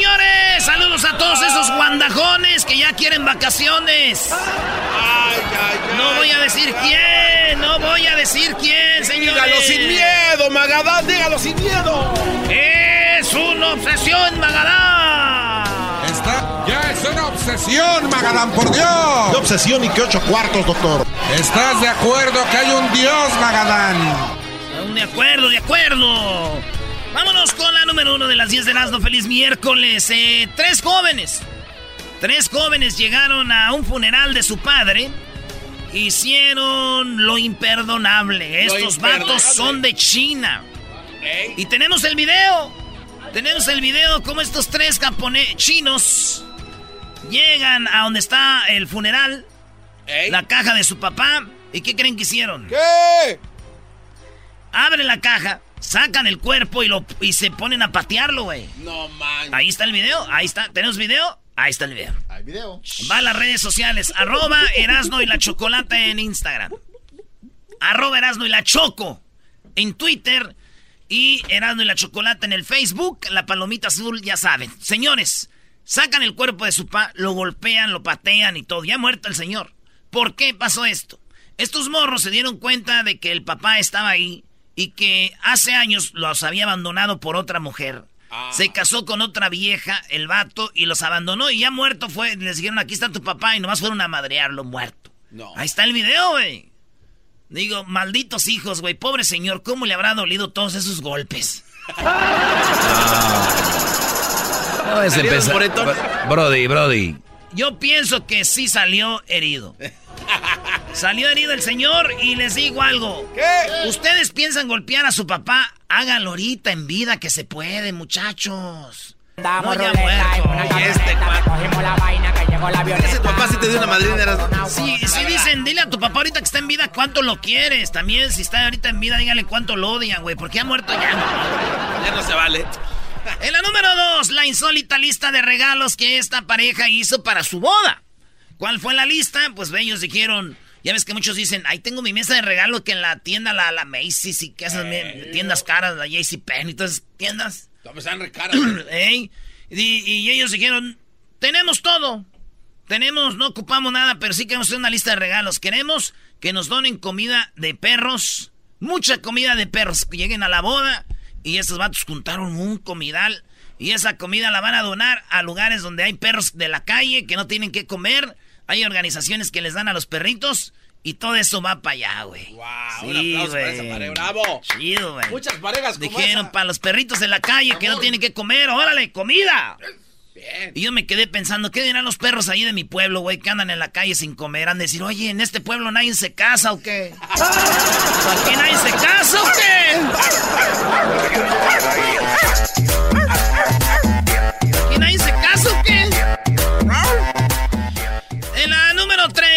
Señores. Saludos a todos esos guandajones que ya quieren vacaciones. No voy a decir quién, no voy a decir quién, señores. Dígalo sin miedo, Magadán, dígalo sin miedo. Es una obsesión, Magadán. Está, ya es una obsesión, Magadán, por Dios. ¿Qué obsesión y qué ocho cuartos, doctor? ¿Estás de acuerdo que hay un Dios, Magadán? De acuerdo, de acuerdo. Vámonos con la número uno de las 10 de Erasmo. Feliz miércoles. Eh, tres jóvenes. Tres jóvenes llegaron a un funeral de su padre. Hicieron lo imperdonable. Lo Estos imperdonable. vatos son de China. Y tenemos el video. Tenemos el video como estos tres chinos llegan a donde está el funeral. La caja de su papá. ¿Y qué creen que hicieron? ¿Qué? Abren la caja, sacan el cuerpo y, lo, y se ponen a patearlo, güey. No man. Ahí está el video, ahí está. ¿Tenemos video? Ahí está el video. Hay video. Va a las redes sociales. Arroba Erasno y la Chocolata en Instagram. Arroba Erasno y la Choco en Twitter. Y Erasno y la Chocolata en el Facebook. La palomita azul, ya saben. Señores, sacan el cuerpo de su papá, lo golpean, lo patean y todo. Ya muerto el señor. ¿Por qué pasó esto? Estos morros se dieron cuenta de que el papá estaba ahí y que hace años los había abandonado por otra mujer. Se casó con otra vieja, el vato, y los abandonó. Y ya muerto fue. Les dijeron, aquí está tu papá. Y nomás fueron a madrearlo muerto. No. Ahí está el video, güey. Digo, malditos hijos, güey. Pobre señor, ¿cómo le habrá dolido todos esos golpes? No es Salieron empezar. Brody, Brody. Yo pienso que sí salió herido. Salió herido el señor y les digo algo. ¿Qué? Ustedes piensan golpear a su papá, háganlo ahorita en vida que se puede, muchachos. No, ya muerto. Y este cuate. Ese papá sí te dio una madrina. eras- Sí, sí dicen, dile a tu papá ahorita que está en vida cuánto lo quieres. También, si está ahorita en vida, dígale cuánto lo odian, güey. Porque ha muerto ya. Ya no se vale. En la número dos, la insólita lista de regalos que esta pareja hizo para su boda. ¿Cuál fue la lista? Pues ellos dijeron, ya ves que muchos dicen, ahí tengo mi mesa de regalos que en la tienda, la, la Macy's y que esas me- tiendas caras, la JCPenney y todas esas tiendas. Pues están re caras. ¿eh? Y, y ellos dijeron, tenemos todo. Tenemos, no ocupamos nada, pero sí queremos hacer una lista de regalos. Queremos que nos donen comida de perros, mucha comida de perros. Que lleguen a la boda y esos vatos juntaron un comidal y esa comida la van a donar a lugares donde hay perros de la calle que no tienen que comer. Hay organizaciones que les dan a los perritos y todo eso va para allá, güey. Wow, un Sí, aplauso para güey. esa pareja. Bravo. Chido, güey. Muchas parejas como Dijeron esa. para los perritos de la calle que no tienen que comer, órale, comida. Y yo me quedé pensando, ¿qué dirán los perros ahí de mi pueblo, güey, que andan en la calle sin comer? Han de decir, oye, ¿en este pueblo nadie se casa o qué? ¿Aquí nadie se casa o qué?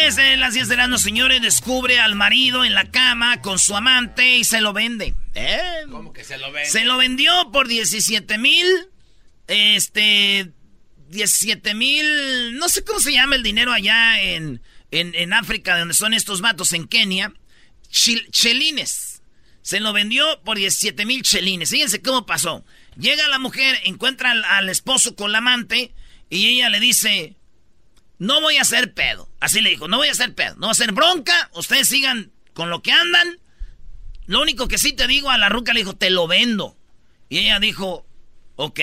Número 3 de las 10 de las señores, descubre al marido en la cama con su amante y se lo vende. ¿Eh? ¿Cómo que se lo vende? Se lo vendió por 17 mil. Este. 17 mil. No sé cómo se llama el dinero allá en, en, en África, donde son estos matos, en Kenia. Chil- chelines. Se lo vendió por 17 mil chelines. Fíjense cómo pasó. Llega la mujer, encuentra al, al esposo con la amante y ella le dice: No voy a hacer pedo. Así le dijo: No voy a hacer pedo. No voy a hacer bronca. Ustedes sigan con lo que andan. Lo único que sí te digo, a la ruca le dijo: Te lo vendo. Y ella dijo: Ok.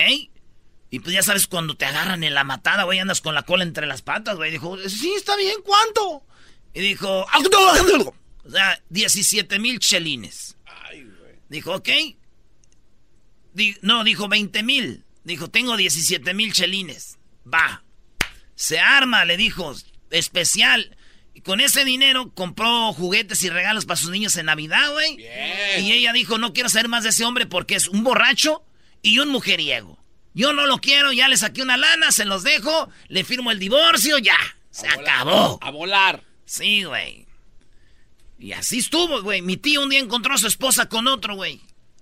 Y pues ya sabes, cuando te agarran en la matada, güey, andas con la cola entre las patas, güey. Dijo, sí, está bien, ¿cuánto? Y dijo, o sea, 17 mil chelines. Dijo, ok. Di- no, dijo 20 mil. Dijo, tengo 17 mil chelines. Va. Se arma, le dijo, especial. Y con ese dinero compró juguetes y regalos para sus niños en Navidad, güey. Y ella dijo, no quiero ser más de ese hombre porque es un borracho y un mujeriego. Yo no lo quiero, ya le saqué una lana, se los dejo, le firmo el divorcio, ya. Se acabó. A volar. Sí, güey. Y así estuvo, güey. Mi tío un día encontró a su esposa con otro, güey.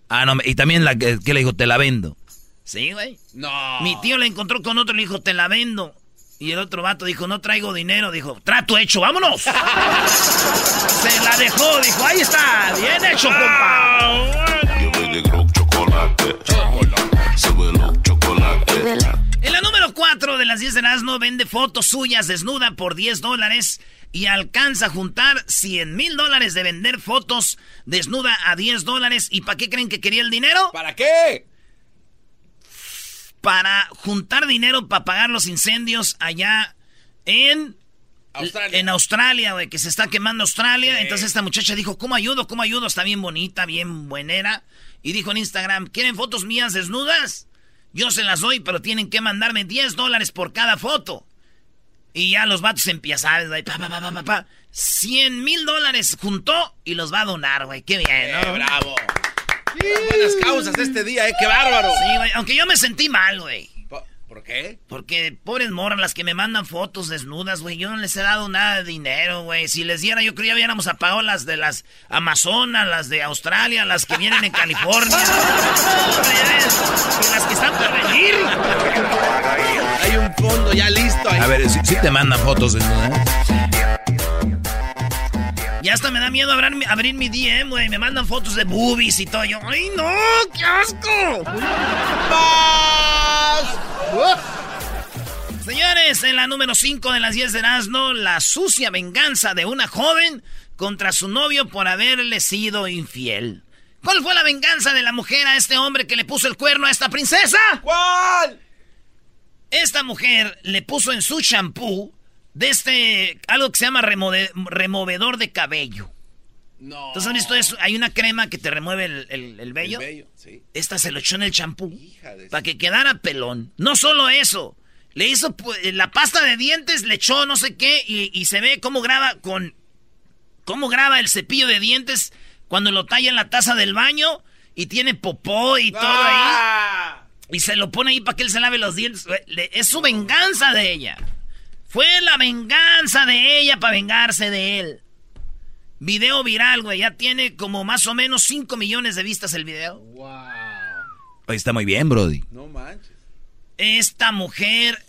Ah, no, y también la que, que le dijo, te la vendo. Sí, güey. No. Mi tío la encontró con otro y le dijo, te la vendo. Y el otro vato dijo, no traigo dinero. Dijo, trato hecho, vámonos. Se la dejó, dijo, ahí está, bien hecho, compa. En la número 4 de las 10 de Erasmo vende fotos suyas desnuda por 10 dólares y alcanza a juntar 100 mil dólares de vender fotos desnuda a 10 dólares. ¿Y para qué creen que quería el dinero? ¿Para qué? Para juntar dinero para pagar los incendios allá en Australia. En Australia, güey, que se está quemando Australia. Entonces esta muchacha dijo, ¿cómo ayudo? ¿Cómo ayudo? Está bien bonita, bien buenera. Y dijo en Instagram, ¿quieren fotos mías desnudas? Yo se las doy, pero tienen que mandarme 10 dólares por cada foto. Y ya los vatos empiezan, güey, pa, pa, pa, pa, pa, pa. 100 mil dólares juntó y los va a donar, güey. Qué bien, Eh, ¿no? Bravo. Buenas causas este día, ¿eh? ¡Qué bárbaro! Sí, güey, aunque yo me sentí mal, güey. Po- ¿Por qué? Porque pobres morras las que me mandan fotos desnudas, güey. Yo no les he dado nada de dinero, güey. Si les diera, yo creo que ya hubiéramos apagado las de las Amazonas, las de Australia, las que vienen en California. Y las que están por venir. Hay un fondo ya listo ahí. A ver, si, te mandan fotos desnudas. Ya hasta me da miedo abrir, mi- abrir mi DM, güey. Me mandan fotos de boobies y todo. Yo, ¡ay, no! ¡Qué asco! Señores, en la número 5 de las 10 de Erasmo, la sucia venganza de una joven contra su novio por haberle sido infiel. ¿Cuál fue la venganza de la mujer a este hombre que le puso el cuerno a esta princesa? ¿Cuál? Esta mujer le puso en su shampoo de este, algo que se llama remode- removedor de cabello. No. Entonces, ¿han visto eso? Hay una crema que te remueve el, el- el El vello. sí. Esta se lo echó en el champú. Para que quedara pelón. No solo eso. Le hizo pu- la pasta de dientes, le echó no sé qué. Y, y se ve cómo graba con. Cómo graba el cepillo de dientes cuando lo talla en la taza del baño. Y tiene popó y todo ahí. ¡Ah! Y se lo pone ahí para que él se lave los dientes. Es su venganza de ella. Fue la venganza de ella para vengarse de él. Video viral, güey. Ya tiene como más o menos 5 millones de vistas el video. Oye, está muy bien, Brody. No manches. Esta mujer,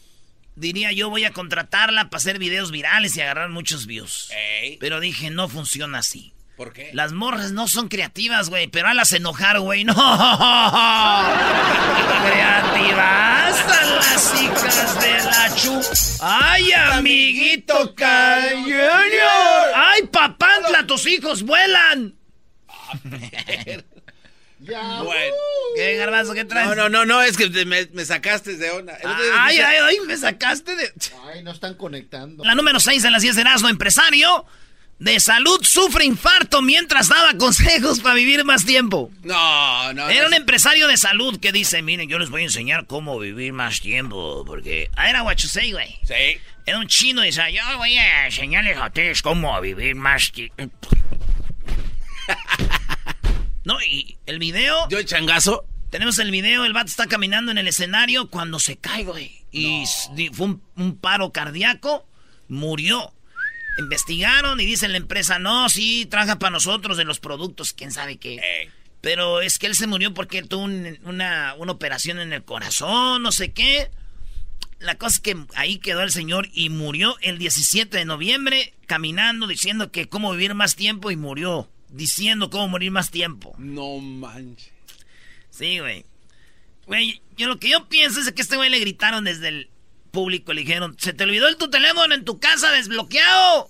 diría yo, voy a contratarla para hacer videos virales y agarrar muchos views. Ey. Pero dije, no funciona así. ¿Por qué? Las morras no son creativas, güey, pero a las enojar, güey, no. creativas a las hijas de la chu. Ay, amiguito Junior. Ay, papantla, tus hijos vuelan. Bueno. ¿Qué garbanzo, qué traes? No, no, no, no, es que te- me, me sacaste de onda. Ay, ay, ay, me sacaste de... Ay, no están conectando. La número 6 de las 10 de Erasmo, empresario, de salud sufre infarto mientras daba consejos para vivir más tiempo. No, no. Era un empresario de salud que dice, miren, yo les voy a enseñar cómo vivir más tiempo, porque... Ah, era say, güey. Sí. Era un chino y decía, yo voy a enseñarles a ustedes cómo vivir más tiempo. no, y el video... ¿Yo el changazo? Tenemos el video, el vato está caminando en el escenario cuando se cae, güey. Y fue un, un paro cardíaco, murió. Investigaron y dice la empresa, no, sí, trabaja para nosotros de los productos, quién sabe qué. Pero es que él se murió porque tuvo una, una operación en el corazón, no sé qué. La cosa es que ahí quedó el señor y murió el 17 de noviembre caminando diciendo que cómo vivir más tiempo y murió diciendo cómo morir más tiempo. No manches. Sí, güey. Güey, yo lo que yo pienso es que a este güey le gritaron desde el público, le dijeron, se te olvidó el tu teléfono en tu casa desbloqueado.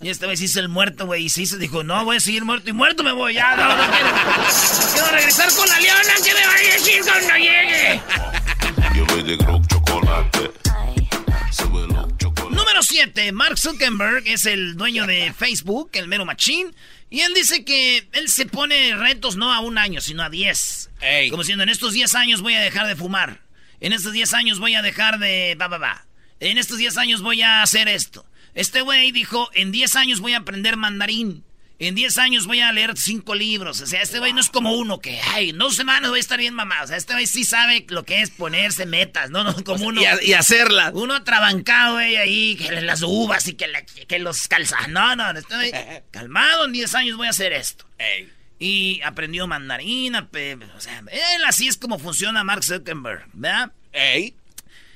y este güey se hizo el muerto, güey, y se hizo, dijo, no, voy a seguir muerto y muerto me voy, ya, no, no quiero. No quiero regresar con la leona, ¿qué me va a decir cuando llegue? Yo voy de chocolate. Número 7, Mark Zuckerberg es el dueño de Facebook, el mero machín. Y él dice que él se pone retos no a un año, sino a 10. Como diciendo, en estos 10 años voy a dejar de fumar. En estos 10 años voy a dejar de... Va, va, va. En estos 10 años voy a hacer esto. Este güey dijo, en 10 años voy a aprender mandarín. En 10 años voy a leer 5 libros. O sea, este güey no es como uno que, ay, en dos semanas voy a estar bien mamado. O sea, este güey sí sabe lo que es ponerse metas, ¿no? no como uno. Y, hacerlas. Uno trabancado, güey, ahí, que las uvas y que, que los calzas. No, no, este güey, calmado, en 10 años voy a hacer esto. Y aprendió mandarín, o sea, él así es como funciona Mark Zuckerberg, ¿verdad? Ey.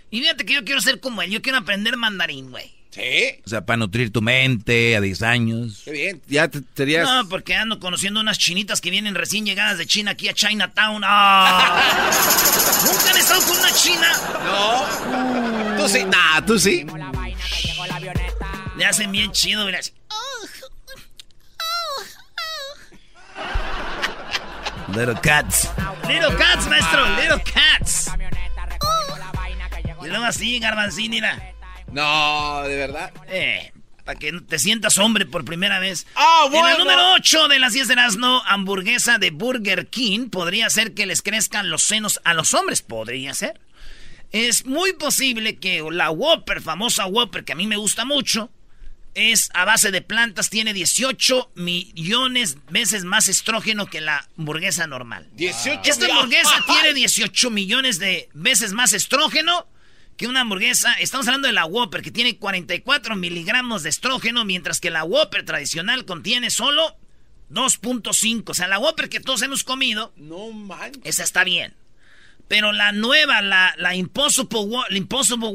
Y fíjate que yo quiero ser como él, yo quiero aprender mandarín, güey. Sí. O sea, para nutrir tu mente a 10 años. Qué bien, ya te serías... No, porque ando conociendo unas chinitas que vienen recién llegadas de China aquí a Chinatown. ¡Ah! ¿Nunca han estado con una china? No. Tú sí. Nah, tú sí. Le hacen bien chido, mira. Little cats. Little cats, maestro. Little cats. Y luego así, garbanzín, mira. No, de verdad. Eh, para que te sientas hombre por primera vez. Ah, bueno. En el número 8 de las 10 de Erasmo, hamburguesa de Burger King podría ser que les crezcan los senos a los hombres. Podría ser. Es muy posible que la Whopper, famosa Whopper, que a mí me gusta mucho, es a base de plantas, tiene 18 millones veces más estrógeno que la hamburguesa normal. 18 Esta hamburguesa tiene 18 millones de veces más estrógeno que una hamburguesa. Estamos hablando de la Whopper, que tiene 44 miligramos de estrógeno, mientras que la Whopper tradicional contiene solo 2.5. O sea, la Whopper que todos hemos comido, no manches. esa está bien. Pero la nueva, la, la Impossible, la Impossible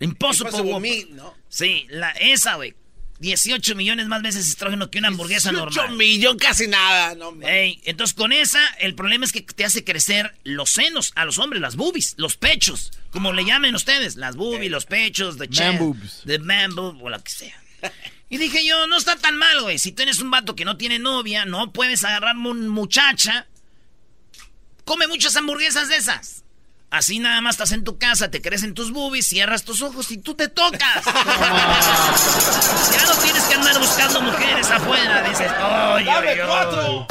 Impossible, Impossible ¿no? Sí, la, esa, güey. 18 millones más veces estrógeno que una hamburguesa 18 normal. 18 millón casi nada, no Ey, entonces con esa, el problema es que te hace crecer los senos a los hombres, las boobies, los pechos, como le llamen ustedes, las boobies, los pechos, de man boobs. De man boob, o lo que sea. Y dije yo, no está tan mal, güey. Si tienes un vato que no tiene novia, no puedes agarrar un muchacha, come muchas hamburguesas de esas. Así nada más estás en tu casa, te crecen tus boobies, cierras tus ojos y tú te tocas. ya no tienes que andar buscando mujeres afuera. Dices, oye, oye,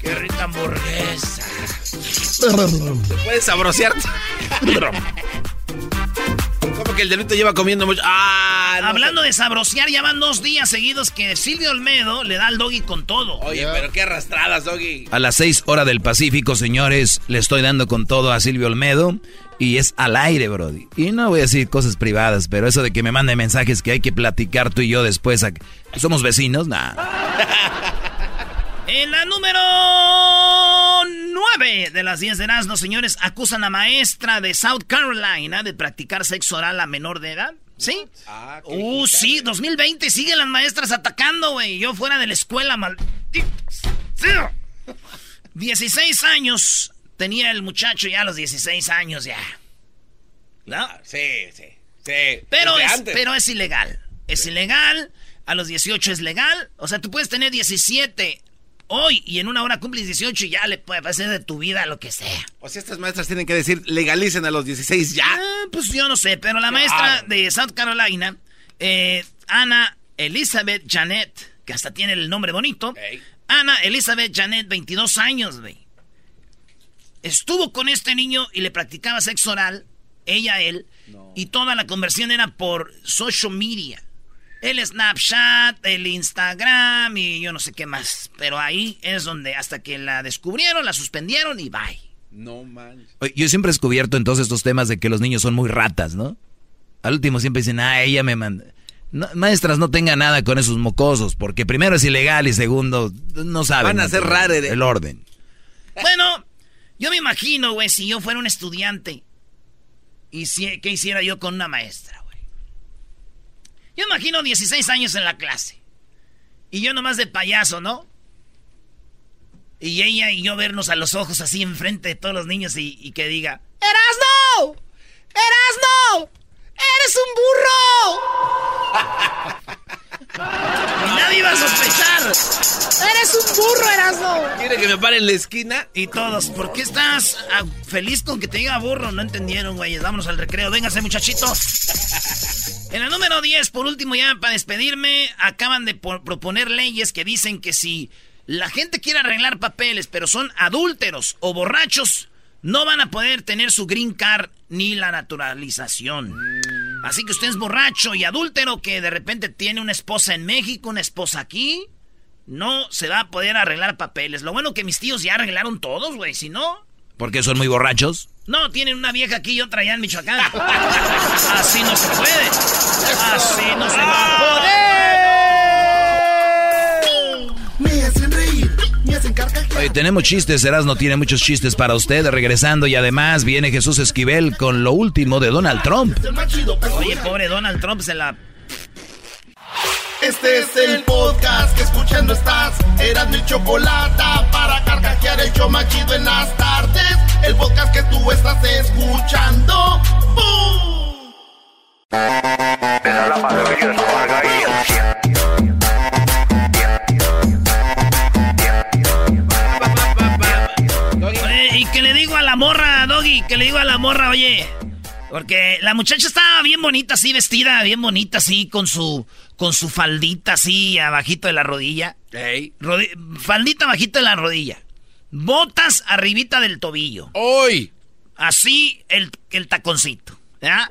qué rica hamburguesa. puedes sabrosearte. Como que el delito lleva comiendo mucho. Ah, Hablando de sabrosear, ya van dos días seguidos que Silvio Olmedo le da al doggy con todo. Oye, pero qué arrastradas, doggy. A las seis horas del Pacífico, señores, le estoy dando con todo a Silvio Olmedo. Y es al aire, Brody. Y no voy a decir cosas privadas, pero eso de que me mande mensajes que hay que platicar tú y yo después. ¿Somos vecinos? Nada. En la número 9 de las 10 de Erasmo, señores, acusan a maestra de South Carolina de practicar sexo oral a menor de edad. ¿Sí? Ah, uh, sí, 2020 siguen las maestras atacando, güey. Yo fuera de la escuela, mal... 16 años tenía el muchacho ya a los 16 años ya. ¿No? Sí, sí, sí. Pero, es, pero es ilegal. Es ilegal. A los 18 es legal. O sea, tú puedes tener 17 hoy y en una hora cumples 18 y ya le puede hacer de tu vida lo que sea. O sea, estas maestras tienen que decir, legalicen a los 16 ya. Ah, pues yo no sé, pero la maestra de South Carolina, eh, Ana Elizabeth Janet, que hasta tiene el nombre bonito. Ana Elizabeth Janet, 22 años, güey. Estuvo con este niño y le practicaba sexo oral, ella, él, y toda la conversión era por social media. El Snapchat, el Instagram y yo no sé qué más. Pero ahí es donde hasta que la descubrieron, la suspendieron y bye. No man. Yo siempre he descubierto en todos estos temas de que los niños son muy ratas, ¿no? Al último siempre dicen, ah, ella me manda. maestras, no tengan nada con esos mocosos, porque primero es ilegal y segundo, no saben. Van a ser raros el orden. Bueno, yo me imagino, güey, si yo fuera un estudiante y si, qué hiciera yo con una maestra. Yo imagino 16 años en la clase y yo nomás de payaso, ¿no? Y ella y yo vernos a los ojos así enfrente de todos los niños y, que diga, ¡Erasno! ¡Erasno! ¡Eres un burro! y nadie iba a sospechar. ¡Eres un burro, Erasno! ¿Quiere que me pare en la esquina? Y todos, ¿por qué estás ah, feliz con que te diga burro? No entendieron, güey. Vámonos al recreo. Véngase, muchachitos. En la número 10, por último, ya para despedirme, acaban de proponer leyes que dicen que si la gente quiere arreglar papeles, pero son adúlteros o borrachos, no van a poder tener su green card ni la naturalización. Así que usted es borracho y adúltero que de repente tiene una esposa en México, una esposa aquí, no se va a poder arreglar papeles. Lo bueno que mis tíos ya arreglaron todos, güey, si no... ¿Por qué son muy borrachos? No, tienen una vieja aquí y otra allá en Michoacán. Así no se puede. Así no se va a poder. Me hacen reír Oye, tenemos chistes, no tiene muchos chistes para usted. Regresando y además viene Jesús Esquivel con lo último de Donald Trump. Oye, pobre Donald Trump se la... Este es el podcast que escuchando estás. Eran mi chocolate para carcajear el show machido en las tardes. El podcast que tú estás escuchando. ¡Bum! la morra, Doggy, que le digo a la morra, oye. Porque la muchacha estaba bien bonita, así vestida, bien bonita, así, con su, con su faldita así, abajito de la rodilla. faldita abajito de la rodilla. Botas arribita del tobillo. ¡Hoy! Así el, el taconcito. ¿Ya?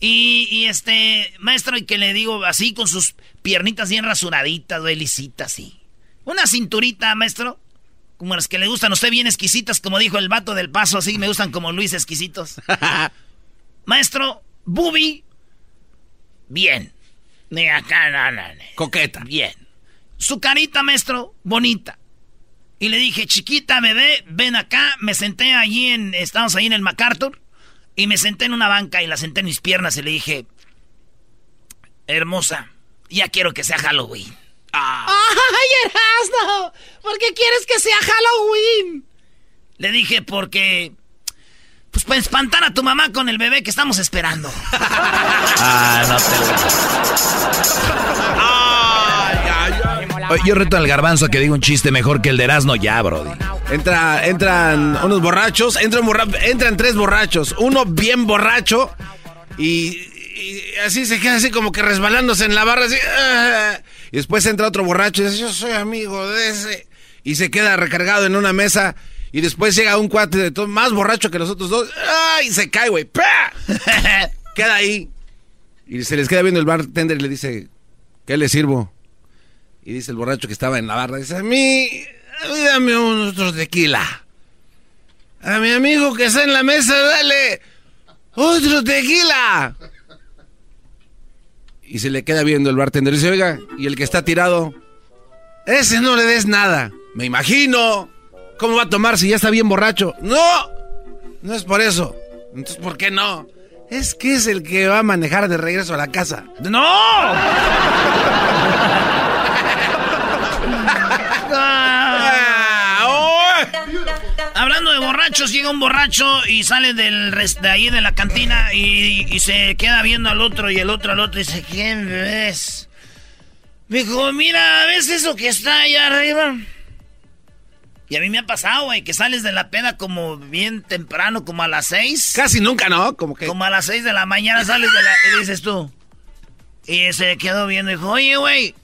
Y, y, este, maestro, y que le digo así, con sus piernitas bien rasuraditas, lisitas, así. Una cinturita, maestro. Como las que le gustan a usted bien exquisitas, como dijo el vato del paso, así me gustan como Luis exquisitos. Maestro, Bubi, bien. Ni acá, no, Coqueta. Bien. Su carita, maestro, bonita. Y le dije, chiquita, bebé, ven acá. Me senté allí en, estamos ahí en el MacArthur. Y me senté en una banca y la senté en mis piernas y le dije, hermosa, ya quiero que sea Halloween. ¡Ay, Erasmo! ¿Por qué quieres que sea Halloween? Le dije porque... Pues para espantar a tu mamá con el bebé que estamos esperando. ah, no te Yo reto al garbanzo a que diga un chiste mejor que el de Erasmo ya, Brody. Entra, entran unos borrachos, entran, entran tres borrachos, uno bien borracho y, así se queda así como que resbalándose en la barra, así... Ah, y después entra otro borracho y dice, yo soy amigo de ese. Y se queda recargado en una mesa. Y después llega un cuate de todo, más borracho que los otros dos. ¡Ay! Se cae, güey. queda ahí. Y se les queda viendo el bartender y le dice, ¿qué le sirvo? Y dice el borracho que estaba en la barra, dice, a mí, a mí dame un otro tequila. A mi amigo que está en la mesa, dale otro tequila. Y se le queda viendo el bartender y dice, oiga, y el que está tirado, ese no le des nada. Me imagino. ¿Cómo va a tomar si ya está bien borracho? No, no es por eso. Entonces, ¿por qué no? Es que es el que va a manejar de regreso a la casa. ¡No! Hablando de borrachos, llega un borracho y sale del de ahí de la cantina y, se queda viendo al otro y el otro al otro y dice, ¿quién ves? Me dijo, mira, ¿ves eso que está allá arriba? Y a mí me ha pasado, güey, que sales de la peda como bien temprano, como a las seis. Casi nunca, ¿no? Como que... Como a las seis de la mañana sales de la... Y dices tú, Y se quedó viendo y dijo, oye, güey,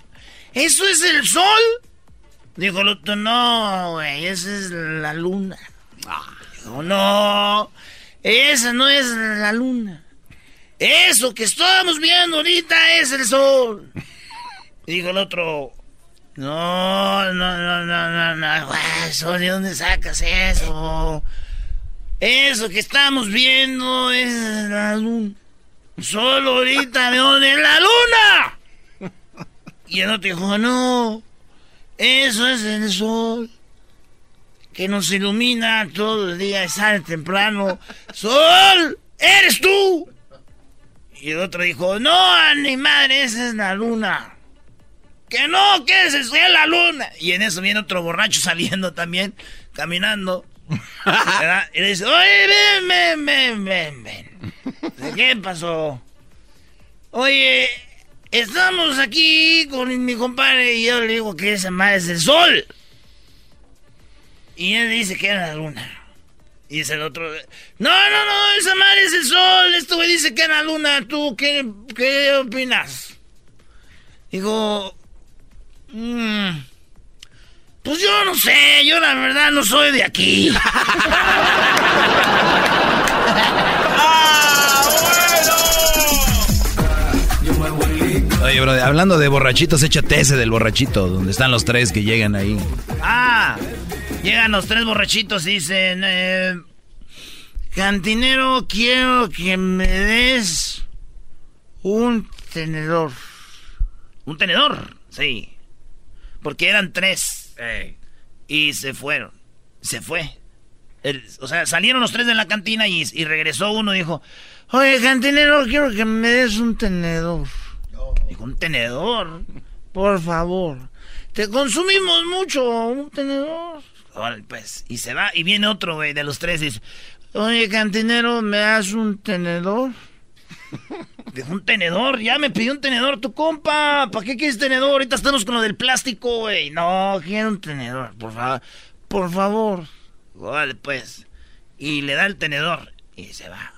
¿eso es el sol? Dijo el otro, no, güey, esa es la luna. Dijo, no, esa no es la luna. Eso que estamos viendo ahorita es el sol. Dijo el otro, no, no, no, no, no, no, güey, ¿de dónde sacas eso? Eso que estamos viendo es la luna. Solo ahorita de la luna. Y el otro dijo, no, eso es el sol. Que nos ilumina todo el día y sale temprano. ¡Sol! ¡Eres tú! Y el otro dijo, no, ni madre, esa es la luna. Que no, que esa es la luna. Y en eso viene otro borracho saliendo también, caminando. Y le dice, oye, ven, ven, ven, ven, ven. ¿Qué pasó? Oye, estamos aquí con mi compadre y yo le digo que esa madre es el sol. Y él dice que era la luna. Y dice el otro, no, no, no, esa madre es el sol. Esto güey dice que era la luna. ¿Tú qué, qué opinas? Digo, mmm, pues yo no sé, yo la verdad no soy de aquí. Oye, bro, hablando de borrachitos, échate ese del borrachito, donde están los tres que llegan ahí. Ah, llegan los tres borrachitos y dicen, eh, cantinero, quiero que me des un tenedor. ¿Un tenedor? Sí. Porque eran tres. Y se fueron. Se fue. o sea, salieron los tres de la cantina y, y regresó uno y dijo, oye, cantinero, quiero que me des un tenedor. Dijo, un tenedor, por favor. Te consumimos mucho, un tenedor. pues, y se va, y viene otro, güey, de los tres y dice, oye, cantinero, ¿me das un tenedor? Dijo, un tenedor, ya me pidió un tenedor tu compa. ¿Para qué quieres tenedor? Ahorita estamos con lo del plástico, güey. No, quiero un tenedor, por favor. Por favor. Vale, pues. Y le da el tenedor y se va.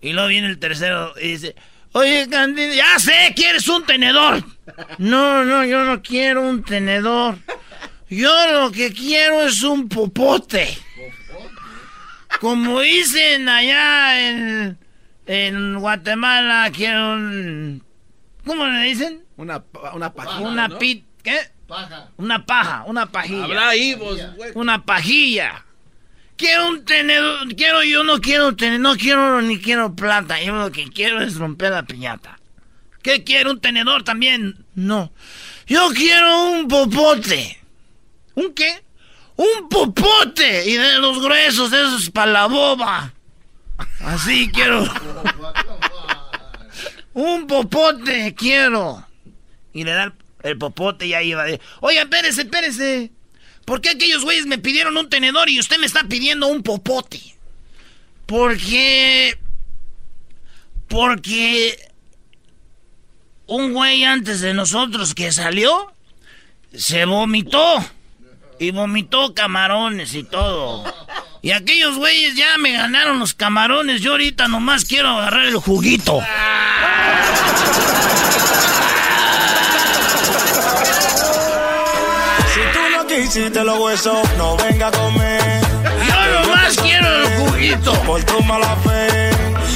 Y luego viene el tercero y dice, oye, Candido, ya sé, ¿quieres un tenedor? No, no, yo no quiero un tenedor. Yo lo que quiero es un popote. Como dicen allá en en Guatemala quiero un... ¿Cómo le dicen? Una, una paja. Una pit... ¿Qué? Paja. Una paja, una pajilla. Habla ahí, vos, Una pajilla. Quiero un tenedor, quiero, yo no quiero tener, no quiero ni quiero plata, yo lo que quiero es romper la piñata. ¿Qué quiero? ¿Un tenedor también? No. Yo quiero un popote. ¿Un qué? Un popote. Y de los gruesos, de esos para la boba. Así quiero. Un popote quiero. Y le da el, popote y ahí va. De, Oye, espérese, espérese. ¿Por qué aquellos güeyes me pidieron un tenedor y usted me está pidiendo un popote? Porque. Porque. Un güey antes de nosotros que salió. Se vomitó. Y vomitó camarones y todo. Y aquellos güeyes ya me ganaron los camarones. Yo ahorita nomás quiero agarrar el juguito. Si tú no quisiste los huesos, no venga a comer. Yo nomás quiero el juguito. Por tu mala fe.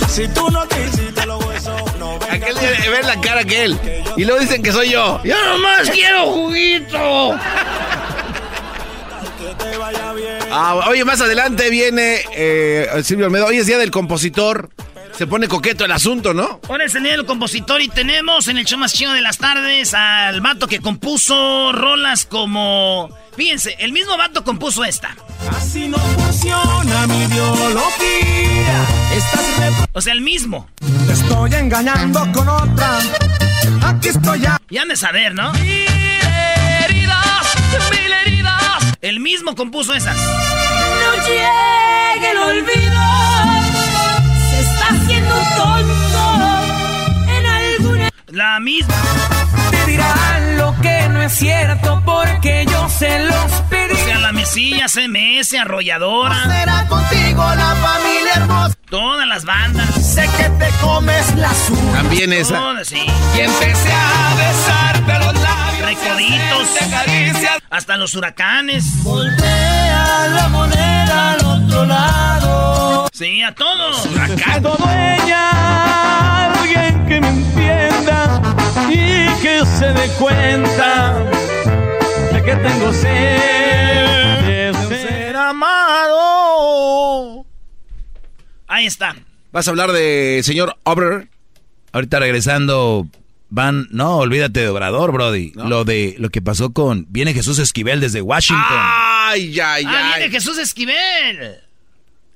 Si tú no quisiste los huesos, no venga Aquel día ver la cara que él. Y luego dicen que soy yo. Yo nomás quiero juguito. Ah, oye, más adelante viene eh, Silvio Almedo. Hoy es día del compositor. Se pone coqueto el asunto, ¿no? Hoy es el día del compositor y tenemos en el show más chido de las tardes al vato que compuso rolas como... Fíjense, el mismo vato compuso esta. Así no funciona mi biología. Estás o sea, el mismo. Te estoy engañando con otra. Aquí estoy ya. Ya han de saber, ¿no? Heridas. El mismo compuso esas. No llegue el olvido. Se está haciendo tonto en alguna. La misma. Te dirán lo que no es cierto porque yo se los pedí. O sea, la mesilla, CMS, arrolladora. Será contigo la familia hermosa. Todas las bandas. Sé que te comes la azul. También esa. Todas, sí. Y empecé a besarte los labios. Recoditos. Hasta los huracanes. Voltea la moneda al otro lado. Sí, a todos. Huracán. Todo ella, alguien que me entienda y que se dé cuenta de que tengo sed de ser amado. Ahí está. ¿Vas a hablar de señor Ober? Ahorita regresando, van. No, olvídate de Obrador, Brody. Lo de lo que pasó con. Viene Jesús Esquivel desde Washington. ¡Ay, ay, ay! ¡Ah, viene Jesús Esquivel!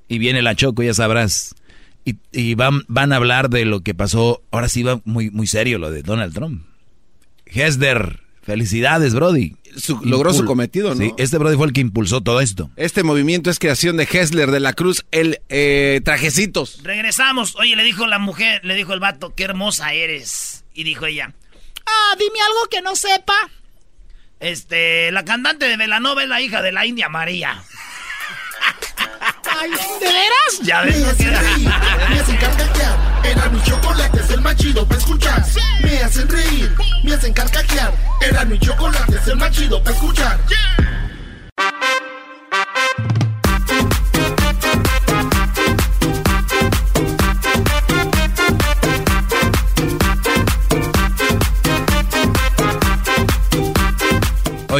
Y viene la Choco, ya sabrás. Y, y, van, van a hablar de lo que pasó. Ahora sí va muy, muy serio lo de Donald Trump. Hesder, felicidades, Brody. logró su cometido, ¿no? Sí, este Brody fue el que impulsó todo esto. Este movimiento es creación de Hessler de la Cruz, el eh, trajecitos. Regresamos. Oye, le dijo la mujer, le dijo el vato, qué hermosa eres. Y dijo ella, ah, dime algo que no sepa. Este, la cantante de Velanova es la hija de la India María. Ay, ¿De veras? Ya ves. Me hacen reír, me hacen carcajear. Era mi chocolate, es el más chido para escuchar. Me hacen reír, me hacen carcajear. Era mi chocolate, es el más chido para escuchar.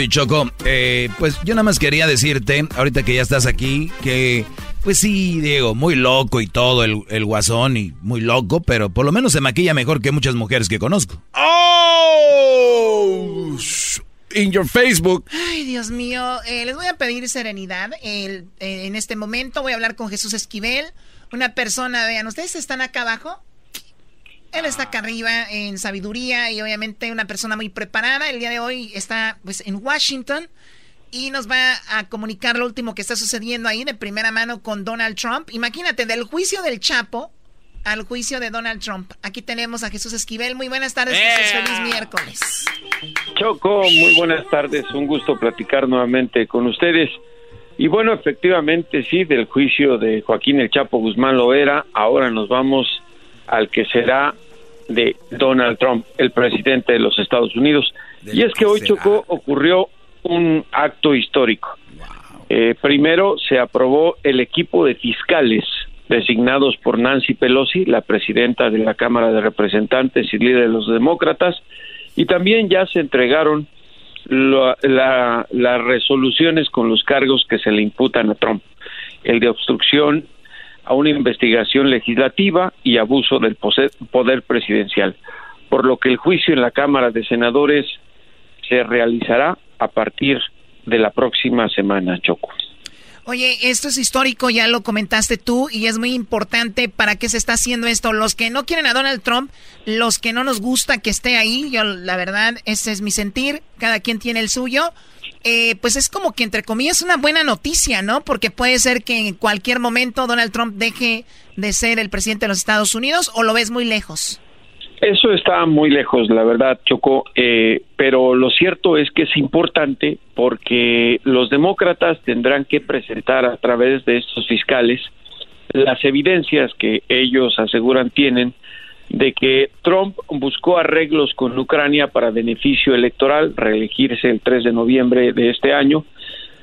Choco, eh, pues yo nada más quería decirte, ahorita que ya estás aquí, que pues sí, Diego, muy loco y todo el, el, guasón y muy loco, pero por lo menos se maquilla mejor que muchas mujeres que conozco. ¡Oh! In your Facebook. Ay, Dios mío, eh, les voy a pedir serenidad. El, eh, en este momento voy a hablar con Jesús Esquivel, una persona, vean, ustedes están acá abajo. Él está acá arriba en sabiduría y obviamente una persona muy preparada. El día de hoy está pues en Washington y nos va a comunicar lo último que está sucediendo ahí de primera mano con Donald Trump. Imagínate, del juicio del Chapo al juicio de Donald Trump. Aquí tenemos a Jesús Esquivel. Muy buenas tardes, Jesús. Feliz miércoles. Choco, muy buenas tardes. Un gusto platicar nuevamente con ustedes. Y bueno, efectivamente, sí, del juicio de Joaquín el Chapo Guzmán lo era. Ahora nos vamos al que será de Donald Trump, el presidente de los Estados Unidos. y es que hoy, Choco, ocurrió un acto histórico. Eh, primero se aprobó el equipo de fiscales designados por Nancy Pelosi, la presidenta de la Cámara de Representantes y líder de los demócratas, y también ya se entregaron la, la, las resoluciones con los cargos que se le imputan a Trump, el de obstrucción a una investigación legislativa y abuso del poder presidencial, por lo que el juicio en la Cámara de Senadores se realizará a partir de la próxima semana, Choco. Oye, esto es histórico, ya lo comentaste tú, y es muy importante para qué se está haciendo esto. Los que no quieren a Donald Trump, los que no nos gusta que esté ahí, yo la verdad, ese es mi sentir, cada quien tiene el suyo. Eh, pues es como que entre comillas una buena noticia, ¿no? Porque puede ser que en cualquier momento Donald Trump deje de ser el presidente de los Estados Unidos o lo ves muy lejos. Eso está muy lejos, la verdad, Choco, eh, pero lo cierto es que es importante porque los demócratas tendrán que presentar a través de estos fiscales las evidencias que ellos aseguran tienen de que Trump buscó arreglos con Ucrania para beneficio electoral, reelegirse el 3 de noviembre de este año,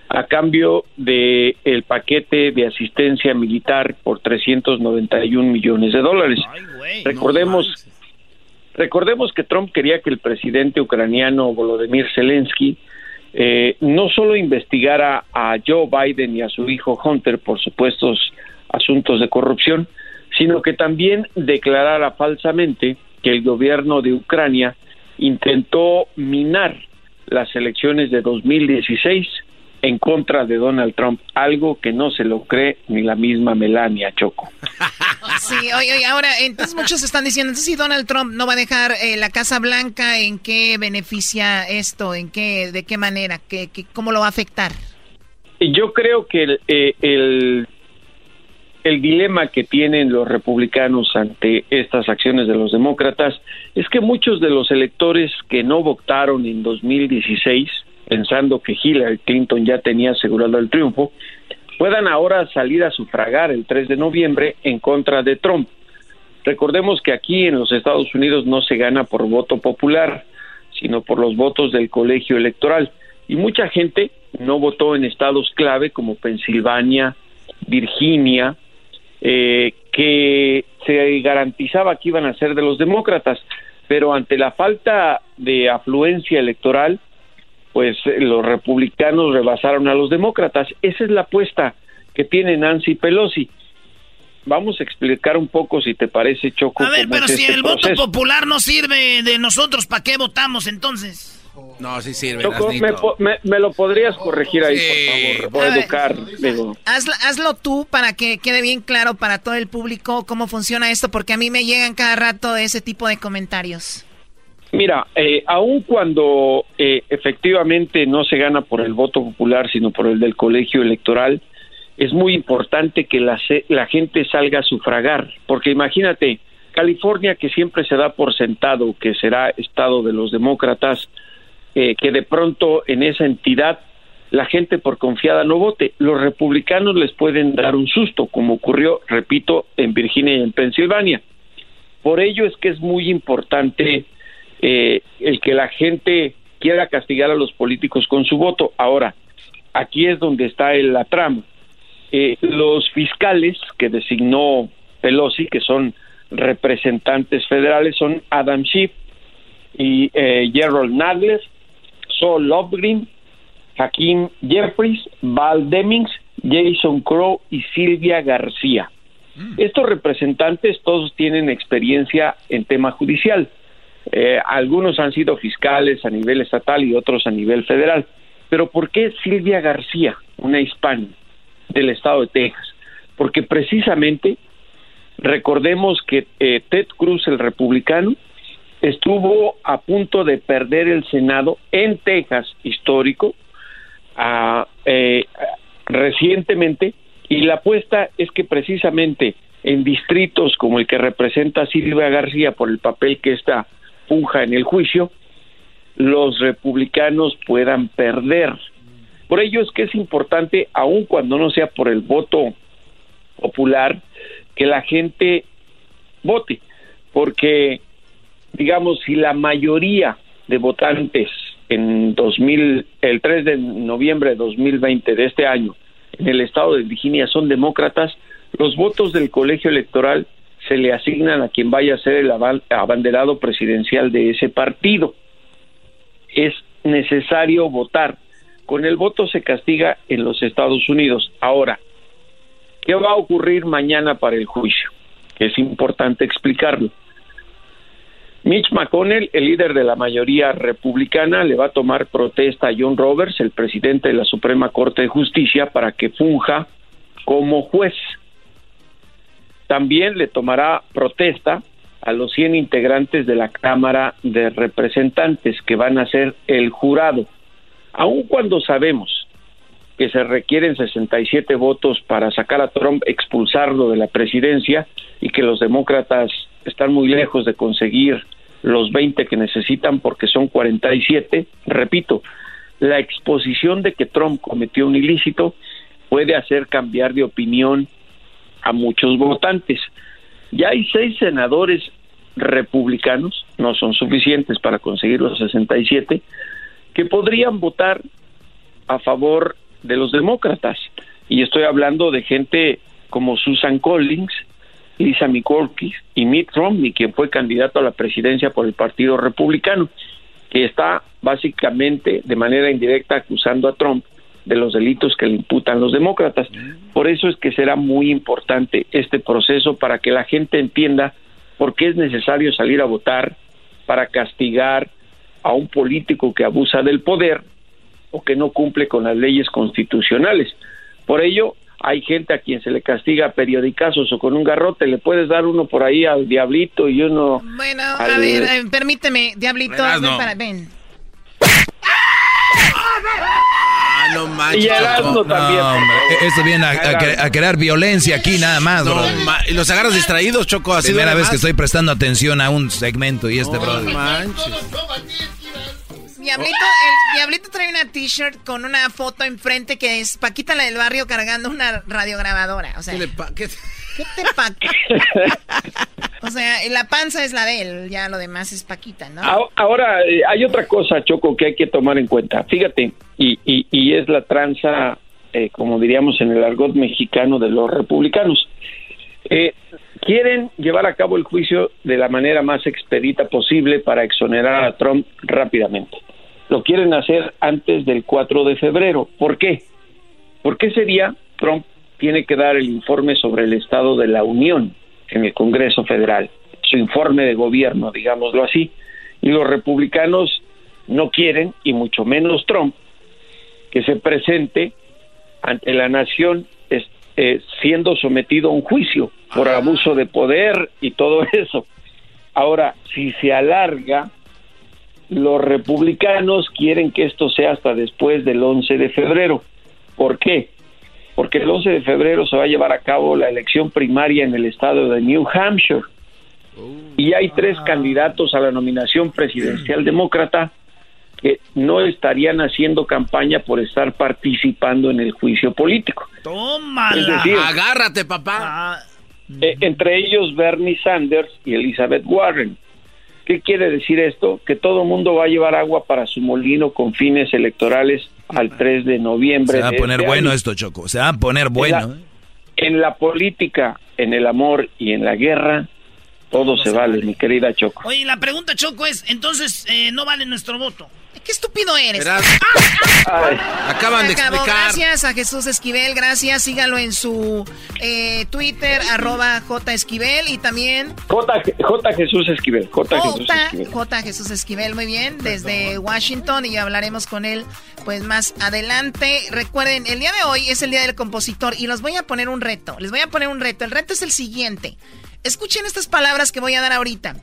a cambio de el paquete de asistencia militar por 391 millones de dólares. Recordemos Recordemos que Trump quería que el presidente ucraniano Volodymyr Zelensky eh, no solo investigara a Joe Biden y a su hijo Hunter por supuestos asuntos de corrupción, sino que también declarara falsamente que el gobierno de Ucrania intentó minar las elecciones de 2016 en contra de Donald Trump, algo que no se lo cree ni la misma Melania Choco. Sí, oye, oye, ahora, entonces muchos están diciendo, entonces si Donald Trump no va a dejar eh, la Casa Blanca, ¿en qué beneficia esto? ¿En qué, de qué manera? ¿Qué, qué cómo lo va a afectar? Yo creo que el, eh, el, el dilema que tienen los republicanos ante estas acciones de los demócratas es que muchos de los electores que no votaron en 2016, pensando que Hillary Clinton ya tenía asegurado el triunfo, puedan ahora salir a sufragar el 3 de noviembre en contra de Trump. Recordemos que aquí en los Estados Unidos no se gana por voto popular, sino por los votos del colegio electoral. Y mucha gente no votó en estados clave como Pensilvania, Virginia, eh, que se garantizaba que iban a ser de los demócratas, pero ante la falta de afluencia electoral, pues eh, los republicanos rebasaron a los demócratas. Esa es la apuesta que tiene Nancy Pelosi. Vamos a explicar un poco, si te parece, Choco. A ver, pero si este el voto popular no sirve de nosotros, ¿para qué votamos entonces? No, sí sirve. me, lo podrías corregir ahí, por favor. Voy educar. Hazlo, tú para que quede bien claro para todo el público cómo funciona esto, porque a mí me llegan cada rato ese tipo de comentarios. Mira, eh, aun cuando eh, efectivamente no se gana por el voto popular, sino por el del colegio electoral, es muy importante que la, la gente salga a sufragar, porque imagínate, California, que siempre se da por sentado que será estado de los demócratas, eh, que de pronto en esa entidad la gente por confiada no vote. Los republicanos les pueden dar un susto, como ocurrió, repito, en Virginia y en Pensilvania. Por ello es que es muy importante eh, el que la gente quiera castigar a los políticos con su voto. Ahora, aquí es donde está la trama. Eh, los fiscales que designó Pelosi, que son representantes federales, son Adam Schiff y Gerald Nadler, Saul Lofgren, Hakim Jeffries, Val Demings, Jason Crow y Silvia García. Mm. Estos representantes todos tienen experiencia en tema judicial. Eh, algunos han sido fiscales a nivel estatal y otros a nivel federal. Pero ¿por qué Silvia García, una hispana del estado de Texas? Porque precisamente recordemos que eh, Ted Cruz, el republicano, estuvo a punto de perder el Senado en Texas histórico eh, recientemente y la apuesta es que precisamente en distritos como el que representa Silvia García por el papel que está funja en el juicio, los republicanos puedan perder. Por ello es que es importante, aun cuando no sea por el voto popular, que la gente vote, porque digamos, si la mayoría de votantes en 2000, el 3 de noviembre de 2020 de este año en el estado de Virginia son demócratas, los votos del colegio electoral se le asignan a quien vaya a ser el abanderado presidencial de ese partido. Es necesario votar. Con el voto se castiga en los Estados Unidos. Ahora, ¿qué va a ocurrir mañana para el juicio? Es importante explicarlo. Mitch McConnell, el líder de la mayoría republicana, le va a tomar protesta a John Roberts, el presidente de la Suprema Corte de Justicia, para que funja como juez. También le tomará protesta a los 100 integrantes de la Cámara de Representantes que van a ser el jurado. Aun cuando sabemos que se requieren 67 votos para sacar a Trump, expulsarlo de la presidencia y que los demócratas están muy lejos de conseguir los 20 que necesitan porque son 47. Repito, la exposición de que Trump cometió un ilícito puede hacer cambiar de opinión a muchos votantes. Ya hay seis senadores republicanos, no son suficientes para conseguir los 67, que podrían votar a favor de los demócratas. Y estoy hablando de gente como Susan Collins, Lisa Mikulski y Mitt Romney, quien fue candidato a la presidencia por el Partido Republicano, que está básicamente de manera indirecta acusando a Trump de los delitos que le imputan los demócratas. Por eso es que será muy importante este proceso para que la gente entienda por qué es necesario salir a votar para castigar a un político que abusa del poder o que no cumple con las leyes constitucionales. Por ello, hay gente a quien se le castiga periodicazos o con un garrote, le puedes dar uno por ahí al diablito y uno... Bueno, a ver, eh, permíteme, diablito, ven para, ven. Ah, no manches. Y Erasmo también. No, hombre, esto viene a, a cre- a crear violencia aquí nada más, No, bro. ma- y los agarras distraídos, Choco. Así Primera vez que más. estoy prestando atención a un segmento y este, No bro. manches. Diablito, el Diablito trae una t-shirt con una foto enfrente que es Paquita la del barrio cargando una radiograbadora. O sea, ¿Qué le pa- qué- ¿qué te pa- O sea, la panza es la de él, ya lo demás es Paquita, ¿no? Ahora- Ahora, eh, hay otra cosa, Choco, que hay que tomar en cuenta. Fíjate, y, y, y es la tranza, eh, como diríamos en el argot mexicano, de los republicanos. Eh, quieren llevar a cabo el juicio de la manera más expedita posible para exonerar a Trump rápidamente. Lo quieren hacer antes del 4 de febrero. ¿Por qué? Porque ese día Trump tiene que dar el informe sobre el estado de la Unión en el Congreso Federal, su informe de gobierno, digámoslo así. Y los republicanos no quieren, y mucho menos Trump, que se presente ante la nación es- eh, siendo sometido a un juicio por abuso de poder y todo eso. Ahora, si se alarga, los republicanos quieren que esto sea hasta después del 11 de febrero. ¿Por qué? Porque el 11 de febrero se va a llevar a cabo la elección primaria en el estado de New Hampshire. Y hay tres candidatos a la nominación presidencial demócrata que no estarían haciendo campaña por estar participando en el juicio político. Tómala. Es decir, Agárrate, papá. Ah, eh, entre ellos Bernie Sanders y Elizabeth Warren. ¿Qué quiere decir esto? Que todo mundo va a llevar agua para su molino con fines electorales al 3 de noviembre. Se va a poner este bueno año. esto, Choco. Se va a poner bueno. En la, en la política, en el amor y en la guerra, todo se vale, mi querida Choco. Oye, la pregunta, Choco, es, entonces, eh, ¿no vale nuestro voto? ¿Qué estúpido eres? Acaban de Se acabó. explicar. Gracias a Jesús Esquivel, gracias. Síganlo en su eh, Twitter, arroba J Esquivel y también J, J. Jesús Esquivel. J. Jesús J, Esquivel. J Jesús Esquivel, muy bien, desde Washington y hablaremos con él pues más adelante. Recuerden, el día de hoy es el día del compositor y los voy a poner un reto. Les voy a poner un reto. El reto es el siguiente. Escuchen estas palabras que voy a dar ahorita.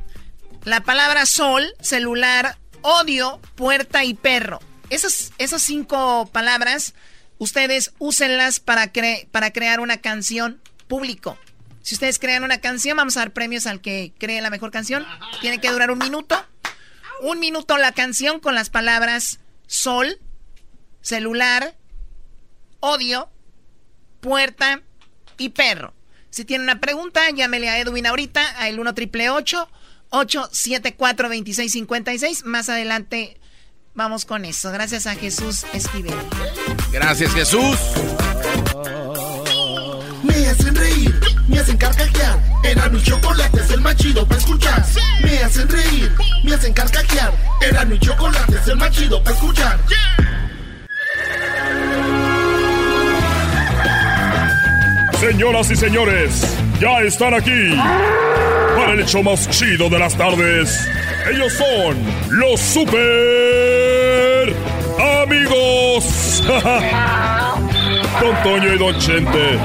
La palabra sol, celular, odio, puerta y perro. Esas, esas cinco palabras, ustedes úsenlas para, cre- para crear una canción público. Si ustedes crean una canción, vamos a dar premios al que cree la mejor canción. Tiene que durar un minuto. Un minuto la canción con las palabras sol, celular, odio, puerta y perro. Si tiene una pregunta, llámele a Edwin ahorita al 1 triple 874 2656 Más adelante vamos con eso. Gracias a Jesús Esquivel. Gracias, Jesús. Me hacen reír, me hacen carcajear. Era mi chocolate, es el más chido para escuchar. Me hacen reír, me hacen carcajear. Era mi chocolate, es el más chido para escuchar. Señoras y señores, ya están aquí para el hecho más chido de las tardes. Ellos son los super amigos. Don Toño y Don Chente.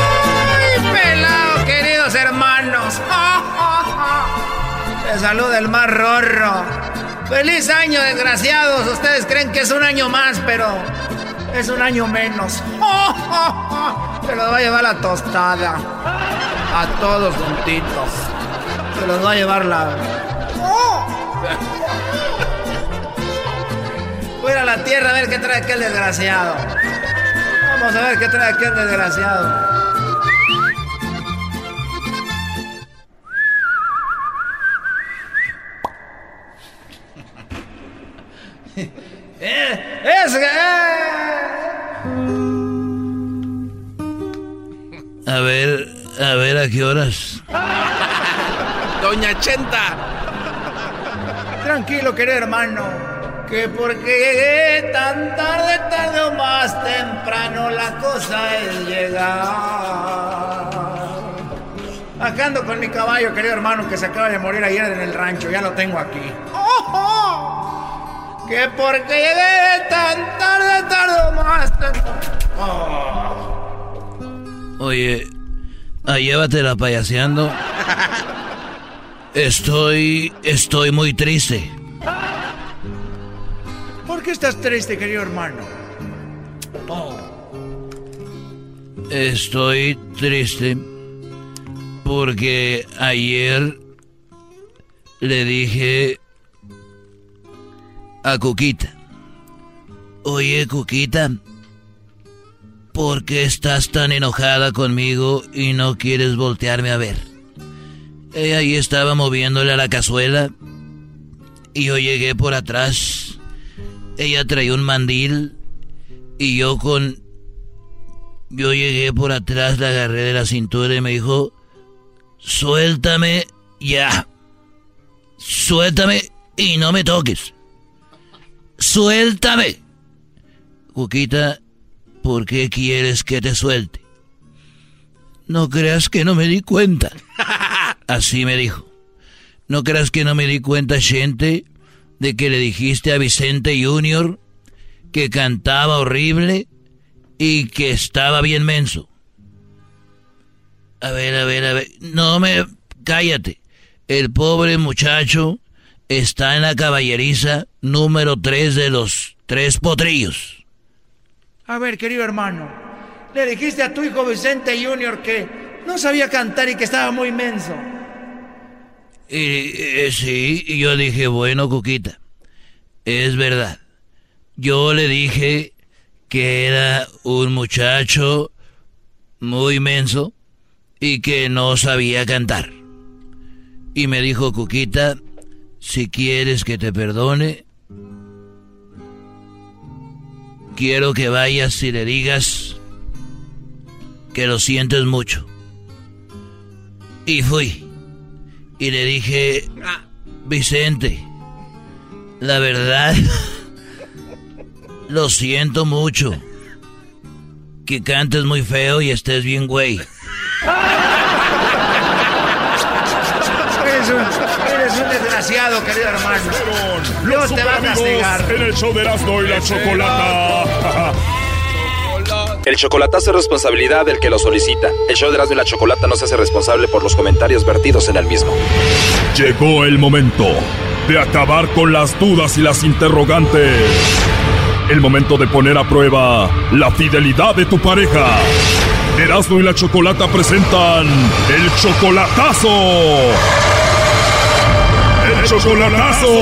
¡Ay, pelado, queridos hermanos! Les saluda el más. ¡Feliz año, desgraciados! Ustedes creen que es un año más, pero es un año menos. Se los va a llevar la tostada. A todos juntitos. Se los va a llevar la... Voy a la tierra a ver qué trae aquel desgraciado. Vamos a ver qué trae aquel desgraciado. es que- A ver, a ver a qué horas. Doña Chenta. Tranquilo, querido hermano. Que porque llegué tan tarde, tarde o más temprano, la cosa es llegar. Acá ando con mi caballo, querido hermano, que se acaba de morir ayer en el rancho. Ya lo tengo aquí. Que porque llegué tan tarde, tarde o más temprano. Oye, ah, llévatela payaseando. Estoy, estoy muy triste. ¿Por qué estás triste, querido hermano? Oh. Estoy triste porque ayer le dije a Cuquita, oye Cuquita, ¿por qué estás tan enojada conmigo y no quieres voltearme a ver? Ella ahí estaba moviéndole a la cazuela y yo llegué por atrás. Ella traía un mandil y yo con... Yo llegué por atrás, la agarré de la cintura y me dijo, suéltame ya. Suéltame y no me toques. Suéltame. Cuquita, ¿por qué quieres que te suelte? No creas que no me di cuenta. Así me dijo. ¿No creas que no me di cuenta, gente, de que le dijiste a Vicente Junior que cantaba horrible y que estaba bien menso? A ver, a ver, a ver. No me... Cállate. El pobre muchacho está en la caballeriza número 3 de los tres potrillos. A ver, querido hermano, le dijiste a tu hijo Vicente Junior que no sabía cantar y que estaba muy menso. Y, eh, sí, y yo dije, bueno, Cuquita, es verdad. Yo le dije que era un muchacho muy menso y que no sabía cantar. Y me dijo, Cuquita, si quieres que te perdone, quiero que vayas y le digas que lo sientes mucho. Y fui. Y le dije, Vicente, la verdad, lo siento mucho. Que cantes muy feo y estés bien, güey. Eres un, desgraciado, querido hermano. Los te va a castigar. En el show de Erasmo y la Chocolata. El chocolatazo es responsabilidad del que lo solicita. El show de Erasmo y la Chocolata no se hace responsable por los comentarios vertidos en el mismo. Llegó el momento de acabar con las dudas y las interrogantes. El momento de poner a prueba la fidelidad de tu pareja. Erasmo y la Chocolata presentan el chocolatazo. Chocolatazo.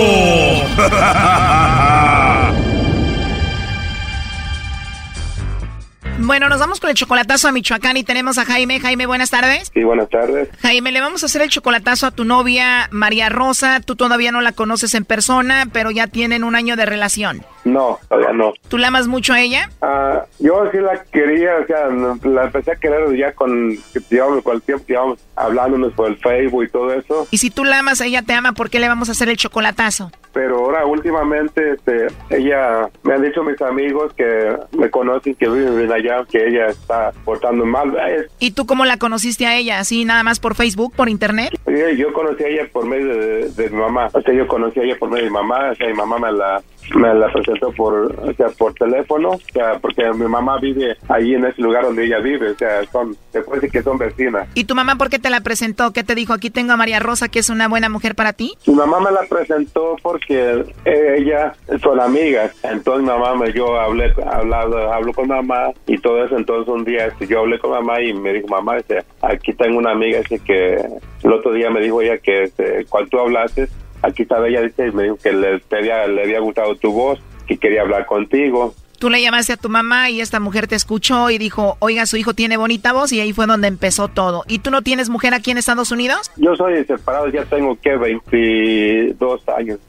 Bueno, nos vamos con el chocolatazo a Michoacán y tenemos a Jaime. Jaime, buenas tardes. Sí, buenas tardes. Jaime, le vamos a hacer el chocolatazo a tu novia María Rosa. Tú todavía no la conoces en persona, pero ya tienen un año de relación. No, todavía no. ¿Tú la amas mucho a ella? Ah, yo sí la quería, o sea, la empecé a querer ya con, digamos, con el tiempo que íbamos hablándonos por el Facebook y todo eso. Y si tú la amas, ella te ama, ¿por qué le vamos a hacer el chocolatazo? Pero ahora, últimamente, este, ella, me han dicho mis amigos que me conocen, que viven allá, que ella está portando mal. ¿Y tú cómo la conociste a ella? ¿Así nada más por Facebook, por internet? Sí, yo conocí a ella por medio de, de, mi mamá. O sea, yo conocí a ella por medio de mi mamá, o sea, mi mamá me la me la presentó por, o sea, por teléfono, o sea, porque mi mamá vive ahí en ese lugar donde ella vive, o sea, son, se puede decir que son vecinas. ¿Y tu mamá por qué te la presentó? ¿Qué te dijo? Aquí tengo a María Rosa, que es una buena mujer para ti. Mi mamá me la presentó porque ella son amigas, entonces mamá me, yo hablé, hablado, hablo con mamá y todo eso, entonces un día este, yo hablé con mamá y me dijo, mamá, este, aquí tengo una amiga, así que el otro día me dijo ella que este, cuando tú hablaste, aquí estaba ella, dice, y me dijo que le, había, le había gustado tu voz, que quería hablar contigo. Tú le llamaste a tu mamá y esta mujer te escuchó y dijo, oiga, su hijo tiene bonita voz y ahí fue donde empezó todo. ¿Y tú no tienes mujer aquí en Estados Unidos? Yo soy separado, ya tengo que 22 años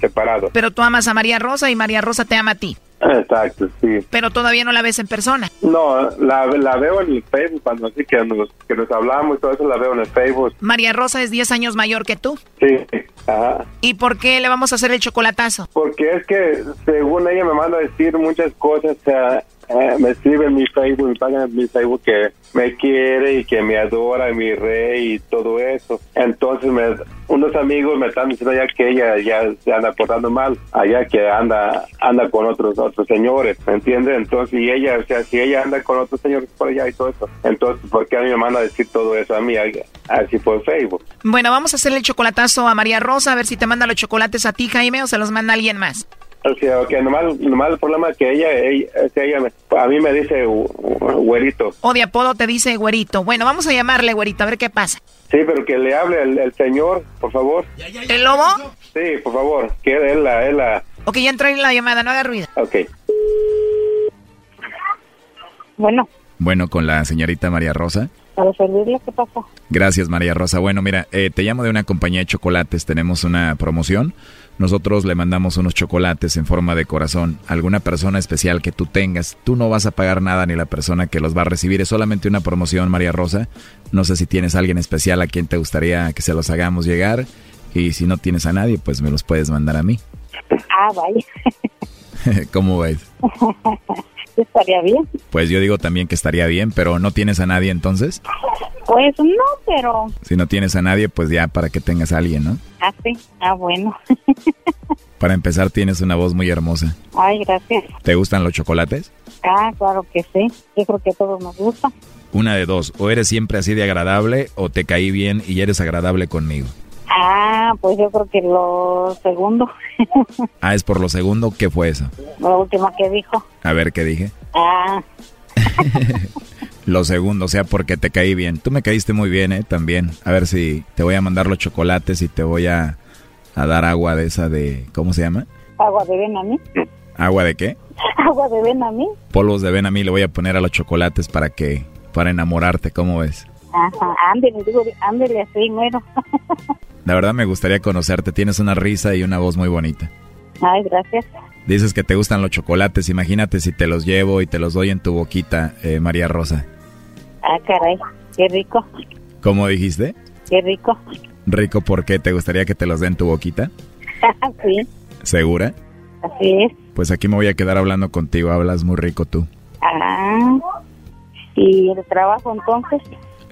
separado. Pero tú amas a María Rosa y María Rosa te ama a ti. Exacto, sí. Pero todavía no la ves en persona. No, la, la veo en el Facebook, cuando así que nos, que nos hablamos y todo eso, la veo en el Facebook. María Rosa es 10 años mayor que tú. Sí, ajá. ¿Y por qué le vamos a hacer el chocolatazo? Porque es que, según ella me manda a decir muchas cosas, o sea, eh, me escribe en mi Facebook, me pagan en mi Facebook que me quiere y que me adora, mi rey y todo eso. Entonces me, unos amigos me están diciendo ya que ella ya se anda portando mal, allá que anda anda con otros otros señores, ¿me entiendes? Entonces, y ella, o sea, si ella anda con otros señores por allá y todo eso, entonces, ¿por qué a mí me manda a decir todo eso a mí, así por Facebook? Bueno, vamos a hacerle el chocolatazo a María Rosa, a ver si te manda los chocolates a ti, Jaime, o se los manda alguien más. O sea, okay, nomás, nomás el problema es que ella, ella, ella a mí me dice güerito. O de apodo te dice güerito. Bueno, vamos a llamarle güerito, a ver qué pasa. Sí, pero que le hable el, señor, por favor. ¿El lobo? Sí, por favor, que él la, él la... Ok, ya entró en la llamada, no haga ruido. Ok. Bueno. Bueno, con la señorita María Rosa. Para servirle, ¿qué pasa? Gracias, María Rosa. Bueno, mira, eh, te llamo de una compañía de chocolates. Tenemos una promoción nosotros le mandamos unos chocolates en forma de corazón a alguna persona especial que tú tengas. Tú no vas a pagar nada ni la persona que los va a recibir. Es solamente una promoción, María Rosa. No sé si tienes a alguien especial a quien te gustaría que se los hagamos llegar. Y si no tienes a nadie, pues me los puedes mandar a mí. Ah, vaya. ¿Cómo ves? estaría bien. Pues yo digo también que estaría bien, pero ¿no tienes a nadie entonces? Pues no, pero... Si no tienes a nadie, pues ya para que tengas a alguien, ¿no? Ah, sí. Ah, bueno. para empezar, tienes una voz muy hermosa. Ay, gracias. ¿Te gustan los chocolates? Ah, claro que sí. Yo creo que a todos nos gusta. Una de dos, o eres siempre así de agradable o te caí bien y eres agradable conmigo. Ah, pues yo creo que lo segundo. ah, es por lo segundo. ¿Qué fue eso? Lo último que dijo. A ver, ¿qué dije? Ah. lo segundo, o sea, porque te caí bien. Tú me caíste muy bien, ¿eh? También. A ver si te voy a mandar los chocolates y te voy a, a dar agua de esa de... ¿Cómo se llama? Agua de Benamí. ¿Agua de qué? Agua de Benamí. Polvos de Benamí le voy a poner a los chocolates para que... Para enamorarte, ¿cómo ves? Ajá, ándele, digo, ándele así, bueno. La verdad me gustaría conocerte, tienes una risa y una voz muy bonita. Ay, gracias. Dices que te gustan los chocolates, imagínate si te los llevo y te los doy en tu boquita, eh, María Rosa. Ah, caray, qué rico. ¿Cómo dijiste? Qué rico. ¿Rico por qué? ¿Te gustaría que te los dé en tu boquita? sí. ¿Segura? Así es. Pues aquí me voy a quedar hablando contigo, hablas muy rico tú. Ah, ¿y el trabajo entonces?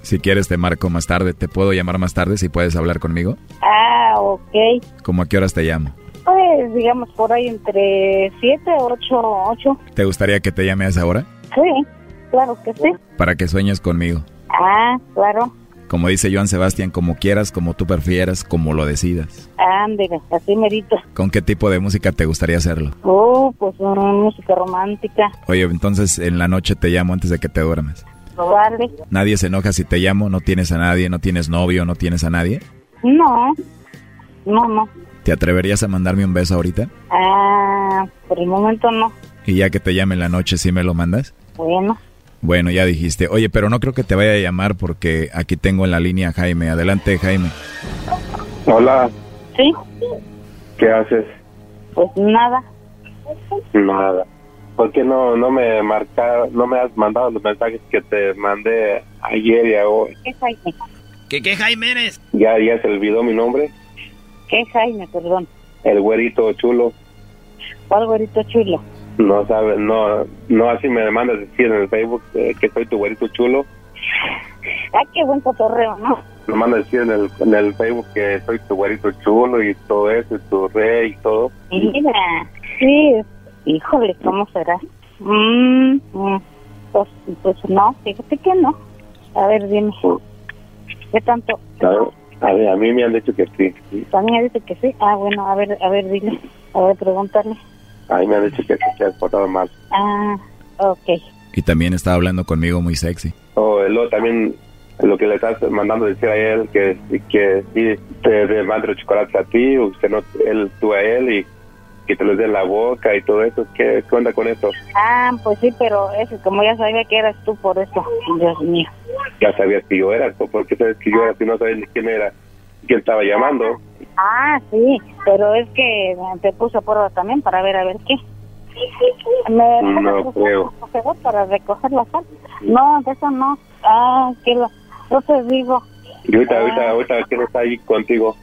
Si quieres te marco más tarde. ¿Te puedo llamar más tarde si puedes hablar conmigo? Ah, ok. ¿Cómo a qué horas te llamo? Pues digamos por ahí entre 7, 8, 8. ¿Te gustaría que te llame a esa hora? Sí, claro que sí. Para que sueñes conmigo. Ah, claro. Como dice Joan Sebastián, como quieras, como tú prefieras, como lo decidas. Ándale, así merito. ¿Con qué tipo de música te gustaría hacerlo? Oh, pues una música romántica. Oye, entonces en la noche te llamo antes de que te duermas. Vale. ¿Nadie se enoja si te llamo? ¿No tienes a nadie? ¿No tienes novio? ¿No tienes a nadie? No, no, no. ¿Te atreverías a mandarme un beso ahorita? Ah, por el momento no. ¿Y ya que te llame en la noche, sí me lo mandas? Bueno. Bueno, ya dijiste. Oye, pero no creo que te vaya a llamar porque aquí tengo en la línea a Jaime. Adelante, Jaime. Hola. ¿Sí? ¿Qué haces? Pues nada. Nada. ¿Por qué no, no me marca, no me has mandado los mensajes que te mandé ayer y hoy? ¿Qué Jaime? ¿Qué, qué Jaime eres? ¿Ya, ya se olvidó mi nombre? ¿Qué Jaime, perdón? El güerito chulo. ¿Cuál güerito chulo? No sabes, no, no así me mandas decir en el Facebook eh, que soy tu güerito chulo. Ah, qué buen cotorreo, ¿no? Me mandas decir en el, en el Facebook que soy tu güerito chulo y todo eso, y tu rey y todo. Mira, sí, Híjole, ¿cómo será? Mm, mm, pues, pues no, fíjate que no. A ver, dime. ¿Qué tanto? A, ver, a mí me han dicho que sí. ¿También dicho que sí? Ah, bueno, a ver, a ver, dile. A ver, pregúntale. A mí me han dicho que se has portado mal. Ah, ok. Y también estaba hablando conmigo muy sexy. Oh, luego también lo que le estás mandando decir a él, que, que sí te, te mande los chocolates a ti, o usted no, él, tú a él, y que te los dé la boca y todo eso. ¿Qué, onda con eso? Ah, pues sí, pero eso, como ya sabía que eras tú por eso, Dios mío. Ya sabías que yo era, ¿por qué sabes que yo era si no sabes ni quién era? ¿Quién estaba llamando? Ah, sí, pero es que te puse a prueba también para ver a ver qué. Me no creo. Para recoger la sal. No, de eso no. Ah, que lo, no te digo. Y ahorita, ahorita, ahorita, ¿quién está ahí contigo?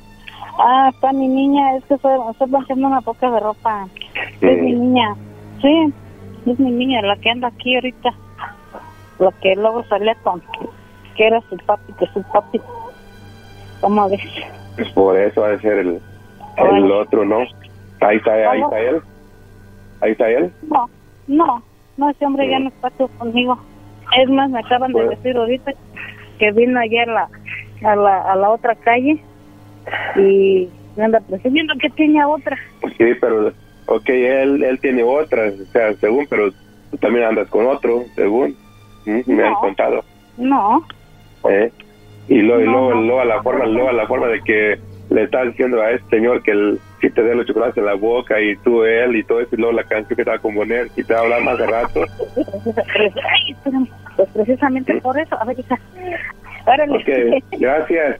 Ah, está mi niña, es que estoy, estoy planchando una poca de ropa. Es mi niña, sí. Es mi niña la que anda aquí ahorita. La que luego salía con que era su papi, que su papi. ¿Cómo ves? Pues por eso ha de ser el, el otro, ¿no? Ahí está, ahí está él. Ahí está él. No, no, no, ese hombre ya no está conmigo. Es más, me acaban de Pues- decir ahorita que vino ayer la, a la, a la otra calle y me anda presumiendo que tiene otra. Sí, pero, ok, él, él tiene otras, o sea, según, pero tú también andas con otro, según. Me han contado. No, ¿eh? Y luego, y luego, no. luego a la forma, luego a la forma de que le está diciendo a este señor que el, si te dé los chocolates en la boca y tú él y todo eso, y luego la canción que te va a componer y te va a hablar más de rato. Ay. Pues precisamente por eso. A ver. Órale. Ok, gracias.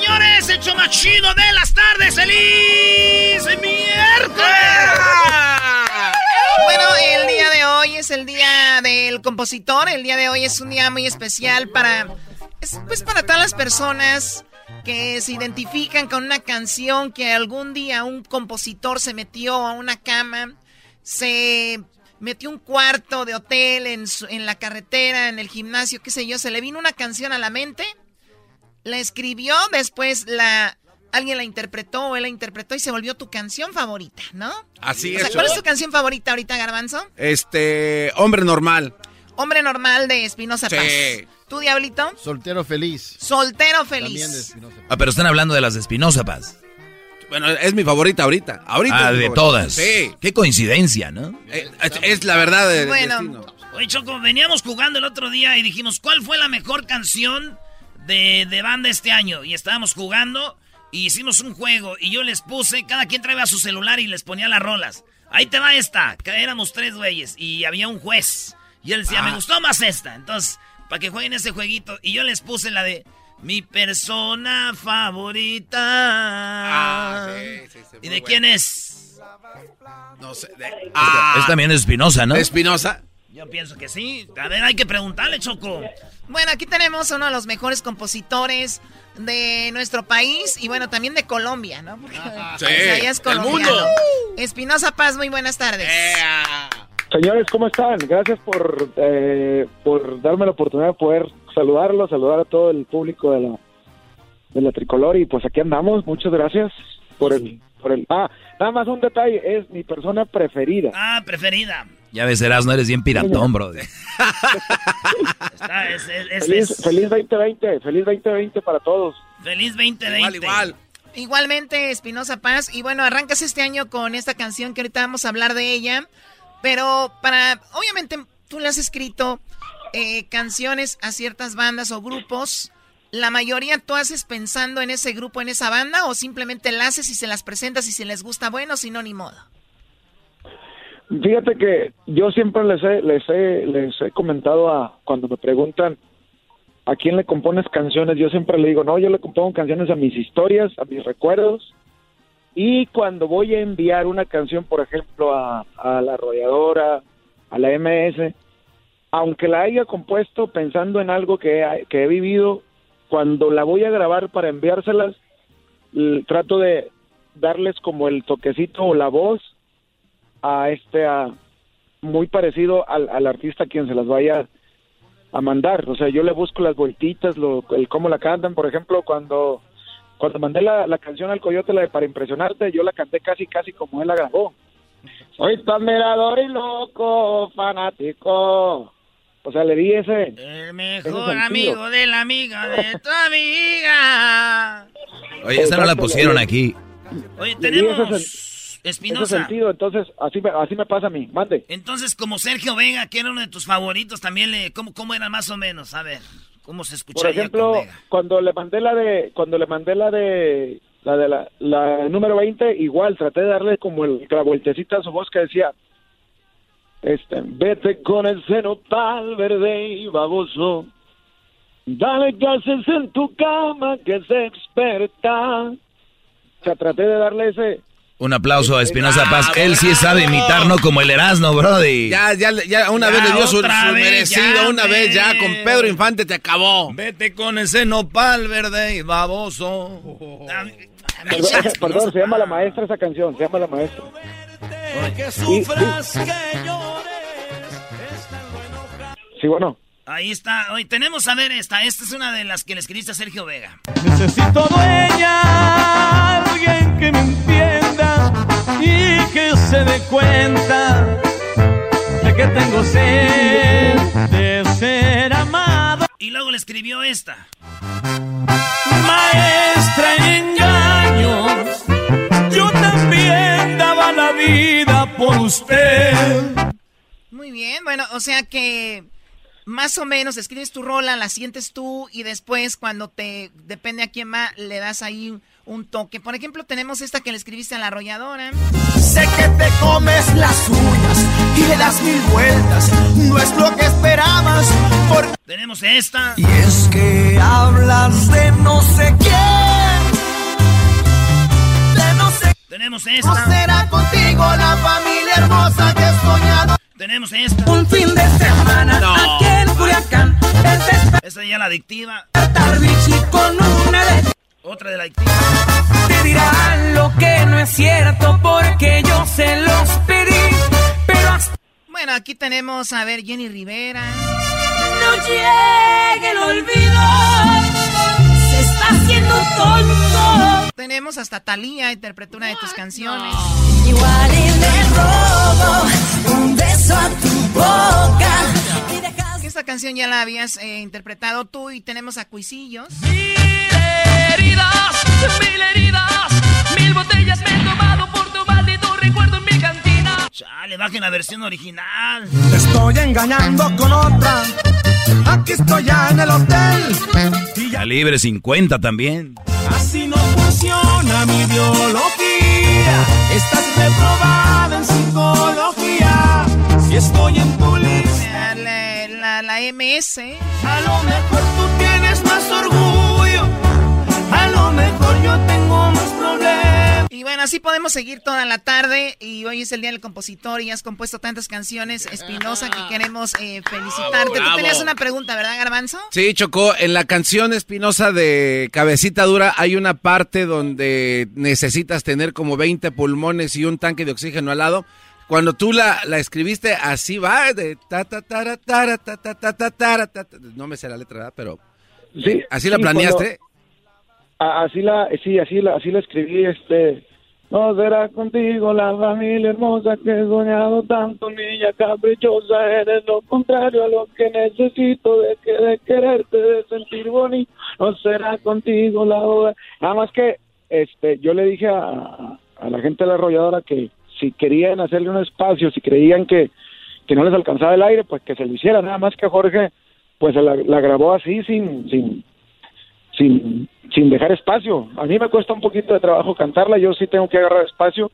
chido de las tardes. ¡Feliz miércoles! Bueno, el día de hoy es el día del compositor. El día de hoy es un día muy especial para, es, pues para todas las personas que se identifican con una canción que algún día un compositor se metió a una cama, se metió un cuarto de hotel en, su- en la carretera, en el gimnasio, qué sé yo, se le vino una canción a la mente, la escribió, después la alguien la interpretó o él la interpretó y se volvió tu canción favorita, ¿no? Así O sea, es. ¿Cuál es tu canción favorita ahorita, Garbanzo? Este, hombre normal. Hombre normal de Espinosa Sí. Paz. ¿Tú, Diablito? Soltero feliz. Soltero feliz. Ah, pero están hablando de las de Espinosa Paz. Bueno, es mi favorita ahorita. Ahorita Ah, de favorita. todas. Sí. Qué coincidencia, ¿no? Eh, Es, es la verdad de, Bueno, oye Choco, veníamos jugando el otro día y dijimos, ¿cuál fue la mejor canción de, de banda este año? Y estábamos jugando y hicimos un juego y yo les puse, cada quien traía su celular y les ponía las rolas. Ahí te va esta, que éramos tres güeyes y había un juez. Y él decía, Ah. me gustó más esta. Entonces, para que jueguen ese jueguito. Y yo les puse la de mi persona favorita. Ah, ¿Y de quién es? No sé. es también de Espinosa, ¿no? ¿De Espinosa? Yo pienso que sí. A ver, hay que preguntarle, Choco. Bueno, aquí tenemos uno de los mejores compositores de nuestro país y bueno, también de Colombia, ¿no? Porque, Sí, o sea, ella es colombiano. mundo. Espinosa Paz, muy buenas tardes. Señores, ¿cómo están? Gracias por, eh, por darme la oportunidad de poder saludarlos, saludar a todo el público de la, de la tricolor y pues aquí andamos. Muchas gracias por el, por el. Ah, nada más un detalle, es mi persona preferida. Ah, preferida. Ya ves, no eres bien piratón, bro. Está- es- es- es- Feliz, es- feliz 2020, feliz 2020 para todos. Feliz 2020. Igual, igual. Igualmente, Espinosa Paz. Y bueno, arrancas este año con esta canción que ahorita vamos a hablar de ella. Pero para, obviamente, tú le has escrito eh, canciones a ciertas bandas o grupos. ¿La mayoría tú haces pensando en ese grupo, en esa banda? ¿O simplemente la haces y se las presentas y si les gusta, bueno, si no, ni modo? Fíjate que yo siempre les he, les he, les he comentado a cuando me preguntan a quién le compones canciones, yo siempre le digo, no, yo le compongo canciones a mis historias, a mis recuerdos. Y cuando voy a enviar una canción, por ejemplo, a, a la arrolladora, a la MS, aunque la haya compuesto pensando en algo que, que he vivido, cuando la voy a grabar para enviárselas, trato de darles como el toquecito o la voz a este a muy parecido al, al artista a quien se las vaya a mandar o sea yo le busco las vueltitas lo, el cómo la cantan por ejemplo cuando cuando mandé la, la canción al coyote la de para impresionarte yo la canté casi casi como él la grabó soy tu admirador y loco fanático o sea le di ese El mejor sentido. amigo de la amiga de tu amiga. Oye, esa no la pusieron aquí. Oye, Le di ese Espinosa. sentido entonces así me, así me pasa a mí mande Entonces, como Sergio Vega, que era uno de tus favoritos, también le. ¿Cómo, cómo era más o menos? A ver, ¿cómo se Por escucharía ejemplo, con Vega? cuando le mandé la de cuando le mandé la de la de la, la número 20, igual traté de darle como el, la vueltecita a su voz que decía Este, vete con el seno tal verde y baboso. Dale clases en tu cama que es experta. O sea, traté de darle ese... Un aplauso a Espinosa Paz. Él sí sabe imitar, no como el Erasmo, brody. Ya, ya, ya una vez le dio su, merecido, una vez ya con Pedro Infante te acabó. Vete con ese nopal verde y baboso. Perdón, perdón, se llama La Maestra esa canción, se llama La Maestra. Que sufras, que Sí, bueno. Ahí está. Hoy tenemos a ver esta. Esta es una de las que le escribiste a Sergio Vega. Necesito dueña, alguien que me entienda y que se dé cuenta de que tengo sed de ser amado. Y luego le escribió esta. Maestra en engaños, yo también daba la vida por usted. Muy bien, bueno, o sea que más o menos escribes tu rola, la sientes tú y después cuando te depende a quién va, le das ahí un toque. Por ejemplo, tenemos esta que le escribiste a la arrolladora. Sé que te comes las uñas y le das mil vueltas. No es lo que esperabas. Por... Tenemos esta. Y es que hablas de no sé quién. De no sé Tenemos esta. No será contigo la familia hermosa que he soñado. Tenemos esta. Un fin de semana No. aquí en Culiacán. Esta ya la adictiva. con una de Otra de la. Te dirán lo que no es cierto porque yo se los pedí. Pero hasta Bueno, aquí tenemos, a ver, Jenny Rivera. no llegue el olvido. Se está haciendo tonto. Tenemos hasta Thalía, interpretó una de tus canciones. Igual y le robo un beso a tu boca. Que Esta canción ya la habías eh, interpretado tú y tenemos a Cuisillos. Heridas, mil heridas, mil botellas me he tomado por tu maldito recuerdo en mi cantina. Chale, bajen la versión original. Te estoy engañando con otra. Aquí estoy ya en el hotel. Y ya Calibre 50 también. así no funciona mi biología. Estás reprobada en psicología. Si estoy en policía. La, la, la MS. A lo mejor tú tienes más orgullo. A lo mejor yo tengo más problemas. Y bueno, así podemos seguir toda la tarde. Y hoy es el Día del Compositor y has compuesto tantas canciones, Espinosa, que queremos eh, felicitarte. Bravo. Tú tenías una pregunta, ¿verdad, Garbanzo? Sí, Chocó, en la canción Espinosa de Cabecita Dura hay una parte donde necesitas tener como 20 pulmones y un tanque de oxígeno al lado. Cuando tú la, la escribiste, así va, de ta ta ta ta ta ta ta ta ta ta ta ta. No me sé la letra, ¿verdad? pero Sí, así la planeaste. Así la, sí, así la, así la escribí, este. No será contigo la familia hermosa que he soñado tanto, niña caprichosa, eres lo contrario a lo que necesito de, que, de quererte, de sentir bonito. No será contigo la boda. Nada más que, este, yo le dije a, a la gente de la arrolladora que si querían hacerle un espacio, si creían que, que no les alcanzaba el aire, pues que se lo hiciera. Nada más que Jorge, pues la, la grabó así, sin, sin, sin, sin dejar espacio. A mí me cuesta un poquito de trabajo cantarla, yo sí tengo que agarrar espacio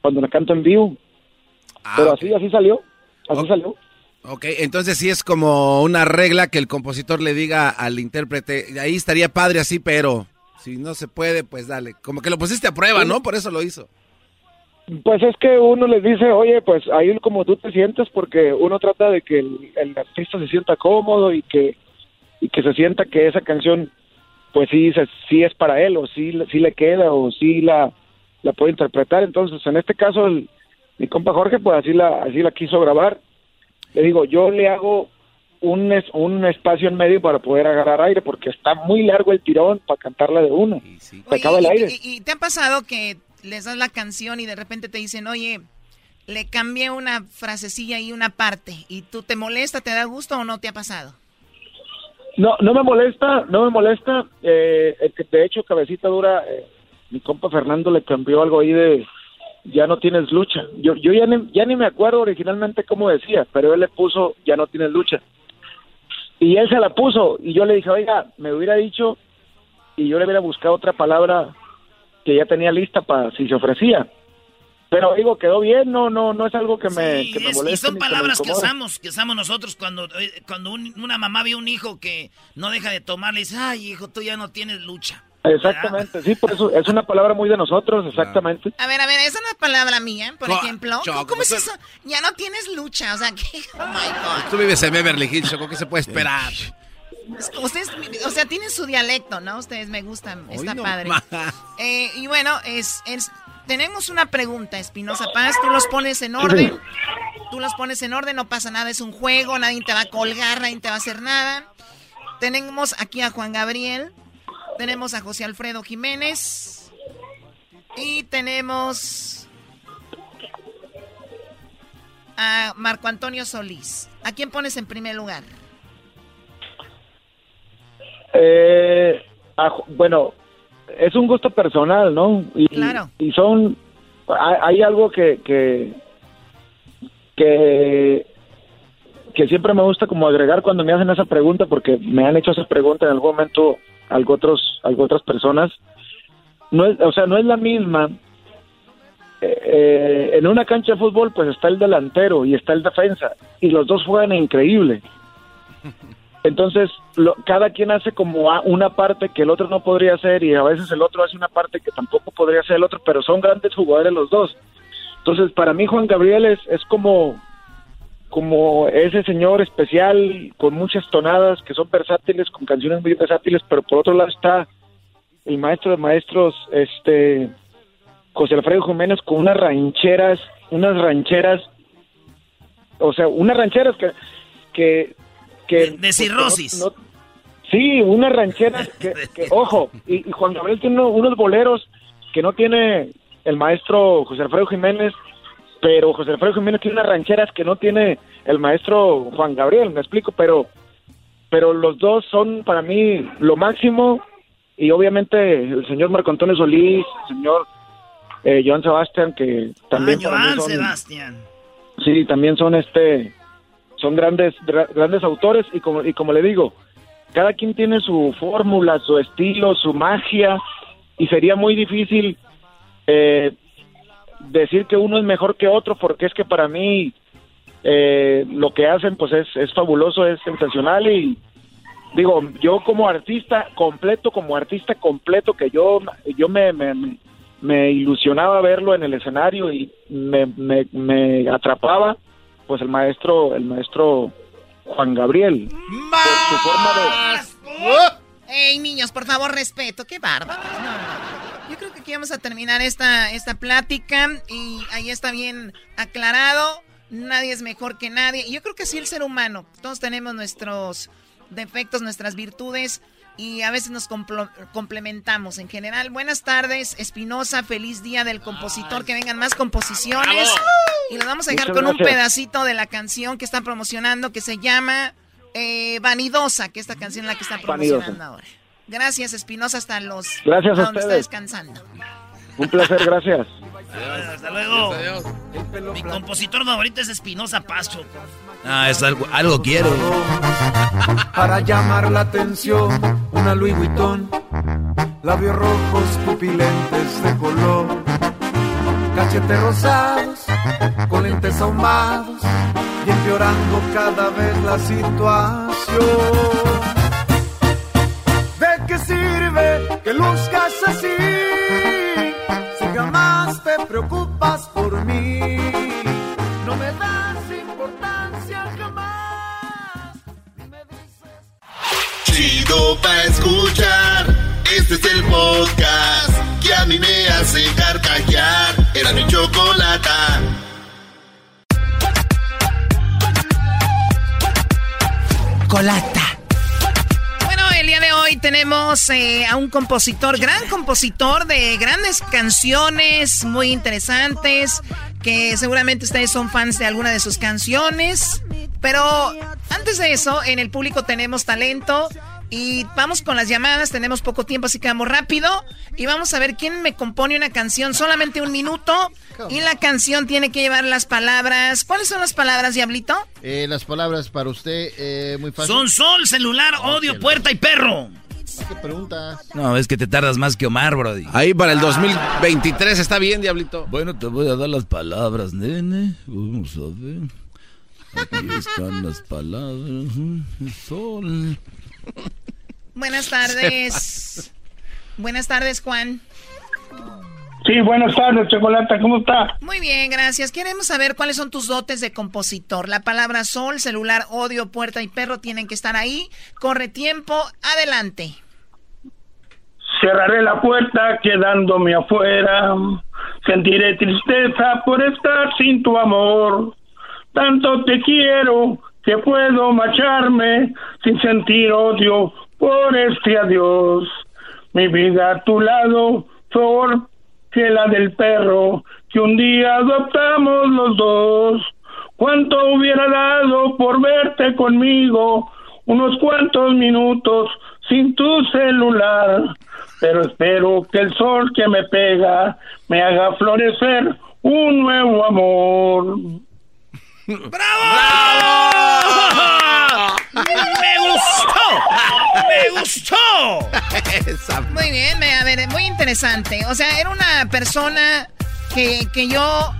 cuando la canto en vivo. Pero así, así salió, así salió. Ok, entonces sí es como una regla que el compositor le diga al intérprete, ahí estaría padre así, pero si no se puede, pues dale. Como que lo pusiste a prueba, ¿no? Por eso lo hizo. Pues es que uno les dice, oye, pues ahí como tú te sientes, porque uno trata de que el, el artista se sienta cómodo y que, y que se sienta que esa canción, pues sí, sí es para él, o sí, le- sí le queda, o sí la, la puede interpretar. Entonces, en este caso, el, mi compa Jorge, pues así la, así la quiso grabar. Le digo, yo le hago un, es- un espacio en medio para poder agarrar aire, porque está muy largo el tirón para cantarla de una. Se acaba el y, aire. y- y te ha pasado que les das la canción y de repente te dicen, oye, le cambié una frasecilla y una parte, y tú te molesta, te da gusto o no te ha pasado? No, no me molesta, no me molesta. Eh, de hecho, cabecita dura, eh, mi compa Fernando le cambió algo ahí de ya no tienes lucha. Yo, yo ya, ni, ya ni me acuerdo originalmente cómo decía, pero él le puso ya no tienes lucha. Y él se la puso y yo le dije, oiga, me hubiera dicho y yo le hubiera buscado otra palabra que ya tenía lista para si se ofrecía. Pero digo, quedó bien, no, no, no es algo que me, Sí, que me es- moleste y son que palabras que usamos, que usamos nosotros cuando, eh, cuando un- una mamá ve un hijo que no deja de tomar, le dice, ay, hijo, tú ya no tienes lucha. Exactamente, sí, por eso es una palabra muy de nosotros, exactamente. A ver, a ver, esa no es palabra mía, por ejemplo. Choco, ¿Cómo es eso? Ya no tienes lucha, o sea, que... Oh, my God. Tú vives en Beverly Hills, Choco, ¿qué se puede esperar? Ustedes, o sea, tienen su dialecto, ¿no? Ustedes me gustan, está no padre. Eh, y bueno, es, es- tenemos una pregunta, Espinosa Paz, tú los pones en orden, tú los pones en orden, no pasa nada, es un juego, nadie te va a colgar, nadie te va a hacer nada. Tenemos aquí a Juan Gabriel, tenemos a José Alfredo Jiménez y tenemos a Marco Antonio Solís. ¿A quién pones en primer lugar? Eh, bueno, es un gusto personal, ¿no? Y, Claro. y son, hay, hay algo que, que, que, que siempre me gusta como agregar cuando me hacen esa pregunta, porque me han hecho esa pregunta en algún momento algo otros, algo otras personas. No es, o sea, no es la misma. Eh, eh, en una cancha de fútbol, pues está el delantero y está el defensa, y los dos juegan increíble. Entonces, lo- cada quien hace como una parte que el otro no podría hacer y a veces el otro hace una parte que tampoco podría hacer el otro, pero son grandes jugadores los dos. Entonces, para mí Juan Gabriel es, es como, como ese señor especial con muchas tonadas que son versátiles, con canciones muy versátiles, pero por otro lado está el maestro de maestros, este José Alfredo Jiménez con unas rancheras, unas rancheras, o sea, unas rancheras que que que De cirrosis. no- no- sí, unas rancheras que, que- ojo, y, y Juan Gabriel tiene uno- unos boleros que no tiene el maestro José Alfredo Jiménez, pero José Alfredo Jiménez tiene unas rancheras que no tiene el maestro Juan Gabriel, me explico, pero pero los dos son para mí lo máximo y obviamente el señor Marco Antonio Solís, el señor eh, Joan Sebastián que también Ah, Joan son- Sebastián. Sí, también son este son grandes gra- grandes autores y como y como le digo, cada quien tiene su fórmula, su estilo, su magia y sería muy difícil eh, decir que uno es mejor que otro porque es que para mí eh, lo que hacen pues es, es fabuloso, es sensacional y digo, yo como artista completo, como artista completo que yo yo me, me, me- me ilusionaba verlo en el escenario y me, me, me atrapaba pues el maestro el maestro Juan Gabriel por forma de Ey, niños, por favor, respeto. Qué bárbaro. No. Yo creo que aquí vamos a terminar esta, esta plática y ahí está bien aclarado. Nadie es mejor que nadie. Yo creo que sí el ser humano. Todos tenemos nuestros defectos, nuestras virtudes y a veces nos complo- complementamos en general. Buenas tardes, Espinosa. Feliz día del compositor. Que vengan más composiciones. Y los vamos a dejar con un pedacito de la canción que están promocionando que se llama eh, Vanidosa, que esta canción es la que están Vanidosa. promocionando ahora. Gracias, Espinosa, hasta los. Gracias a donde está ustedes. descansando. Un placer, gracias. Hasta luego. Mi compositor favorito es Espinosa Paz, Choco. Ah, es algo, algo quiero. Para llamar la atención, una Louis Vuitton, labios rojos, pupilentes de color, cachetes rosados, con lentes ahumados, y empeorando cada vez la situación. ¿De qué sirve que luzcas así? Jamás te preocupas por mí, no me das importancia jamás. Chido pa' escuchar. Este es el podcast que a mí me hace carcajear. Era mi chocolata. Colata. Hoy tenemos eh, a un compositor, gran compositor de grandes canciones muy interesantes, que seguramente ustedes son fans de alguna de sus canciones. Pero antes de eso, en el público tenemos talento y vamos con las llamadas, tenemos poco tiempo, así que vamos rápido y vamos a ver quién me compone una canción, solamente un minuto y la canción tiene que llevar las palabras. ¿Cuáles son las palabras, Diablito? Eh, las palabras para usted, eh, muy fácil. Son sol, celular, odio, puerta y perro. ¿Qué preguntas? No, es que te tardas más que Omar, Brody. Ahí para el 2023 está bien, Diablito. Bueno, te voy a dar las palabras, nene. Vamos a ver. Aquí están las palabras. Sol. Buenas tardes. Buenas tardes, Juan. Sí, buenas tardes, Chocolata, ¿cómo está? Muy bien, gracias. Queremos saber cuáles son tus dotes de compositor. La palabra sol, celular, odio, puerta y perro tienen que estar ahí. Corre tiempo, adelante. Cerraré la puerta quedándome afuera. Sentiré tristeza por estar sin tu amor. Tanto te quiero que puedo marcharme sin sentir odio por este adiós. Mi vida a tu lado, flor que la del perro que un día adoptamos los dos. ¿Cuánto hubiera dado por verte conmigo unos cuantos minutos sin tu celular? Pero espero que el sol que me pega me haga florecer un nuevo amor. ¡Bravo! ¡Me gustó! ¡Me gustó! Muy bien, a ver, muy interesante. O sea, era una persona que, que yo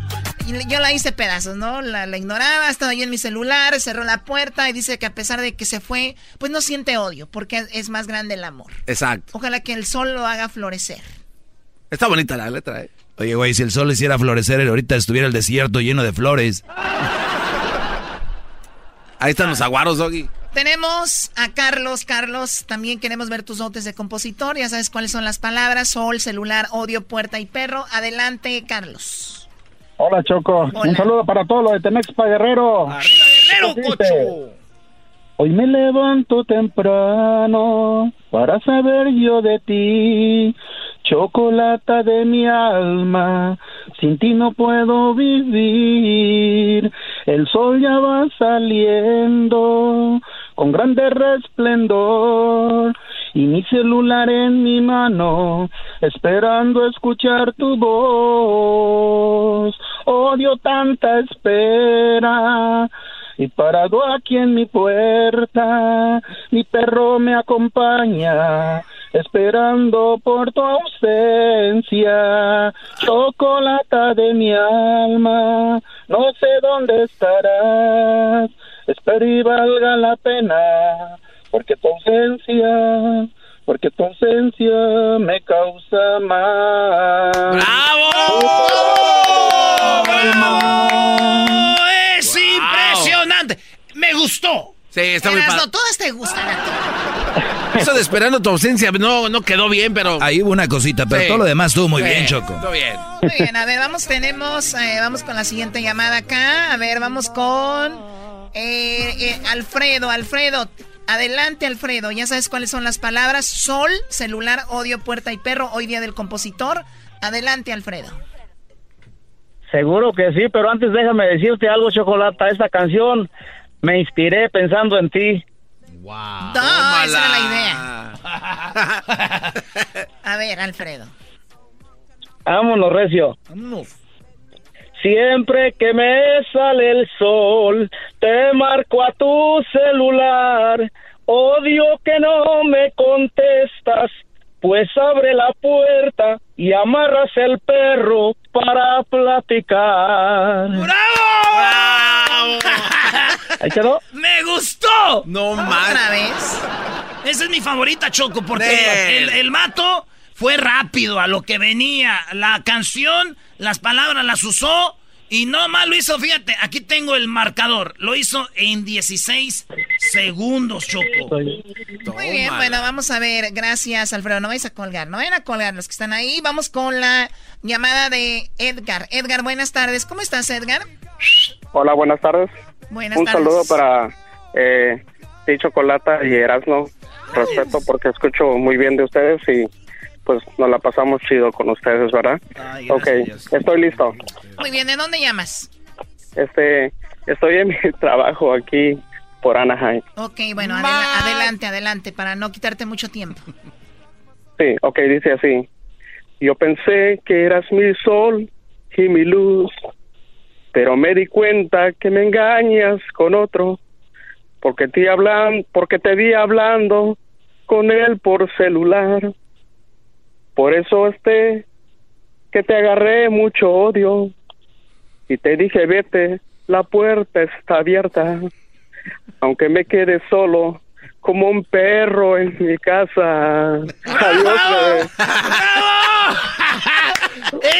yo la hice pedazos, ¿no? La, la, ignoraba, estaba yo en mi celular, cerró la puerta y dice que a pesar de que se fue, pues no siente odio, porque es más grande el amor. Exacto. Ojalá que el sol lo haga florecer. Está bonita la letra, ¿eh? Oye, güey, si el sol hiciera florecer, ahorita estuviera el desierto lleno de flores. Ahí están los aguaros, Doggy. Tenemos a Carlos. Carlos, también queremos ver tus dotes de compositor. Ya sabes cuáles son las palabras: sol, celular, odio, puerta y perro. Adelante, Carlos. Hola, Choco. Un saludo para todos los de Temexpa Guerrero. ¡Arriba, Guerrero, cocho! Hoy me levanto temprano para saber yo de ti, chocolata de mi alma, sin ti no puedo vivir. El sol ya va saliendo con grande resplendor y mi celular en mi mano, esperando escuchar tu voz. Odio tanta espera y parado aquí en mi puerta, mi perro me acompaña, esperando por tu ausencia, chocolata de mi alma, no sé dónde estarás, espero y valga la pena, porque tu ausencia porque tu ausencia me causa mal. ¡Bravo! ¡Bravo! ¡Me gustó! Sí, está muy padre. todas te gustan a ti. Eso de esperando tu ausencia no, no quedó bien, pero... Ahí hubo una cosita, pero Sí. todo lo demás estuvo muy Sí, bien, Choco. Todo bien. Muy bien, a ver, vamos, tenemos, eh, vamos con la siguiente llamada acá. A ver, vamos con eh, eh, Alfredo. Alfredo, adelante, Alfredo. Ya sabes cuáles son las palabras: sol, celular, odio, puerta y perro. Hoy día del compositor. Adelante, Alfredo. Seguro que sí, pero antes déjame decirte algo, Chocolata. Esta canción me inspiré pensando en ti. Wow. No, esa era la idea. A ver, Alfredo. Vámonos, Recio. Vámonos. Siempre que me sale el sol, te marco a tu celular. Odio que no me contestas, pues abre la puerta y amarras el perro para platicar. ¡Bravo! ¿Ahí quedó? ¡Me gustó! No ¿Otra más. vez? Esa es mi favorita, Choco, porque el, el mato fue rápido a lo que venía. La canción, las palabras las usó y no más lo hizo, fíjate, aquí tengo el marcador. Lo hizo en 16 segundos, Choco. Muy bien, bueno, vamos a ver. Gracias, Alfredo. No vais a colgar, no vayan a colgar los que están ahí. Vamos con la llamada de Edgar. Edgar, buenas tardes. ¿Cómo estás, Edgar? Hola, buenas tardes. Buenas Un tardes. saludo para eh, ti, Chocolata y Erasmo. Respeto porque escucho muy bien de ustedes y pues nos la pasamos chido con ustedes, ¿verdad? Ay, ok, gracias. estoy listo. Muy bien, ¿de dónde llamas? Este, estoy en mi trabajo aquí por Anaheim. Ok, bueno, adela- adelante, adelante, para no quitarte mucho tiempo. Sí, ok, dice así. Yo pensé que eras mi sol y mi luz, pero me di cuenta que me engañas con otro, porque te hablan, porque te vi hablando con él por celular. Por eso este que te agarré mucho odio y te dije vete, la puerta está abierta. Aunque me quede solo como un perro en mi casa. Adiós. bebé.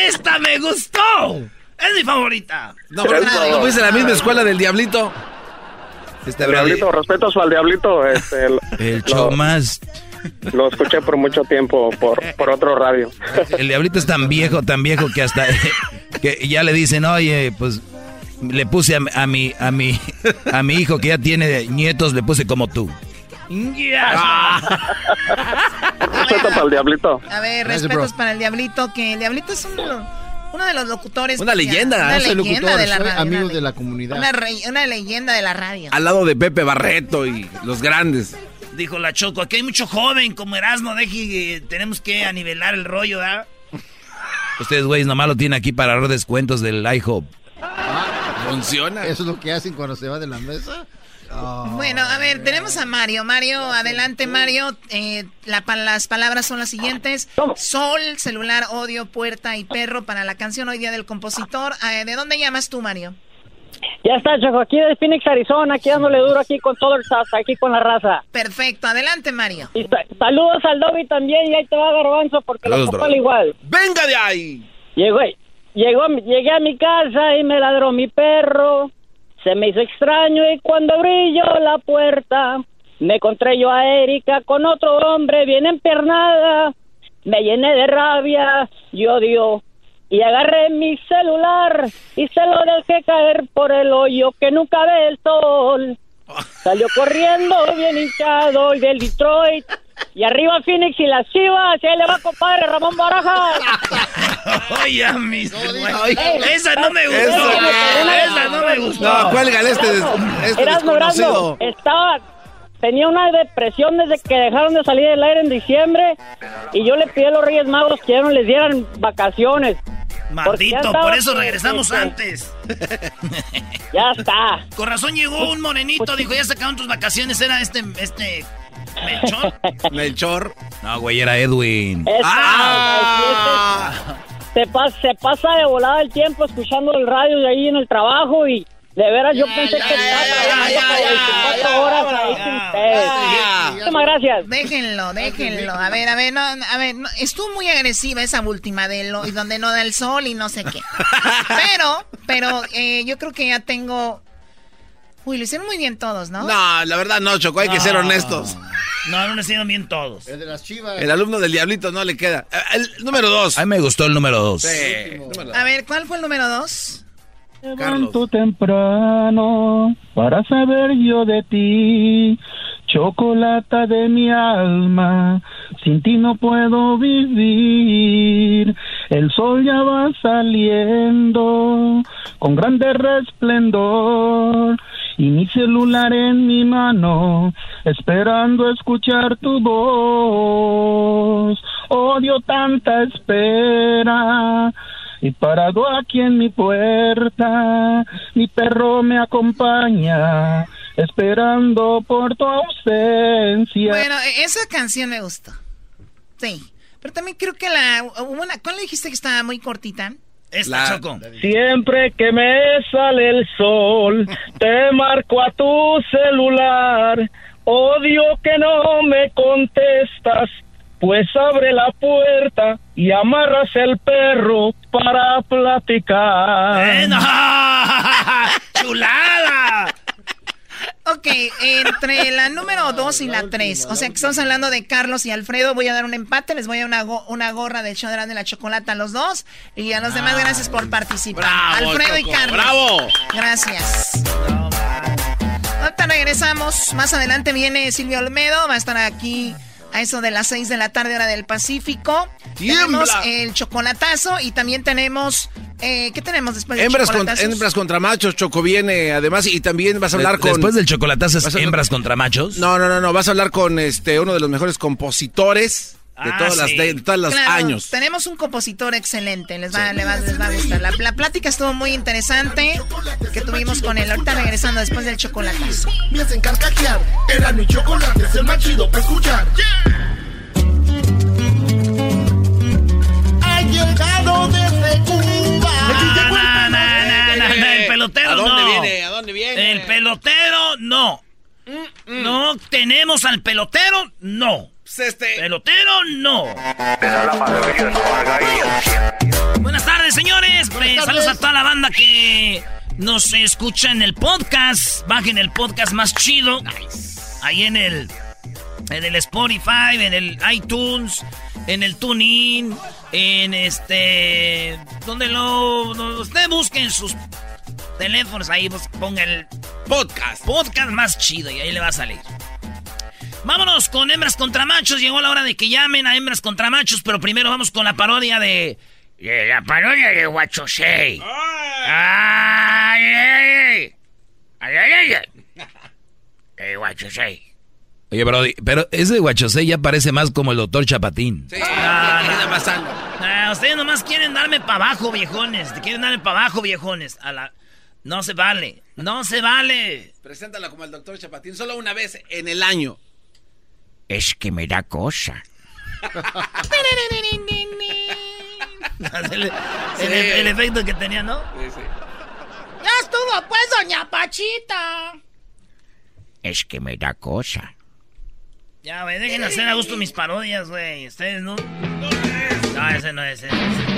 ¡Esta me gustó! Es mi favorita. No, pero no, fuiste la misma escuela del Diablito. Este El Brody. diablito, respetos al diablito. Este, el, El show más. Lo escuché por mucho tiempo por, por otro radio. El diablito es tan viejo, tan viejo que hasta que ya le dicen, oye, pues le puse a, a mi a mi a mi hijo que ya tiene nietos, le puse como tú. Respeto para el diablito. A ver, respetos para el Diablito, que el Diablito es un- uno de los locutores. Una leyenda. Una soy leyenda locutor, de la soy radio. amigo de la comunidad. Una, re- una leyenda de la radio. Al lado de Pepe Barreto y los grandes. Dijo la Choco, aquí hay mucho joven como Erasmo, deje, eh, tenemos que anivelar el rollo, ¿verdad? Ustedes, güeyes, nomás lo tienen aquí para dar descuentos del IHOP. Funciona. ¿Eso es lo que hacen cuando se va de la mesa? Bueno, a ver, tenemos a Mario. Mario, adelante, Mario. Eh, la pa- las palabras son las siguientes: Sol, celular, odio, puerta y perro para la canción Hoy Día del Compositor. Eh, ¿De dónde llamas tú, Mario? Ya está, Choco, aquí de Phoenix, Arizona, aquí dándole duro aquí con todo el sas, aquí con la raza. Perfecto, adelante, Mario. Y sa- saludos al Dobby también, y ahí te va Garbanzo, porque Saludos, lo bro. compara igual. ¡Venga de ahí! Llegó, llegó, a mi- llegué a mi casa y me ladró mi perro. Se me hizo extraño y cuando abrí yo la puerta, me encontré yo a Erika con otro hombre bien empiernada. Me llené de rabia y odio y agarré mi celular y se lo dejé caer por el hoyo que nunca ve el sol. Salió corriendo bien hinchado el del Detroit. Y arriba Phoenix y las chivas. Y ahí le va compadre Ramón Baraja. Oye, mis... Esa no me gustó. Esa no me gustó. No, cuélgale este, des- este Erasmo, desconocido. Erasmo, estaba, tenía una depresión desde que dejaron de salir del aire en diciembre y yo le pedí a los Reyes Magos que ya no les dieran vacaciones. Maldito, por eso regresamos que- antes. Ya está. Con razón llegó un morenito, dijo, ya se acabaron tus vacaciones, era este, este, Melchor. Melchor. No, güey, era Edwin. Ah. Se, pasa, se pasa de volada el tiempo escuchando el radio de ahí en el trabajo y de veras yo pensé que estaba trabajando como 24 horas ahí sin ustedes. Muchísimas gracias. Déjenlo, déjenlo. A ver, a ver, no, a ver, no, estuvo muy agresiva esa última de lo, y donde no da el sol y no sé qué. Pero, pero eh, yo creo que ya tengo. Uy, lo hicieron muy bien todos, ¿no? No, la verdad no, Choco, hay que ser honestos. No, no le hicieron bien todos. El de las chivas. El alumno del Diablito no le queda. Eh, El número dos. A mí me gustó el número dos. Sí. A ver, ¿cuál fue el número dos? Levanto temprano para saber yo de ti, chocolata de mi alma, sin ti no puedo vivir. El sol ya va saliendo con grande resplendor y mi celular en mi mano, esperando escuchar tu voz. Odio tanta espera. Y parado aquí en mi puerta, mi perro me acompaña, esperando por tu ausencia. Bueno, e- esa canción me gustó. Sí. Pero también creo que la. una, ¿Cuál le dijiste que estaba muy cortita? Esta, Choco. Siempre que me sale el sol, te marco a tu celular. Odio que no me contestas, pues abre la puerta y amarras el perro para platicar. ¡Eh, no! ¡Chulada! Ok, entre la número 2 y la 3, o sea que estamos hablando de Carlos y Alfredo, voy a dar un empate, les voy a dar una, go- una gorra del show de la chocolate a los dos y a los demás gracias por participar. Bravo, Alfredo y Carlos. bravo. Gracias. Ahorita regresamos, más adelante viene Silvio Olmedo, va a estar aquí a eso de las 6 de la tarde hora del Pacífico. ¡Tiembla! Tenemos el chocolatazo y también tenemos, eh, ¿qué tenemos después del Hembras, con- chocolatazos? hembras contra machos, Choco viene además y también vas a hablar De- con... Después del chocolatazo es hembras contra machos. No, no, no, no, vas a hablar con este uno de los mejores compositores de Ah, todas las sí. de, de todos los Claro, años. Tenemos un compositor excelente, les va, le va- les va a gustar. La, la plática estuvo muy interesante que tuvimos con él. Ahorita regresando después del chocolatazo. Me hacen carcajear. Era mi chocolate, es el más chido para escuchar. Ha llegado desde Cuba. Na, na, na, na, na, el pelotero ¿A dónde no. viene? ¿A dónde viene? El pelotero no. No tenemos al pelotero, no. Pues este. Pelotero, no. Buenas tardes, señores. Pues, tardes. saludos a toda la banda que nos escucha en el podcast. Bajen el podcast más chido. Ahí en el en el Spotify, en el iTunes, en el TuneIn, en este donde lo, lo- usted busque en sus teléfonos ahí pues, ponga el podcast podcast más chido y ahí le va a salir. Vámonos con hembras contra machos. Llegó la hora de que llamen a hembras contra machos, pero primero vamos con la parodia de. la parodia de Guachosei. ¡Ay, ay, ay! ¡Ay, ay, ay! ay! De Guachosei. Oye, Brody, pero ese guachosé ya parece más como el doctor Chapatín. Ah, ustedes nomás quieren darme para abajo, viejones. Quieren darme para abajo, viejones. A la... No se vale. No se vale. Preséntala como el doctor Chapatín solo una vez en el año. Es que me da cosa. el, el- el efecto que tenía, ¿no? Ya estuvo, pues, doña Pachita. Es que me da cosa. Ya, güey, dejen hacer a gusto mis parodias, güey. Ustedes no. No, ese no es. ese no es.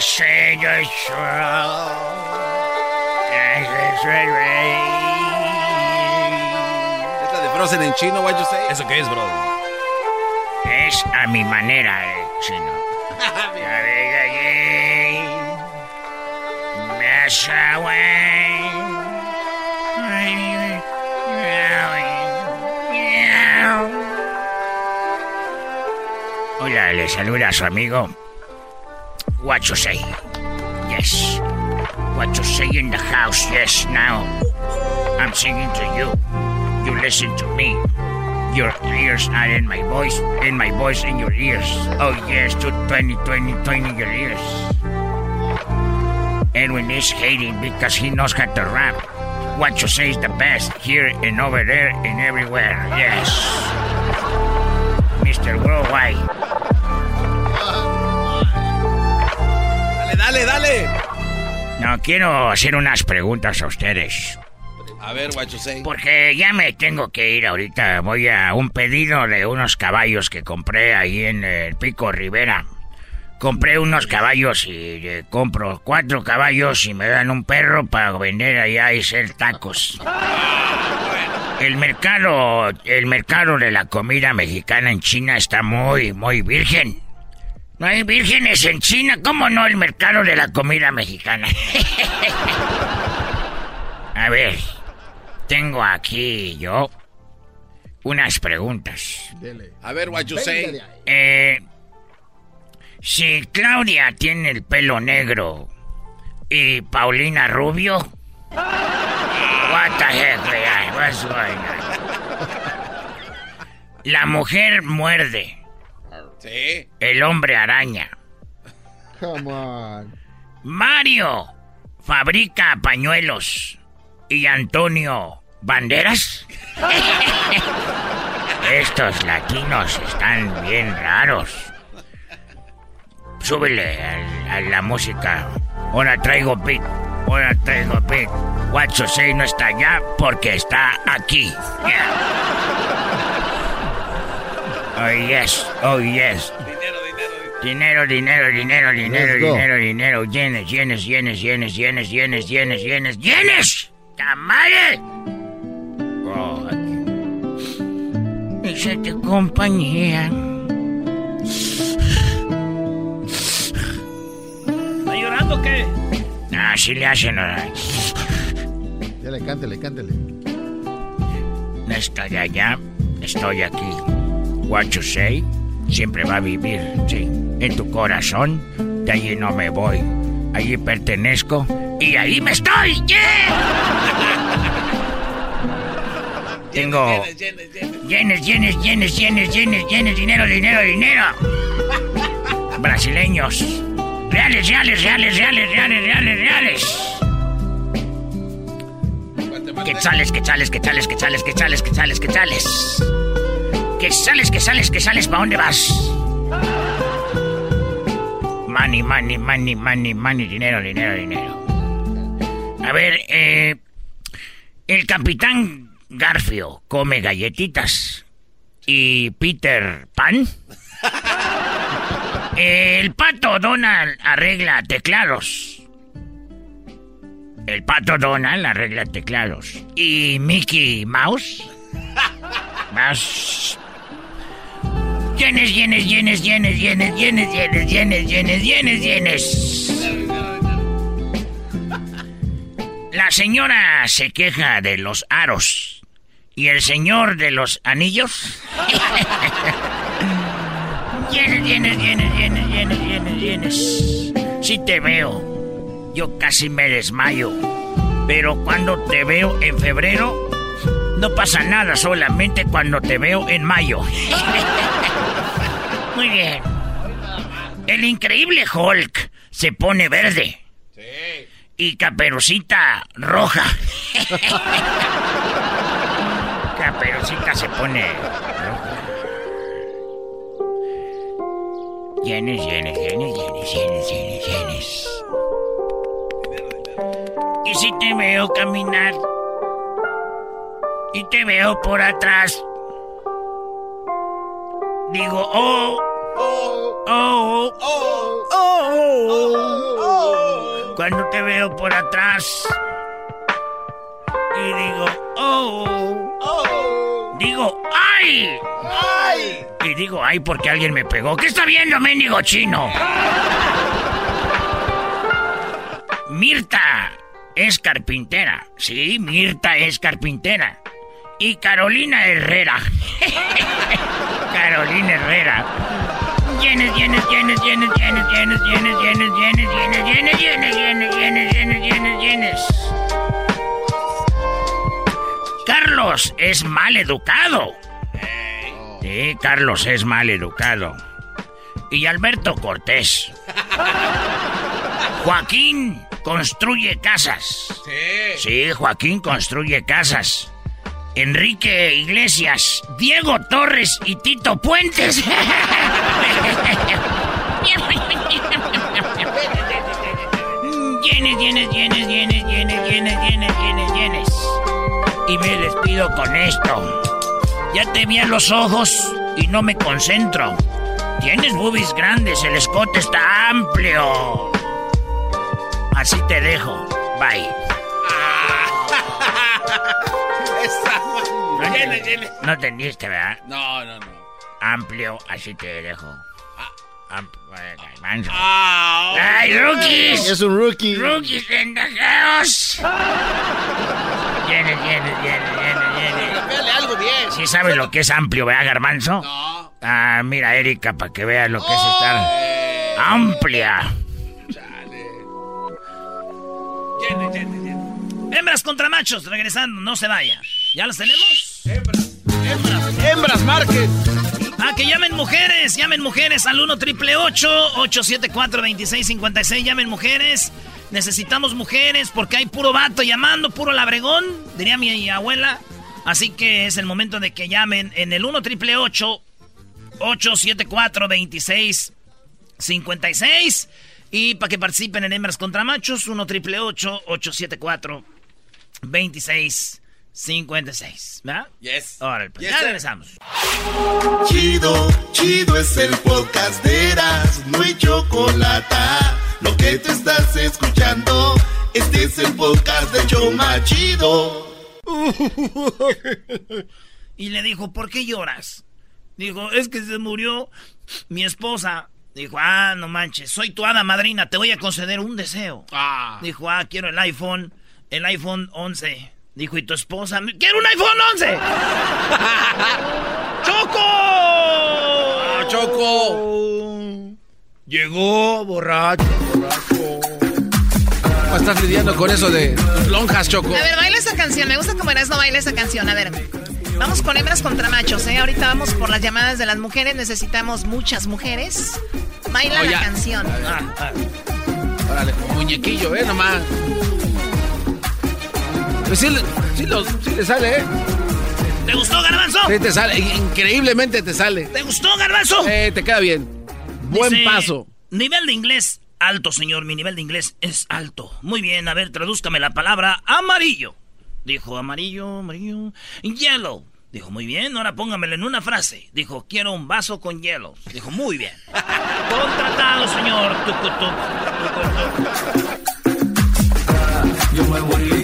¿Es de Frozen en chino, what you say? ¿Eso qué es, bro? Es a mi manera de chino. Hola, le saluda a su amigo What you say? Yes. What you say in the house? Yes. Now, I'm singing to you. You listen to me. Your ears are in my voice, in my voice in your ears. Oh yes, to 20, 20, 20 your ears. Edwin is hating because he knows how to rap. What you say is the best here and over there and everywhere. Yes. Mr. Worldwide. Dale, dale. No, quiero hacer unas preguntas a ustedes. A ver, say. Porque ya me tengo que ir ahorita. Voy a un pedido de unos caballos que compré ahí en el Pico Rivera. Compré unos caballos y eh, compro cuatro caballos y me dan un perro para vender allá y hacer tacos. El mercado, el mercado de la comida mexicana en China está muy, muy virgen. No hay vírgenes en China, ¿cómo no el mercado de la comida mexicana? A ver, tengo aquí yo unas preguntas. A ver, what you say. Eh, si Claudia tiene el pelo negro y Paulina rubio, what the heck, man? What's going on? La mujer muerde, Sí. el hombre araña. Come on. Mario fabrica pañuelos y Antonio banderas. Estos latinos están bien raros. Súbele al- a, la música. Ahora traigo beat. Ahora traigo beat. You say no está allá porque está aquí. Yeah. Oh yes, oh yes. Dinero, dinero, dinero, dinero, dinero, dinero, yenes, yenes, yenes, yenes, yenes, yenes, yenes, yenes, yenes. ¡Tamales! Esa te compañía. ¿Está llorando o qué? Ah, Así le hacen. Ya le cántele, cántele. No estoy allá, estoy aquí. What you say, siempre va a vivir, sí. En tu corazón, de allí no me voy. Allí pertenezco y ahí me estoy. Tengo yenes, yenes, yenes, yenes, yenes, yenes, dinero, dinero, dinero. Brasileños. Reales, reales, reales, reales, reales, reales, reales. Quetzales, quetzales, quetzales, quetzales, quetzales, quetzales, quetzales. Quetzales, quetzales, quetzales, ¿para dónde vas? Money, money, money, money, money, dinero, dinero, dinero. A ver, eh, el capitán Garfio come galletitas y Peter Pan. El pato Donald arregla teclados. El pato Donald arregla teclados. ¿Y Mickey Mouse? Mouse. Yenes, yenes, yenes, yenes, yenes, yenes, yenes, yenes, yenes, yenes, yenes. La señora se queja de los aros. ¿Y el señor de los anillos? Yenes, yenes, yenes, yenes, yenes, yenes, yenes. Si te veo, yo casi me desmayo. Pero cuando te veo en febrero, no pasa nada, solamente cuando te veo en mayo. Muy bien. El increíble Hulk se pone verde. Sí. Y Caperucita roja. Caperucita se pone roja. Yenes, yenes, yenes, yenes, yenes, yenes. Y si te veo caminar y te veo por atrás, digo, oh, oh, oh, oh, oh, Cuando te veo por atrás y digo, oh, oh, digo, ay, ay. Y digo, ay, porque alguien me pegó. ¿Qué está viendo, mendigo chino? Mirta es carpintera. Sí, Mirta es carpintera. Y Carolina Herrera. Carolina Herrera. Llenes, llenes, llenes, llenes, llenes, llenes, llenes, llenes, llenes, llenes, llenes, llenes, llenes, llenes, llenes, llenes. Carlos es mal educado. Sí, Carlos es mal educado. Y Alberto Cortés. Joaquín construye casas. Sí. Sí, Joaquín construye casas. Enrique Iglesias, Diego Torres y Tito Puentes. Llenes, llenes, llenes, llenes, llenes, llenes, llenes, llenes, llenes. Y me despido con esto. Ya te vi a los ojos y no me concentro. Tienes boobies grandes, el escote está amplio. Así te dejo. Bye. No, entendiste, no entendiste, ¿verdad? No, no, no. Amplio, así te dejo. Amplio, manso. Ah, ¡Ay, rookies! Es un rookie. ¡Rookies pendejeos! Llenes, llenes, llenes, llenes, llenes. Pégale algo bien. ¿Sí sabes lo que es amplio, verdad, Garmanzo? No. Ah, mira, Erika, para que veas lo que es estar amplia. Llenes, llenes, llenes. Hembras contra machos, regresando, no se vaya. ¿Ya los tenemos? Hembras, hembras, hembras, Márquez. Ah, que llamen mujeres, llamen mujeres al 1 triple 874 2656 llamen mujeres. Necesitamos mujeres porque hay puro vato llamando, puro labregón, diría mi abuela. Así que es el momento de que llamen en el 1 triple 874 2656 y para que participen en hembras contra machos, 1 triple 874 2656. ¿Verdad? Yes. Ahora, pues Yes, ya sir. regresamos. Chido, chido es el podcast de Eras, no hay chocolate. Lo que te estás escuchando, este es el podcast de Choma Chido. Y le dijo, ¿por qué lloras? Dijo, es que se murió mi esposa. Dijo, ah, no manches, soy tu hada madrina, te voy a conceder un deseo. Ah. Dijo, ah, quiero el iPhone, el iPhone 11. Dijo, ¿y tu esposa? ¡Quiero un iPhone 11! ¡Choco! Ah, ¡Choco! Llegó borracho, borracho. ¿Cómo estás lidiando con eso de lonjas, Choco? A ver, baila esa canción. Me gusta cómo eras, no baila esa canción. A ver, vamos con hembras contra machos, ¿eh? Ahorita vamos por las llamadas de las mujeres. Necesitamos muchas mujeres. Baila Oh, la canción. Órale, como muñequillo, ¿eh? Nomás. Pues sí, le- sí, sí le sale, ¿eh? ¿Te gustó, Garbanzo? Sí, te sale. Increíblemente te sale. ¿Te gustó, Garbanzo? Eh, te queda bien. Buen Dice, paso. Nivel de inglés alto, señor. Mi nivel de inglés es alto. Muy bien, a ver, tradúzcame la palabra amarillo. Dijo amarillo, amarillo. Yellow. Dijo, muy bien, ahora póngamelo en una frase. Dijo, quiero un vaso con hielo. Dijo, muy bien. Contratado, señor. Tucutuc, Muy bien, bueno,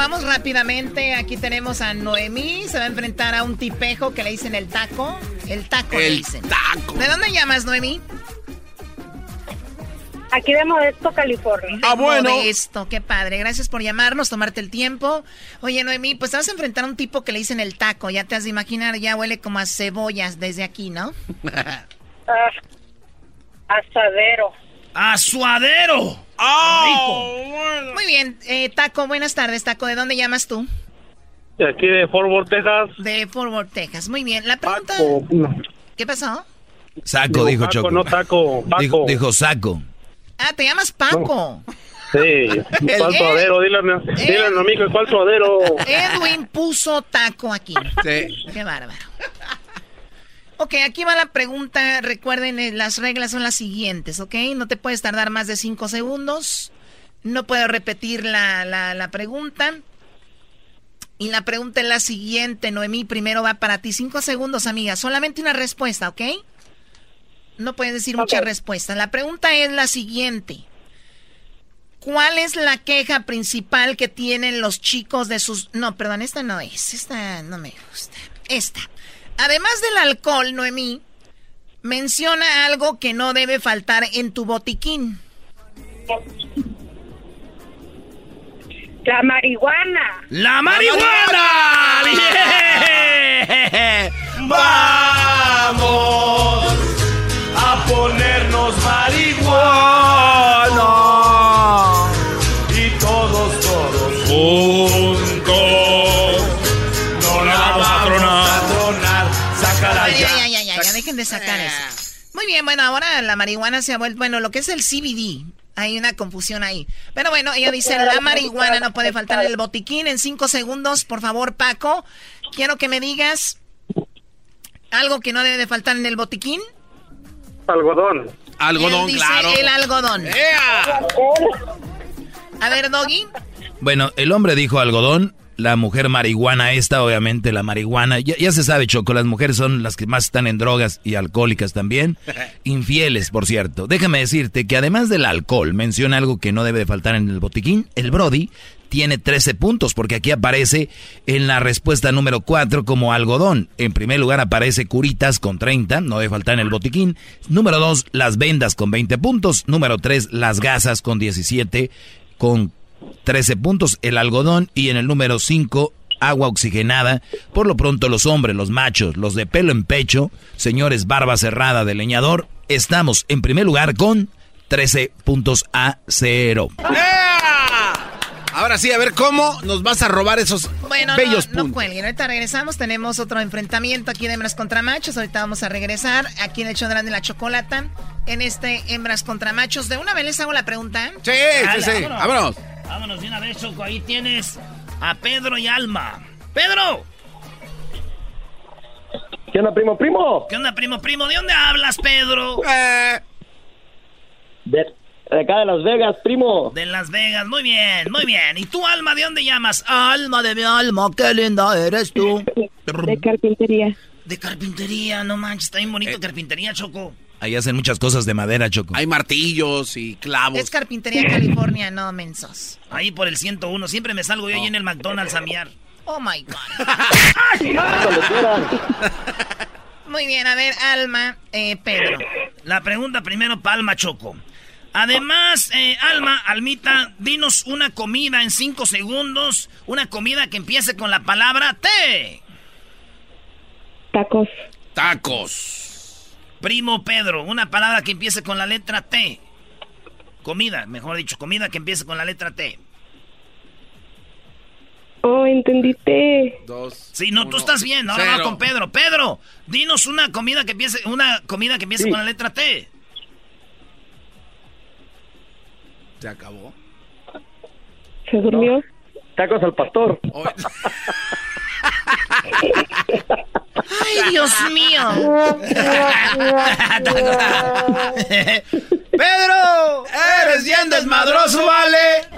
vamos rápidamente. Aquí tenemos a Noemí. Se va a enfrentar a un tipejo que le dicen el taco. El taco le El dicen. taco. ¿De dónde llamas, Noemí? Aquí de Modesto, California. Ah, bueno. Esto, qué padre. Gracias por llamarnos, tomarte el tiempo. Oye, Noemí, pues te vas a enfrentar a un tipo que le dicen el taco. Ya te has de imaginar, ya huele como a cebollas desde aquí, ¿no? Ah, asadero. ¡A suadero! ¡Oh! Muy bien, eh, Taco, buenas tardes, Taco. ¿De dónde llamas tú? De aquí de Fort Worth, Texas. De Fort Worth, Texas. Muy bien. La pregunta... ¿Qué pasó? Saco, dijo Choco. no taco. Paco. Dijo, dijo saco. Ah, te llamas Paco. Sí. ¿Cuál Eh. suadero? Dile, mi- dile a mi amigo, ¿cuál suadero? Edwin puso taco aquí. Sí. Qué bárbaro. Ok, aquí va la pregunta. Recuerden, eh, las reglas son las siguientes, ¿ok? No te puedes tardar más de cinco segundos. No puedo repetir la, la, la pregunta. Y la pregunta es la siguiente, Noemí. Primero va para ti. Cinco segundos, amiga. Solamente una respuesta, ¿ok? No puedes decir muchas respuestas. La pregunta es la siguiente. ¿Cuál es la queja principal que tienen los chicos de sus... No, perdón, esta no es. Esta no me gusta. Esta. Además del alcohol, Noemí, menciona algo que no debe faltar en tu botiquín. La marihuana. ¡La marihuana! ¡Bien! Vamos a ponernos marihuana y todos, todos juntos. Ya dejen de sacar eso. Muy bien, bueno, ahora la marihuana se ha vuelto, bueno, lo que es el CBD. Hay una confusión ahí. Pero bueno, ella dice, la marihuana no puede faltar en el botiquín. En cinco segundos, por favor, Paco, quiero que me digas algo que no debe de faltar en el botiquín. Algodón. Algodón, dice claro. el algodón. A ver, Doggy. Bueno, el hombre dijo algodón, la mujer marihuana esta, obviamente la marihuana. Ya, ya se sabe, Choco, las mujeres son las que más están en drogas y alcohólicas también. Infieles, por cierto. Déjame decirte que además del alcohol, menciona algo que no debe de faltar en el botiquín. El Brody tiene 13 puntos porque aquí aparece en la respuesta número 4 como algodón. En primer lugar aparece curitas con 30, no debe faltar en el botiquín. Número 2, las vendas con 20 puntos. Número 3, las gasas con 17 con 13 puntos el algodón y en el número 5 agua oxigenada. Por lo pronto los hombres, los machos, los de pelo en pecho, señores barba cerrada de leñador, estamos en primer lugar con 13 puntos a cero. Ahora sí, a ver cómo nos vas a robar esos Bueno, bellos no, no puntos. cuelguen. Ahorita regresamos. Tenemos otro enfrentamiento aquí de hembras contra machos. Ahorita vamos a regresar aquí en el show de la- chocolata. En este hembras contra machos. De una vez les hago la pregunta. Sí, sí, sí. vámonos. Vámonos. Vámonos de una vez, Choco. Ahí tienes a Pedro y Alma. ¡Pedro! ¿Qué onda, primo, primo? ¿Qué onda, primo, primo? ¿De dónde hablas, Pedro? Eh, De, de acá de Las Vegas, primo. De Las Vegas. Muy bien, muy bien. ¿Y tú, Alma, de dónde llamas? Alma de mi alma, qué linda eres tú. De carpintería. De carpintería, no manches, está bien bonito carpintería, Choco. Ahí hacen muchas cosas de madera, Choco. hay martillos y clavos. Es Carpintería California, no mensos. Ahí por el 101. Siempre me salgo yo ahí en el McDonald's a miar. Oh my God. Muy bien, a ver, Alma, eh, Pedro. La pregunta primero para Alma Choco. Además, eh, Alma, Almita, dinos una comida en cinco segundos. Una comida que empiece con la palabra T. Tacos. Tacos. Primo Pedro, una palabra que empiece con la letra T. Comida, mejor dicho, comida que empiece con la letra T. Oh, entendí T. Dos. Sí, no, tú estás bien. Ahora cero. va con Pedro. Pedro, dinos una comida que empiece, una comida que empiece Sí. con la letra T. Se acabó. ¿Se durmió? Tacos al pastor. Ay, Dios mío. ¡Pedro! ¡Eres bien desmadroso, vale!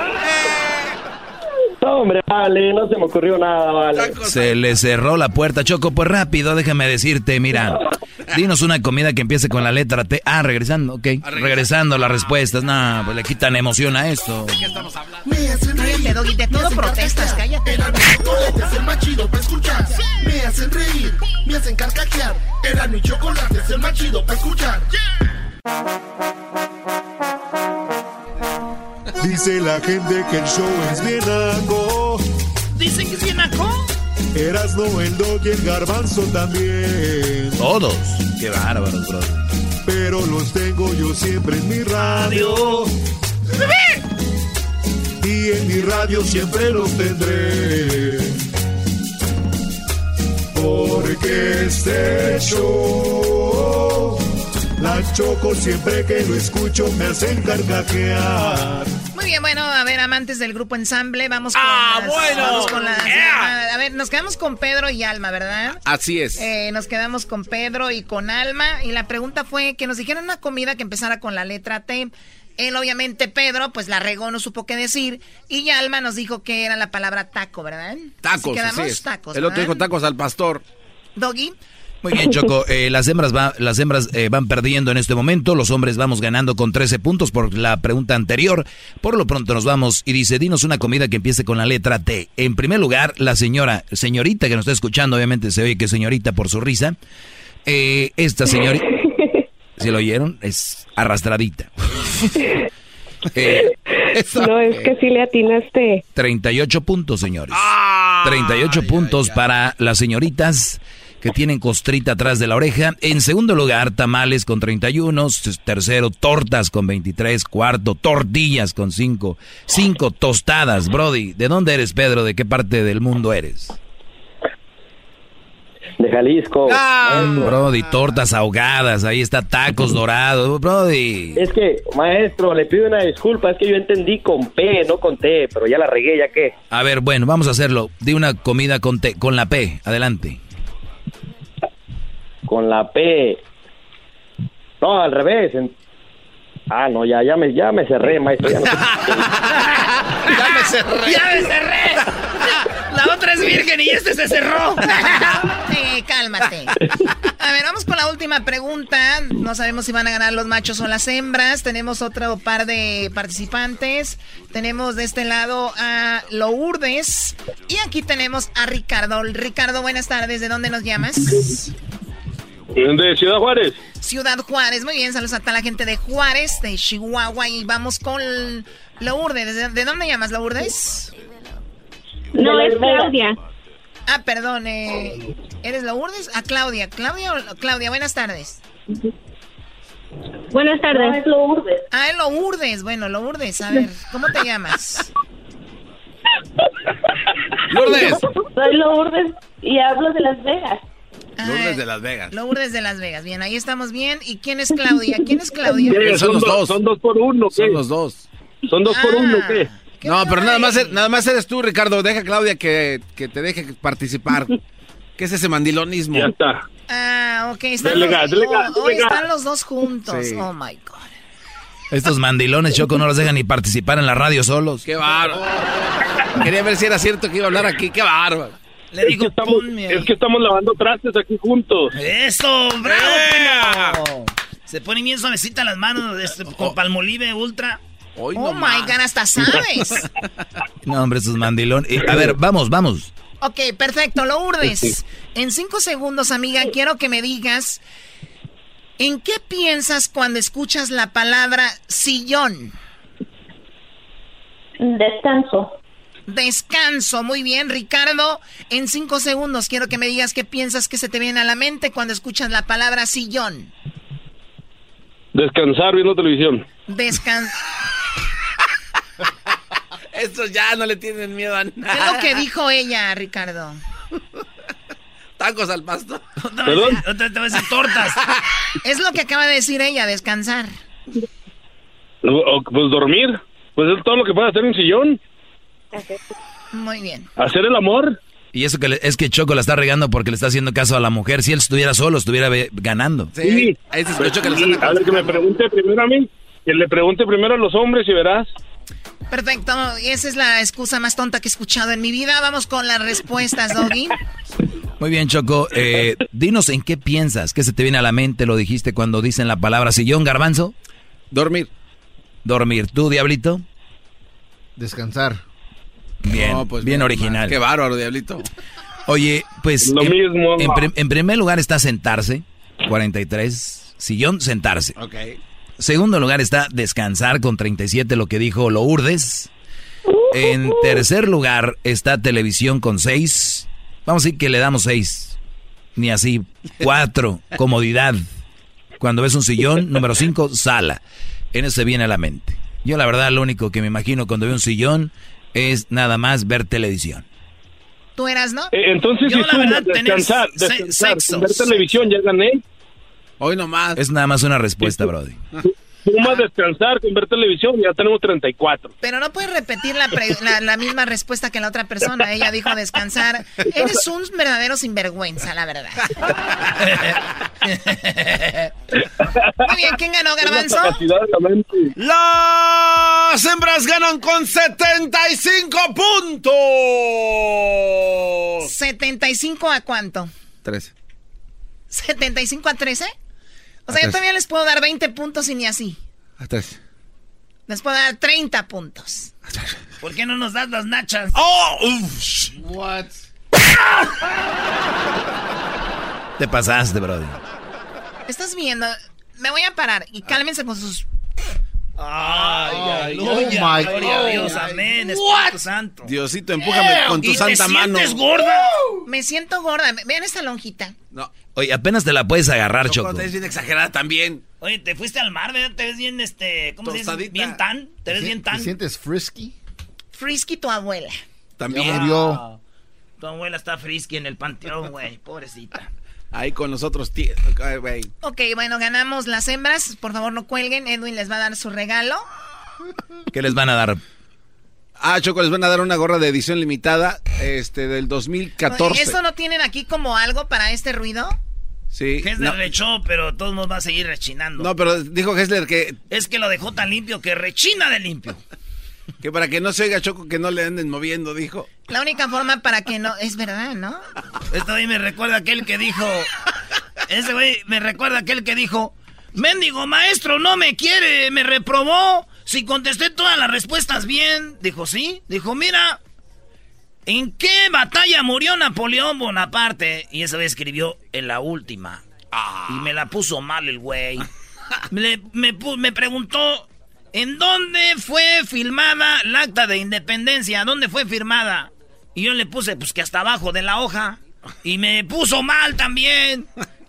No, hombre, vale, no se me ocurrió nada, vale. Se le cerró la puerta, Choco. Pues rápido, déjame decirte, mira. Dinos una comida que empiece con la letra T. Ah, regresando, ok. Regresando las respuestas. No, pues le quitan emoción a esto. Cállate, Doggy, de todo protestas, cállate. chocolate es el más chido para escuchar. Me hacen reír, me hacen carcajear. Era mi chocolate es el más chido para escuchar. Dice la gente que el show es bien naco. Dicen que es bien naco. Erasno, el dog y el garbanzo también. Todos. Qué bárbaros, bro. Pero los tengo yo siempre en mi radio. Y en mi radio siempre los tendré. Porque este show, la choco siempre que lo escucho me hacen carcajear. Muy bien, bueno, a ver, amantes del grupo ensamble, vamos con Ah, las- bueno. vamos con las- Yeah. A ver, nos quedamos con Pedro y Alma, ¿verdad? Así es. Eh, nos quedamos con Pedro y con Alma. Y la pregunta fue que nos dijeran una comida que empezara con la letra T. Él, obviamente, Pedro, pues la regó, no supo qué decir. Y Alma nos dijo que era la palabra taco, ¿verdad? Tacos, Así quedamos así es. tacos. El otro ¿verdad? dijo tacos al pastor. Doggy. Muy bien, Choco. eh, las hembras, va- las hembras eh, van perdiendo en este momento. Los hombres vamos ganando con 13 puntos por la pregunta anterior. Por lo pronto nos vamos y dice, dinos una comida que empiece con la letra T. En primer lugar, la señora, señorita que nos está escuchando, obviamente se oye que señorita por su risa. Eh, esta señorita, ¿se lo oyeron? Es arrastradita. Eh, No, es que sí le atinaste. 38 puntos, señores. 38 puntos para las señoritas que tienen costrita atrás de la oreja. En segundo lugar, tamales con 31. S- Tercero, tortas con 23. Cuarto, tortillas con 5. Cinco tostadas, Brody. ¿De dónde eres, Pedro? ¿De qué parte del mundo eres? De Jalisco. Mm, Brody, tortas ahogadas. Ahí está tacos dorados. Brody. Es que, maestro, le pido una disculpa, es que yo entendí con P, no con T, pero ya la regué, ¿ya qué? A ver, bueno, vamos a hacerlo. Di una comida con, T- con la P. Adelante. Con la P. No, al revés. en- Ah, no, ya, ya me, ya me cerré, maestro. Ya no sé. ¡Ya me cerré! ¡Ya me cerré! La otra es virgen y este se cerró. Eh, cálmate. A ver, vamos con la última pregunta. No sabemos si van a ganar los machos o las hembras. Tenemos otro par de participantes. Tenemos de este lado a Lourdes. Y aquí tenemos a Ricardo. Ricardo, buenas tardes. ¿De dónde nos llamas? De Ciudad Juárez. Ciudad Juárez. Muy bien, saludos a toda la gente de Juárez, de Chihuahua. Y vamos con Lourdes. ¿De, de dónde llamas, Lourdes? No, es Claudia. Ah, perdón. Eh, ¿Eres Lourdes? Ah, Claudia. Claudia, o- Claudia, buenas tardes. Buenas tardes. No, es Lourdes. Ah, es Lourdes. Bueno, Lourdes, a ver, ¿cómo te llamas? Lourdes. Soy Lourdes y hablo de Las Vegas. Lourdes de Las Vegas. Lourdes de Las Vegas. Bien, ahí estamos bien. ¿Y quién es Claudia? ¿Quién es Claudia? ¿Qué? Son los dos. Son dos por uno, ¿qué? Son los dos. Son dos por uno, ¿qué? No, pero nada más, nada más eres tú, Ricardo. Deja a Claudia que, que te deje participar. ¿Qué es ese mandilonismo? Ya está. Ah, ok. Están, Delega, los, delega, oh, hoy delega. están los dos juntos. Sí. Oh, my God. Estos mandilones, Choco, no los dejan ni participar en la radio solos. Qué bárbaro. Quería ver si era cierto que iba a hablar aquí. Qué bárbaro. Le digo, es, que estamos, es que estamos lavando trastes aquí juntos. ¡Eso! ¡Bravo, primo! Se ponen bien suavecitas las manos este, con palmolive ultra. Hoy Oh, my God, hasta sabes. No, hombre, estos mandilones. Eh, a ver, vamos, vamos. Ok, perfecto, Lourdes. En cinco segundos, amiga, quiero que me digas ¿En qué piensas cuando escuchas la palabra sillón? Descanso. Descanso, muy bien, Ricardo. En cinco segundos quiero que me digas qué piensas que se te viene a la mente cuando escuchas la palabra sillón. Descansar viendo televisión. Descansar. Estos ya no le tienen miedo a nada. Es lo que dijo ella, Ricardo. Tacos al pasto. ¿Perdón? Otra te voy a decir tortas. Es lo que acaba de decir ella, descansar. O- Pues dormir. Pues es todo lo que puede hacer un sillón. Muy bien. Hacer el amor. Y eso que le- es que Choco la está regando porque le está haciendo caso a la mujer. Si él estuviera solo, estuviera ganando. Sí. Ahí se escuchó que le Sí, A ver, que me pregunte primero a mí. Que le pregunte primero a los hombres y verás. Perfecto, y esa es la excusa más tonta que he escuchado en mi vida. Vamos con las respuestas, Doggy. Muy bien, Choco. Eh, dinos en qué piensas, qué se te viene a la mente, lo dijiste cuando dicen la palabra sillón, garbanzo. Dormir. Dormir. ¿Tú, Diablito? Descansar. Bien, No, pues, bien no, original. Qué bárbaro, diablito. Oye, pues Lo en, mismo. en prim- en primer lugar está sentarse, 43. Sillón, sentarse. Ok. Segundo lugar está descansar con 37, lo que dijo Lourdes. En tercer lugar está televisión con 6. Vamos a decir que le damos 6. Ni así. 4, comodidad. Cuando ves un sillón, número 5, sala. En eso se viene a la mente. Yo la verdad lo único que me imagino cuando veo un sillón es nada más ver televisión. ¿Tú eras, no? Eh, entonces, Yo, si la tú verdad, descansar, se- descansar, sexo, ver sexo. televisión, ya gané. Hoy nomás. Es nada más una respuesta, Brody. Suma descansar con ver televisión, ya tenemos 34. Pero no puedes repetir la, pre- la, la misma respuesta que la otra persona. Ella dijo descansar. Eres un verdadero sinvergüenza, la verdad. Muy bien, ¿quién ganó, Garbanzo? La. Las hembras ganan con 75 puntos. ¿75 a cuánto? 13. ¿75 a 13? O sea, yo 13. también les puedo dar 20 puntos y ni así. A 13. Les puedo dar 30 puntos. ¿Por qué no nos das las nachas? ¡Oh! uf. What? Te pasaste, Brody. Estás viendo. Me voy a parar y cálmense con sus. Ay, ay, Oh, ay, my gloria a God. Dios, amén, Espíritu Santo. Diosito, empújame con tu ¿Y santa te mano. sientes gorda? Me siento gorda. Vean esta lonjita. No, Oye, apenas te la puedes agarrar, Choco, Choco. te ves bien exagerada también. Oye, te fuiste al mar, ¿verdad? Te ves bien, este, ¿cómo se dice? Bien tan, te ves bien ¿Te tan. sientes frisky? Frisky, tu abuela. Ya También. murió. Tu abuela está frisky en el panteón, güey, pobrecita. Ahí con los otros tíos. Ok, bueno, ganamos las hembras. Por favor, no cuelguen. Edwin les va a dar su regalo. ¿Qué les van a dar? Ah, Choco, les van a dar una gorra de edición limitada este del 2014. ¿Eso no tienen aquí como algo para este ruido? Sí. Es de No, rechó, pero todos nos va a seguir rechinando. no, pero dijo Hessler que, Es que lo dejó tan limpio que rechina de limpio. Que para que no se oiga Choco que no le anden moviendo, dijo. La única forma para que no... Es verdad, ¿no? Esto ahí me recuerda aquel que dijo. Ese güey me recuerda aquel que dijo. Mendigo maestro, no me quiere, me reprobó. Si contesté todas las respuestas bien. Dijo, sí. Dijo, mira. ¿En qué batalla murió Napoleón Bonaparte? Y esa vez escribió en la última. Y me la puso mal el güey. Me, me preguntó, ¿en dónde fue filmada el acta de independencia? ¿Dónde fue firmada? Y yo le puse, pues que hasta abajo de la hoja. Y me puso mal también.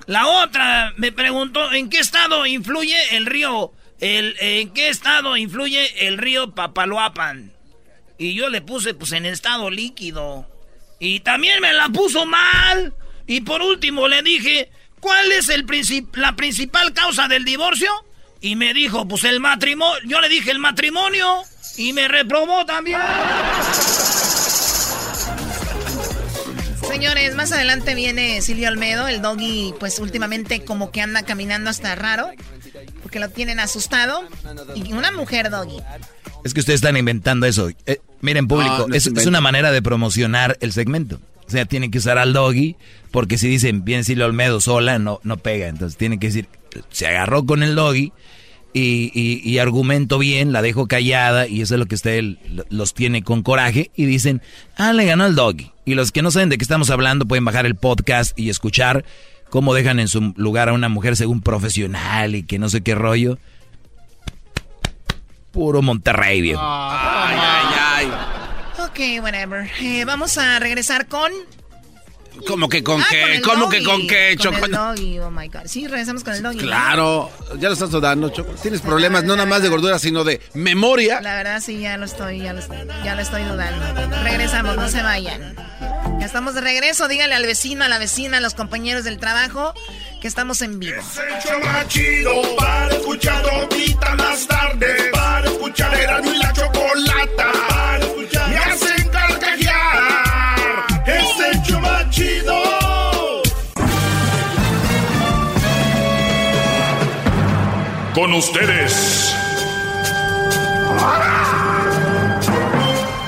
La otra me preguntó, ¿en qué estado influye el río? ¿En qué estado influye el río Papaloapan? Y yo le puse, pues en estado líquido. Y también me la puso mal. Y por último le dije, ¿cuál es el princip- la principal causa del divorcio? Y me dijo, pues el matrimonio. Yo le dije el matrimonio. Y me reprobó también. Señores, más adelante viene Silvio Almedo. El doggy, pues últimamente como que anda caminando hasta raro. Porque lo tienen asustado. Y una mujer doggy. Es que ustedes están inventando eso. Eh, miren, público, No, no es, es una manera de promocionar el segmento. O sea, tienen que usar al doggy, porque si dicen, viene Silvio Olmedo sola, no, no pega. Entonces tienen que decir, se agarró con el doggy y, y, y argumento bien, la dejo callada, y eso es lo que usted los tiene con coraje, y dicen, ah, le ganó el doggy. Y los que no saben de qué estamos hablando pueden bajar el podcast y escuchar cómo dejan en su lugar a una mujer según profesional y que no sé qué rollo. Puro Monterrey, viejo. Ay, ay, ay. Ok, whatever. Eh, vamos a regresar con... ¿Cómo que con Ah, qué? el ¿Cómo doggy. que con qué, Con Choco? el doggy, oh my God. Sí, regresamos con el doggy. ¿no? Claro, ya lo estás dudando, Choco. Tienes problemas no nada más de gordura, sino de memoria. La verdad sí, ya lo estoy, ya lo estoy, ya lo estoy dudando. Regresamos, no se vayan. Ya estamos de regreso, dígale al vecino, a la vecina, a los compañeros del trabajo que estamos en vivo. El show más chido para escuchar ahorita más tarde. Para escuchar era y la chocolata. Con ustedes.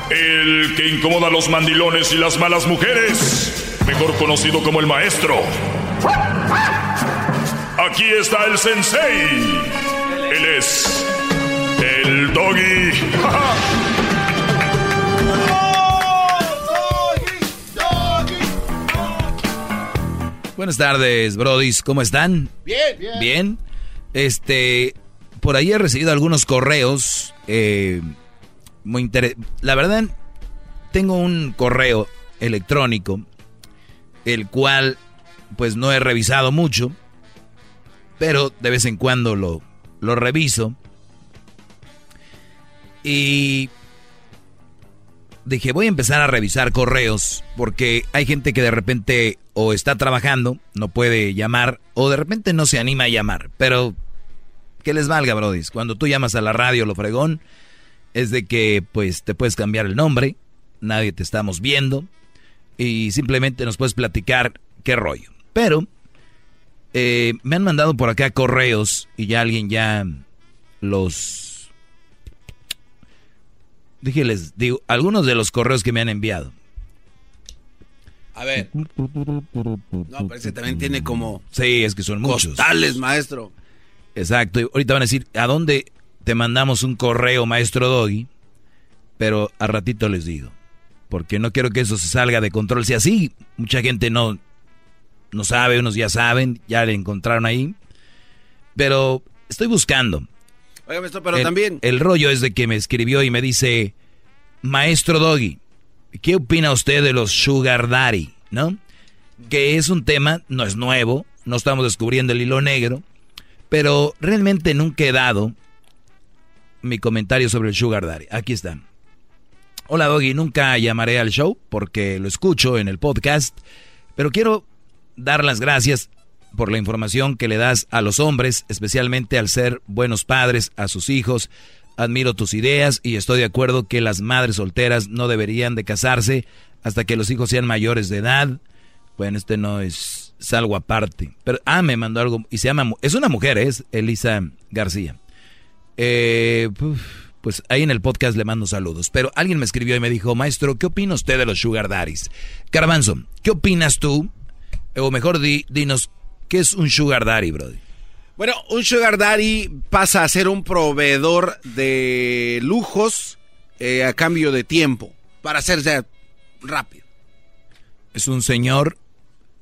El que incomoda a los mandilones y las malas mujeres. Mejor conocido como el maestro. Aquí está el sensei. Él es el doggy. Buenas tardes, brodis. ¿Cómo están? Bien, bien. Bien. Este, por ahí he recibido algunos correos. eh, muy inter- La verdad, tengo un correo electrónico, el cual, pues no he revisado mucho, pero de vez en cuando lo, lo reviso. Y dije, voy a empezar a revisar correos porque hay gente que de repente o está trabajando, no puede llamar, o de repente no se anima a llamar. Pero que les valga, brodis. Cuando tú llamas a la radio, lo fregón, es de que pues te puedes cambiar el nombre, nadie te estamos viendo, y simplemente nos puedes platicar qué rollo. Pero eh, me han mandado por acá correos y ya alguien ya los... Dije, les digo, algunos de los correos que me han enviado. A ver. No, pero ese también tiene como Sí, es que son muchos. costales, maestro. Exacto. Y ahorita van a decir, ¿a dónde te mandamos un correo, maestro Doggy? Pero a ratito les digo. Porque no quiero que eso se salga de control. Si así, mucha gente no, no sabe, unos ya saben, ya le encontraron ahí. Pero estoy buscando. Oiga, maestro, pero el, también. El rollo es de que me escribió y me dice, maestro Doggy, ¿qué opina usted de los sugar daddy? ¿No? Que es un tema, no es nuevo, no estamos descubriendo el hilo negro, pero realmente nunca he dado mi comentario sobre el sugar daddy. Aquí está. Hola Doggy, nunca llamaré al show porque lo escucho en el podcast, pero quiero dar las gracias por la información que le das a los hombres, especialmente al ser buenos padres a sus hijos. Admiro tus ideas y estoy de acuerdo que las madres solteras no deberían de casarse hasta que los hijos sean mayores de edad. Bueno, este no es, es algo aparte. Pero, ah, me mandó algo y se llama, es una mujer, es Elisa García. Eh, pues ahí en el podcast le mando saludos. Pero alguien me escribió y me dijo, maestro, ¿qué opina usted de los sugar daddies? Garbanzo, ¿qué opinas tú? O mejor di, dinos, ¿qué es un sugar daddy, brother? Bueno, un sugar daddy pasa a ser un proveedor de lujos eh, a cambio de tiempo para hacerse rápido. Es un señor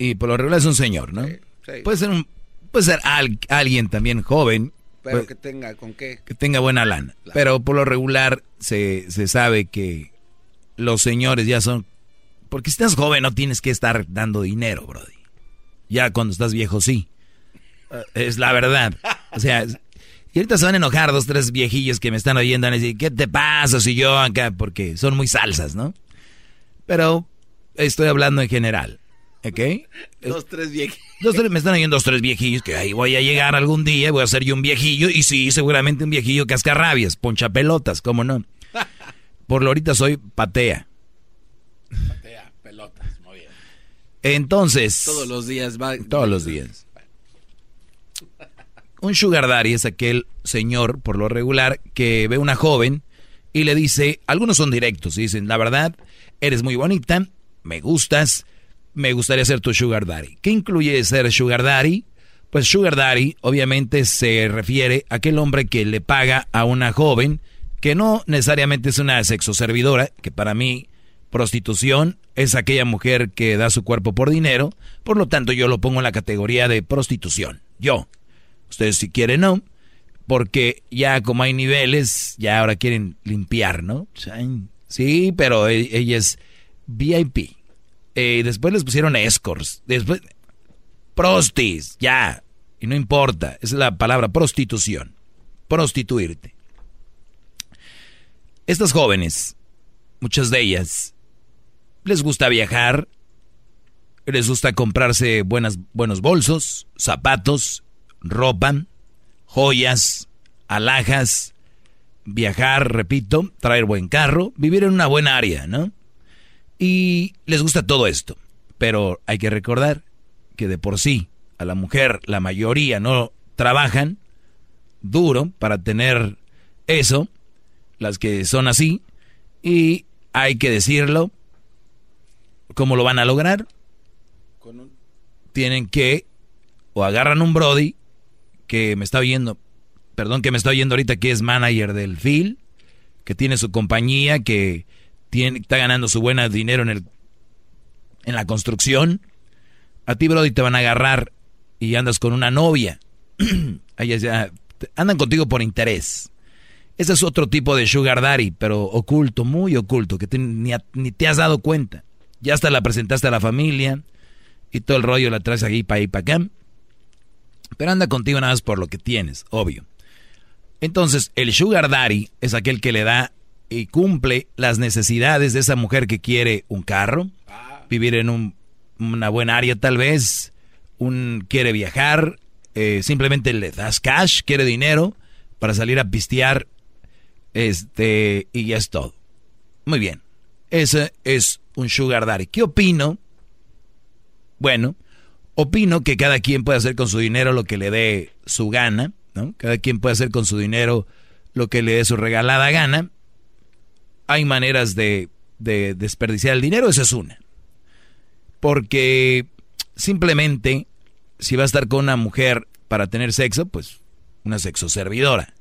y por lo regular es un señor, ¿no? sí. Puede ser un, puede ser al- alguien también joven Pero Pues- que tenga con qué. que tenga buena lana. Pero por lo regular se, se sabe que los señores ya son... Porque si estás joven no tienes que estar dando dinero, Brody. Ya cuando estás viejo sí. Eh, Es la verdad. O sea, y ahorita se van a enojar dos, tres viejillos que me están oyendo. Van a decir, ¿qué te pasa si yo acá? Porque son muy salsas, ¿no? Pero estoy hablando en general. ¿Ok? Dos, tres. Dos, tres- me están oyendo dos, tres viejillos que ahí voy a llegar algún día, voy a ser yo un viejillo, y sí, seguramente un viejillo cascarrabias, poncha pelotas, ¿cómo no? Por lo ahorita soy patea. Patea, pelotas, muy bien. Entonces, Todos los días va. todos los días. Un sugar daddy es aquel señor, por lo regular, que ve una joven y le dice, algunos son directos, y dicen, la verdad, eres muy bonita, me gustas, me gustaría ser tu sugar daddy. ¿Qué incluye ser sugar daddy? Pues sugar daddy obviamente se refiere a aquel hombre que le paga a una joven que no necesariamente es una sexoservidora, que para mí Prostitución es aquella mujer que da su cuerpo por dinero, por lo tanto yo lo pongo en la categoría de prostitución. Yo. Ustedes si quieren no, porque ya como hay niveles, ya ahora quieren limpiar, ¿no? Sí, pero e, ella es VIP. Eh, después les pusieron escorts. Después, prostis, ya. Y no importa, es la palabra prostitución. Prostituirte. Estas jóvenes, muchas de ellas, les gusta viajar, les gusta comprarse buenos bolsos, zapatos, ropa, joyas, alhajas, viajar, repito, traer buen carro, vivir en una buena área, ¿no? Y les gusta todo esto. Pero hay que recordar que de por sí a la mujer la mayoría no trabajan duro para tener eso, las que son así, y hay que decirlo, ¿cómo lo van a lograr? Tienen que o agarran un Brody que me está oyendo, perdón que me está oyendo ahorita que es manager del Phil, que tiene su compañía, que tiene, está ganando su buen dinero en el en la construcción. A ti, Brody, te van a agarrar y andas con una novia. ya, andan contigo por interés. Ese es otro tipo de sugar daddy, pero oculto, muy oculto, que ni, ni, te has dado cuenta. Ya hasta la presentaste a la familia y todo el rollo la traes aquí para ahí para acá. Pero anda contigo nada más por lo que tienes, obvio. Entonces, el sugar daddy es aquel que le da y cumple las necesidades de esa mujer que quiere un carro, vivir en un, una buena área tal vez, un quiere viajar, eh, simplemente le das cash, quiere dinero para salir a pistear, este, y ya es todo. Muy bien, ese es un sugar daddy. ¿Qué opino? Bueno, opino que cada quien puede hacer con su dinero lo que le dé su gana, ¿no? Cada quien puede hacer con su dinero lo que le dé su regalada gana. Hay maneras de, de desperdiciar el dinero, esa es una. Porque simplemente, si va a estar con una mujer para tener sexo, pues una sexo servidora.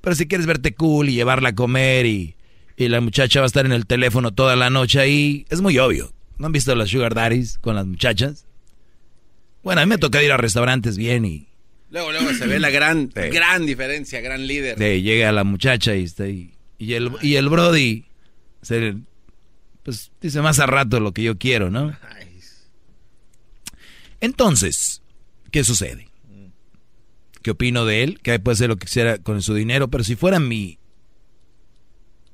Pero si quieres verte cool y llevarla a comer y, y la muchacha va a estar en el teléfono toda la noche ahí, es muy obvio. ¿No han visto las sugar daddies con las muchachas? Bueno, a mí me toca ir a restaurantes bien y... Luego, luego se ve la gran, gran diferencia, gran líder. Sí, llega la muchacha y está ahí. Y el, y el Brody, se, pues dice más a rato lo que yo quiero, ¿no? Entonces, ¿qué sucede? ¿Qué opino de él? Que puede hacer lo que quisiera con su dinero, pero si fuera mi,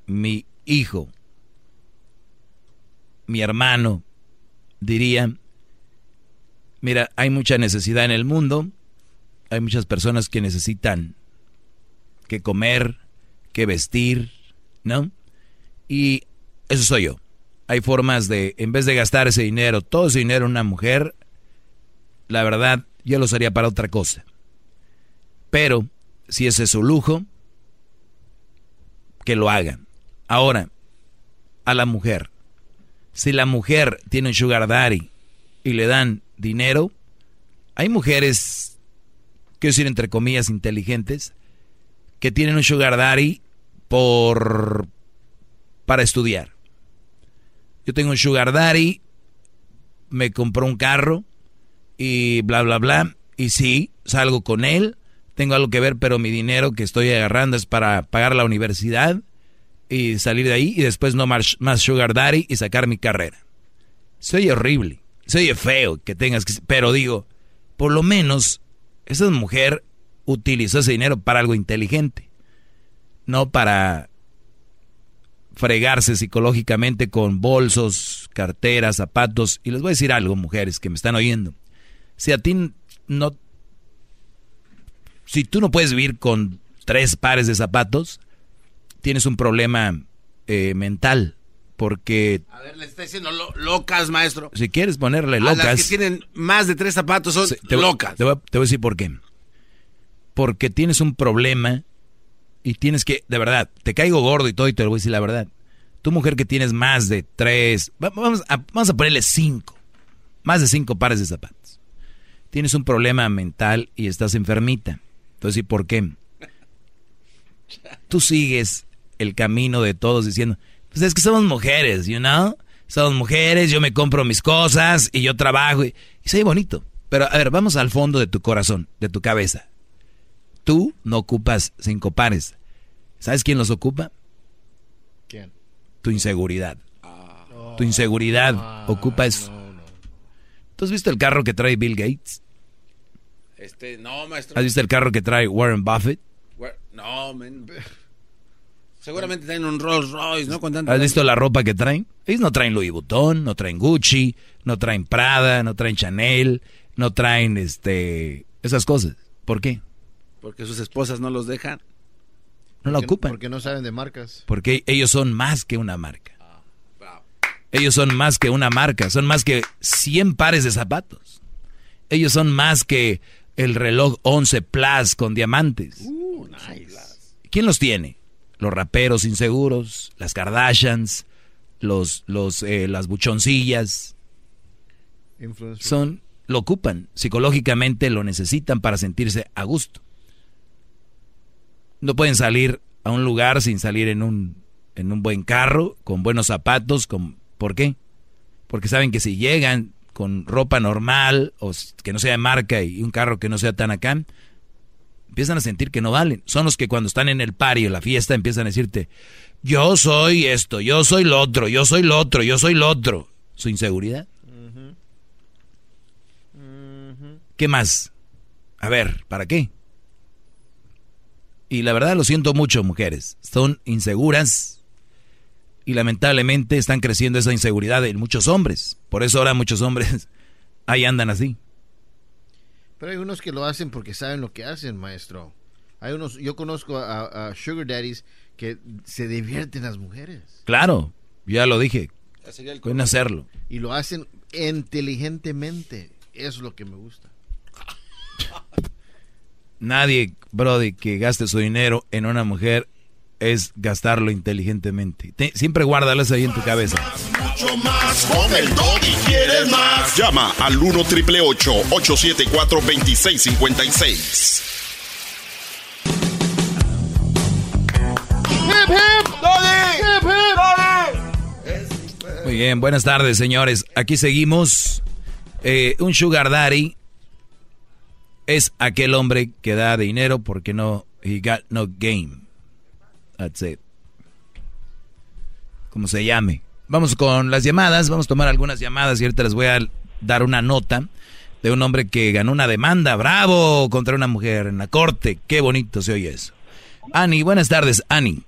mi hijo, mi hermano, diría, Mira, hay mucha necesidad en el mundo, hay muchas personas que necesitan que comer, que vestir, ¿no? Y eso soy yo. Hay formas de, en vez de gastar ese dinero, todo ese dinero en una mujer, la verdad, yo lo usaría para otra cosa. Pero, si ese es su lujo, que lo hagan. Ahora, a la mujer. Si la mujer tiene un sugar daddy y le dan dinero. Hay mujeres, quiero decir entre comillas, inteligentes, que tienen un sugar daddy por para estudiar. Yo tengo un sugar daddy, me compró un carro y bla bla bla y sí, salgo con él, tengo algo que ver, pero mi dinero que estoy agarrando es para pagar la universidad y salir de ahí y después no más, sugar daddy y sacar mi carrera. Soy horrible. Se oye feo que tengas que... Pero digo, por lo menos esa mujer utilizó ese dinero para algo inteligente. No para fregarse psicológicamente con bolsos, carteras, zapatos. Y les voy a decir algo, mujeres que me están oyendo. Si a ti no... Si tú no puedes vivir con tres pares de zapatos, tienes un problema eh, mental porque... A ver, le está diciendo locas, maestro. Si quieres ponerle locas... A las que tienen más de tres zapatos son locas. Te voy, a, decir por qué. Porque tienes un problema y tienes que, de verdad, te caigo gordo y todo y te lo voy a decir la verdad. Tu mujer que tienes más de tres, vamos a, vamos a ponerle cinco, más de cinco pares de zapatos. Tienes un problema mental y estás enfermita. Entonces, ¿y por qué? Tú sigues el camino de todos diciendo, pues es que somos mujeres, you know? somos mujeres, yo me compro mis cosas y yo trabajo y, y soy bonito. Pero a ver, vamos al fondo de tu corazón, de tu cabeza. Tú no ocupas cinco pares. ¿Sabes quién los ocupa? ¿Quién? Tu inseguridad. tu inseguridad ocupa eso. ¿Tú has visto el carro que trae Bill Gates? Este, no, maestro. ¿Has visto el carro que trae Warren Buffett? No, men. Seguramente tienen un Rolls Royce, ¿no? Con tanto- ¿Has visto la ropa que traen? Ellos no traen Louis Vuitton, no traen Gucci, no traen Prada, no traen Chanel, no traen este esas cosas. ¿Por qué? Porque sus esposas no los dejan. No la ocupan. Porque no saben de marcas. Porque ellos son más que una marca. Ellos son más que una marca, son más que 100 pares de zapatos. Ellos son más que el reloj 11 Plus con diamantes. Uh, ¿Quién los tiene? Los raperos inseguros, las Kardashians, los, los, eh, las buchoncillas. Son, lo ocupan, psicológicamente lo necesitan para sentirse a gusto. No pueden salir a un lugar sin salir en un, en un buen carro, con buenos zapatos, con, ¿por qué? Porque saben que si llegan con ropa normal o que no sea de marca y un carro que no sea tan acá, empiezan a sentir que no valen. Son los que cuando están en el party o la fiesta empiezan a decirte, yo soy esto, yo soy lo otro, yo soy lo otro, yo soy lo otro. Su inseguridad. ¿Qué más? A ver, ¿para qué? Y la verdad lo siento mucho, mujeres. Son inseguras y lamentablemente están creciendo esa inseguridad en muchos hombres. Por eso ahora muchos hombres ahí andan así. Pero hay unos que lo hacen porque saben lo que hacen, maestro. Hay unos, yo conozco a, a sugar daddies que se divierten las mujeres. Claro, ya lo dije. Ya sería el Pueden hacerlo. Y lo hacen inteligentemente. Eso es lo que me gusta. Nadie, Brody, que gaste su dinero en una mujer es gastarlo inteligentemente. Te- siempre guárdalas ahí en tu cabeza. Mucho más con el Doggy. ¿Quieres más? Llama al 1 triple 874 2656. Muy bien, buenas tardes, señores. Aquí seguimos. Eh, un sugar daddy es aquel hombre que da dinero porque no he got no game. That's it. Como se llame. Vamos con las llamadas, vamos a tomar algunas llamadas y ahorita les voy a dar una nota de un hombre que ganó una demanda, bravo, contra una mujer en la corte. Qué bonito se oye eso. Ani, buenas tardes, Ani.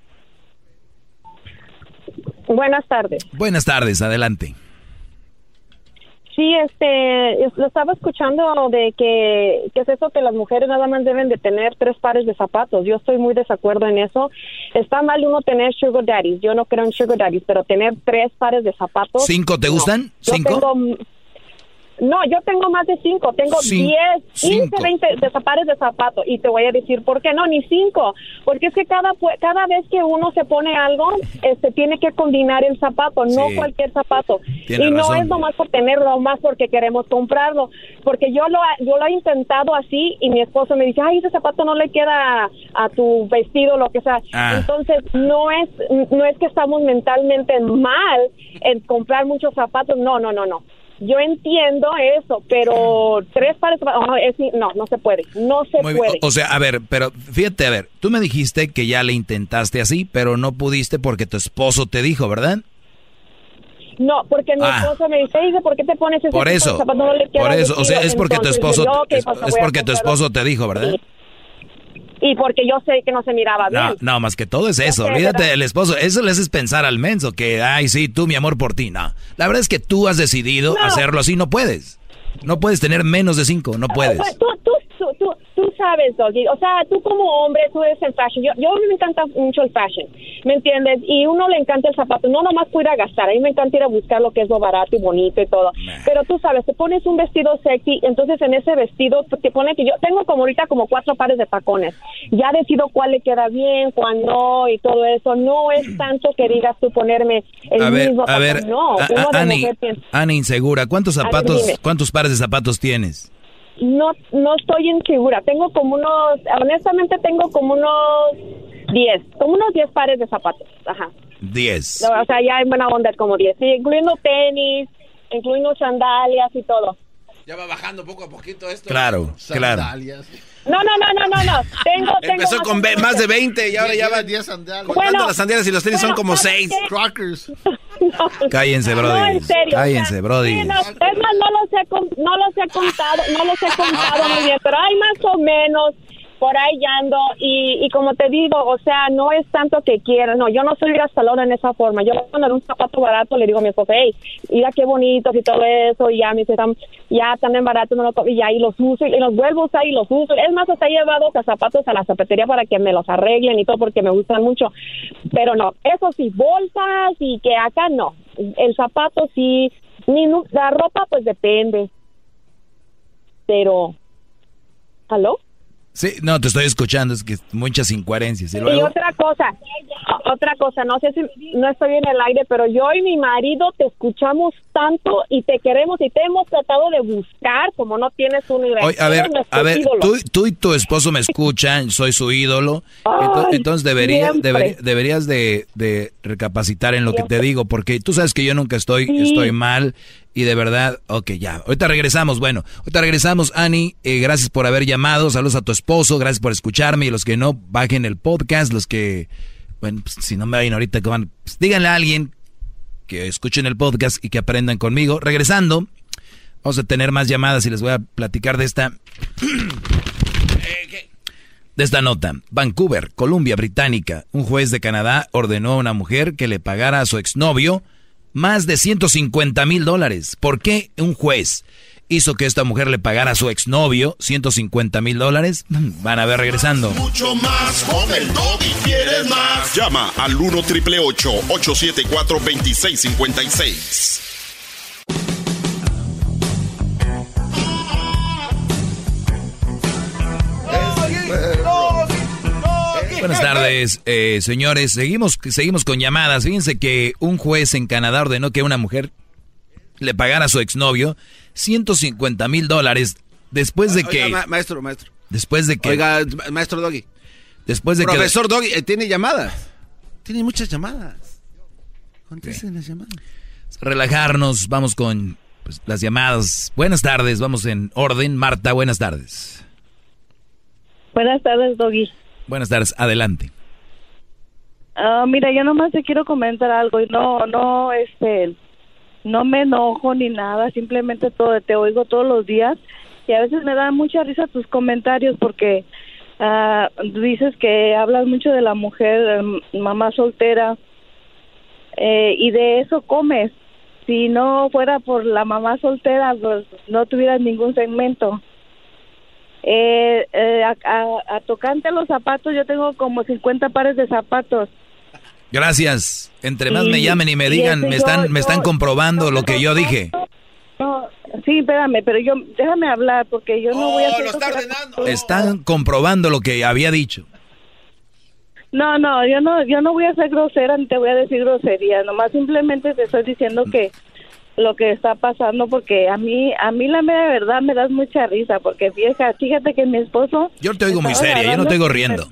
Buenas tardes. Buenas tardes, adelante. Sí, este, es- lo estaba escuchando de que, que es eso que las mujeres nada más deben de tener tres pares de zapatos. Yo estoy muy desacuerdo en eso. Está mal uno tener sugar daddies. Yo no creo en sugar daddies, pero tener tres pares de zapatos. ¿Cinco te no. gustan? Yo ¿Cinco? tengo- no, yo tengo más de cinco. Tengo Cin- diez, quince, veinte de pares de zapatos. Y te voy a decir por qué no, ni cinco. Porque es que cada, cada vez que uno se pone algo, este, tiene que combinar el zapato, no cualquier zapato. Tiene y no es nomás por tenerlo, más porque queremos comprarlo. Porque yo lo, yo lo he intentado así y mi esposo me dice, ay, ese zapato no le queda a tu vestido, lo que sea. Ah. Entonces, no es, no es que estamos mentalmente mal en comprar muchos zapatos, no, no, no, no. Yo entiendo eso, pero tres pares, no, es- no, no se puede, no se Muy puede. O, o sea, a ver, pero fíjate, a ver, tú me dijiste que ya le intentaste así, pero no pudiste porque tu esposo te dijo, ¿verdad? No, porque mi Ah. esposo me dice, dice, ¿por qué te pones ese Por eso, zapato? No le por eso, o sea, vestido". es porque tu esposo, yo, ok, es, es porque tu esposo te dijo, ¿verdad? Y porque yo sé que no se miraba bien. no, más que todo es eso, olvídate del esposo, eso le haces pensar al menso, que, ay, sí, tú, mi amor por ti, no. La verdad es que tú has decidido No. hacerlo así, no puedes. No puedes tener menos de cinco, no puedes. Pues, Tú, tú, tú, tú, tú sabes, Doggy. O sea, tú como hombre, tú eres el fashion. Yo, yo a mí me encanta mucho el fashion, ¿me entiendes? Y uno le encanta el zapato. No nomás puedo ir a gastar. A mí me encanta ir a buscar lo que es lo barato y bonito y todo. Pero tú sabes, te pones un vestido sexy, entonces en ese vestido te pone que yo tengo como ahorita como cuatro pares de tacones. Ya decido cuál le queda bien, cuál no y todo eso. No es tanto que digas tú ponerme el A ver, mismo a ver, no, a- a- Ani, Ani insegura, ¿cuántos zapatos, cuántos pares de zapatos tienes? No, no estoy insegura. Tengo como unos, honestamente tengo como unos 10, como unos 10 pares de zapatos, ajá. 10. No, o sea, ya en buena onda como 10, sí, incluyendo tenis, incluyendo sandalias y todo. Ya va bajando poco a poquito esto. Claro, claro. No, no, no, no, no, no. Tengo, tengo Empezó con ve- más de 20 y ahora ya va 10 sandalias. Contando Bueno, las sandalias y los tenis son bueno, como ¿sabes 6. qué? Crockers. Cállense, Brody. No, en serio. Cállense, o sea, Brody. sí, no, es más, no los, he, con- no los he contado, no los he contado muy bien, pero hay más o menos, por ahí ando, y, y como te digo, o sea, no es tanto que quiera, no, yo no soy gastalona en esa forma, yo cuando un zapato barato le digo a mi esposa, hey, mira qué bonitos y todo eso, y ya me "Tam- ya también barato, no lo co-", y ya, y los uso, y los vuelvo a usar y los uso, es más, hasta he llevado hasta zapatos a la zapatería para que me los arreglen y todo, porque me gustan mucho, pero no, eso sí, bolsas y que acá no, el zapato sí, ni la ropa pues depende, pero, ¿aló? Sí, no, te estoy escuchando, es que muchas incoherencias. Y otra cosa, otra cosa, no sé si no estoy en el aire, pero yo y mi marido te escuchamos tanto y te queremos y te hemos tratado de buscar como no tienes una idea. A ver, a ver, tú, tú y tu esposo me escuchan, soy su ídolo. Ay, entonces debería, deberías de, de recapacitar en lo que te digo, porque tú sabes que yo nunca estoy, Sí. estoy mal y de verdad, ok, ya. Ahorita regresamos, bueno, ahorita regresamos, Ani, eh, gracias por haber llamado, saludos a tu esposo, gracias por escucharme y los que no, bajen el podcast, los que, bueno, pues, si no me vayan ahorita, que van, pues, díganle a alguien que escuchen el podcast y que aprendan conmigo. Regresando, vamos a tener más llamadas y les voy a platicar de esta de esta nota. Vancouver, Columbia Británica. Un juez de Canadá ordenó a una mujer que le pagara a su exnovio más de 150 mil dólares. ¿Por qué un juez hizo que esta mujer le pagara a su exnovio 150 mil dólares? Van a ver regresando. Mucho más con el y ¿Quieres más? Llama al 1 triple 874 2656. Buenas tardes, eh, señores. Seguimos, seguimos con llamadas. Fíjense que un juez en Canadá ordenó que una mujer le pagara a su exnovio 150 mil dólares después de que... Oiga, ma- maestro, maestro. Después de que... Oiga, ma- maestro Doggy. Después de que... Profesor Doggy, eh, tiene llamadas. Tiene muchas llamadas. Contesten las llamadas. relajarnos, vamos con pues, las llamadas. Buenas tardes, vamos en orden. Marta, buenas tardes. Buenas tardes, Doggy. Buenas tardes, adelante. Ah, mira, yo nomás te quiero comentar algo y no, no, este, no me enojo ni nada, simplemente todo, te oigo todos los días y a veces me da mucha risa tus comentarios porque ah, dices que hablas mucho de la mujer, em, mamá soltera eh, y de eso comes. Si no fuera por la mamá soltera, pues no tuvieras ningún segmento. Eh, eh, a, a- a tocante a los zapatos, yo tengo como 50 pares de zapatos. Gracias. Entre más Y- me llamen y me y digan, este, me yo- están, me están yo- comprobando lo que yo dije. No, sí, espérame, pero yo, déjame hablar porque yo no voy a hacer otra- Están comprobando lo que había dicho. No, no, yo no, yo no voy a ser grosera ni te voy a decir grosería, nomás simplemente te estoy diciendo que lo que está pasando porque a mí, a mí la mera verdad me das mucha risa porque fíjate, fíjate que mi esposo Yo te oigo muy seria, yo no te oigo riendo.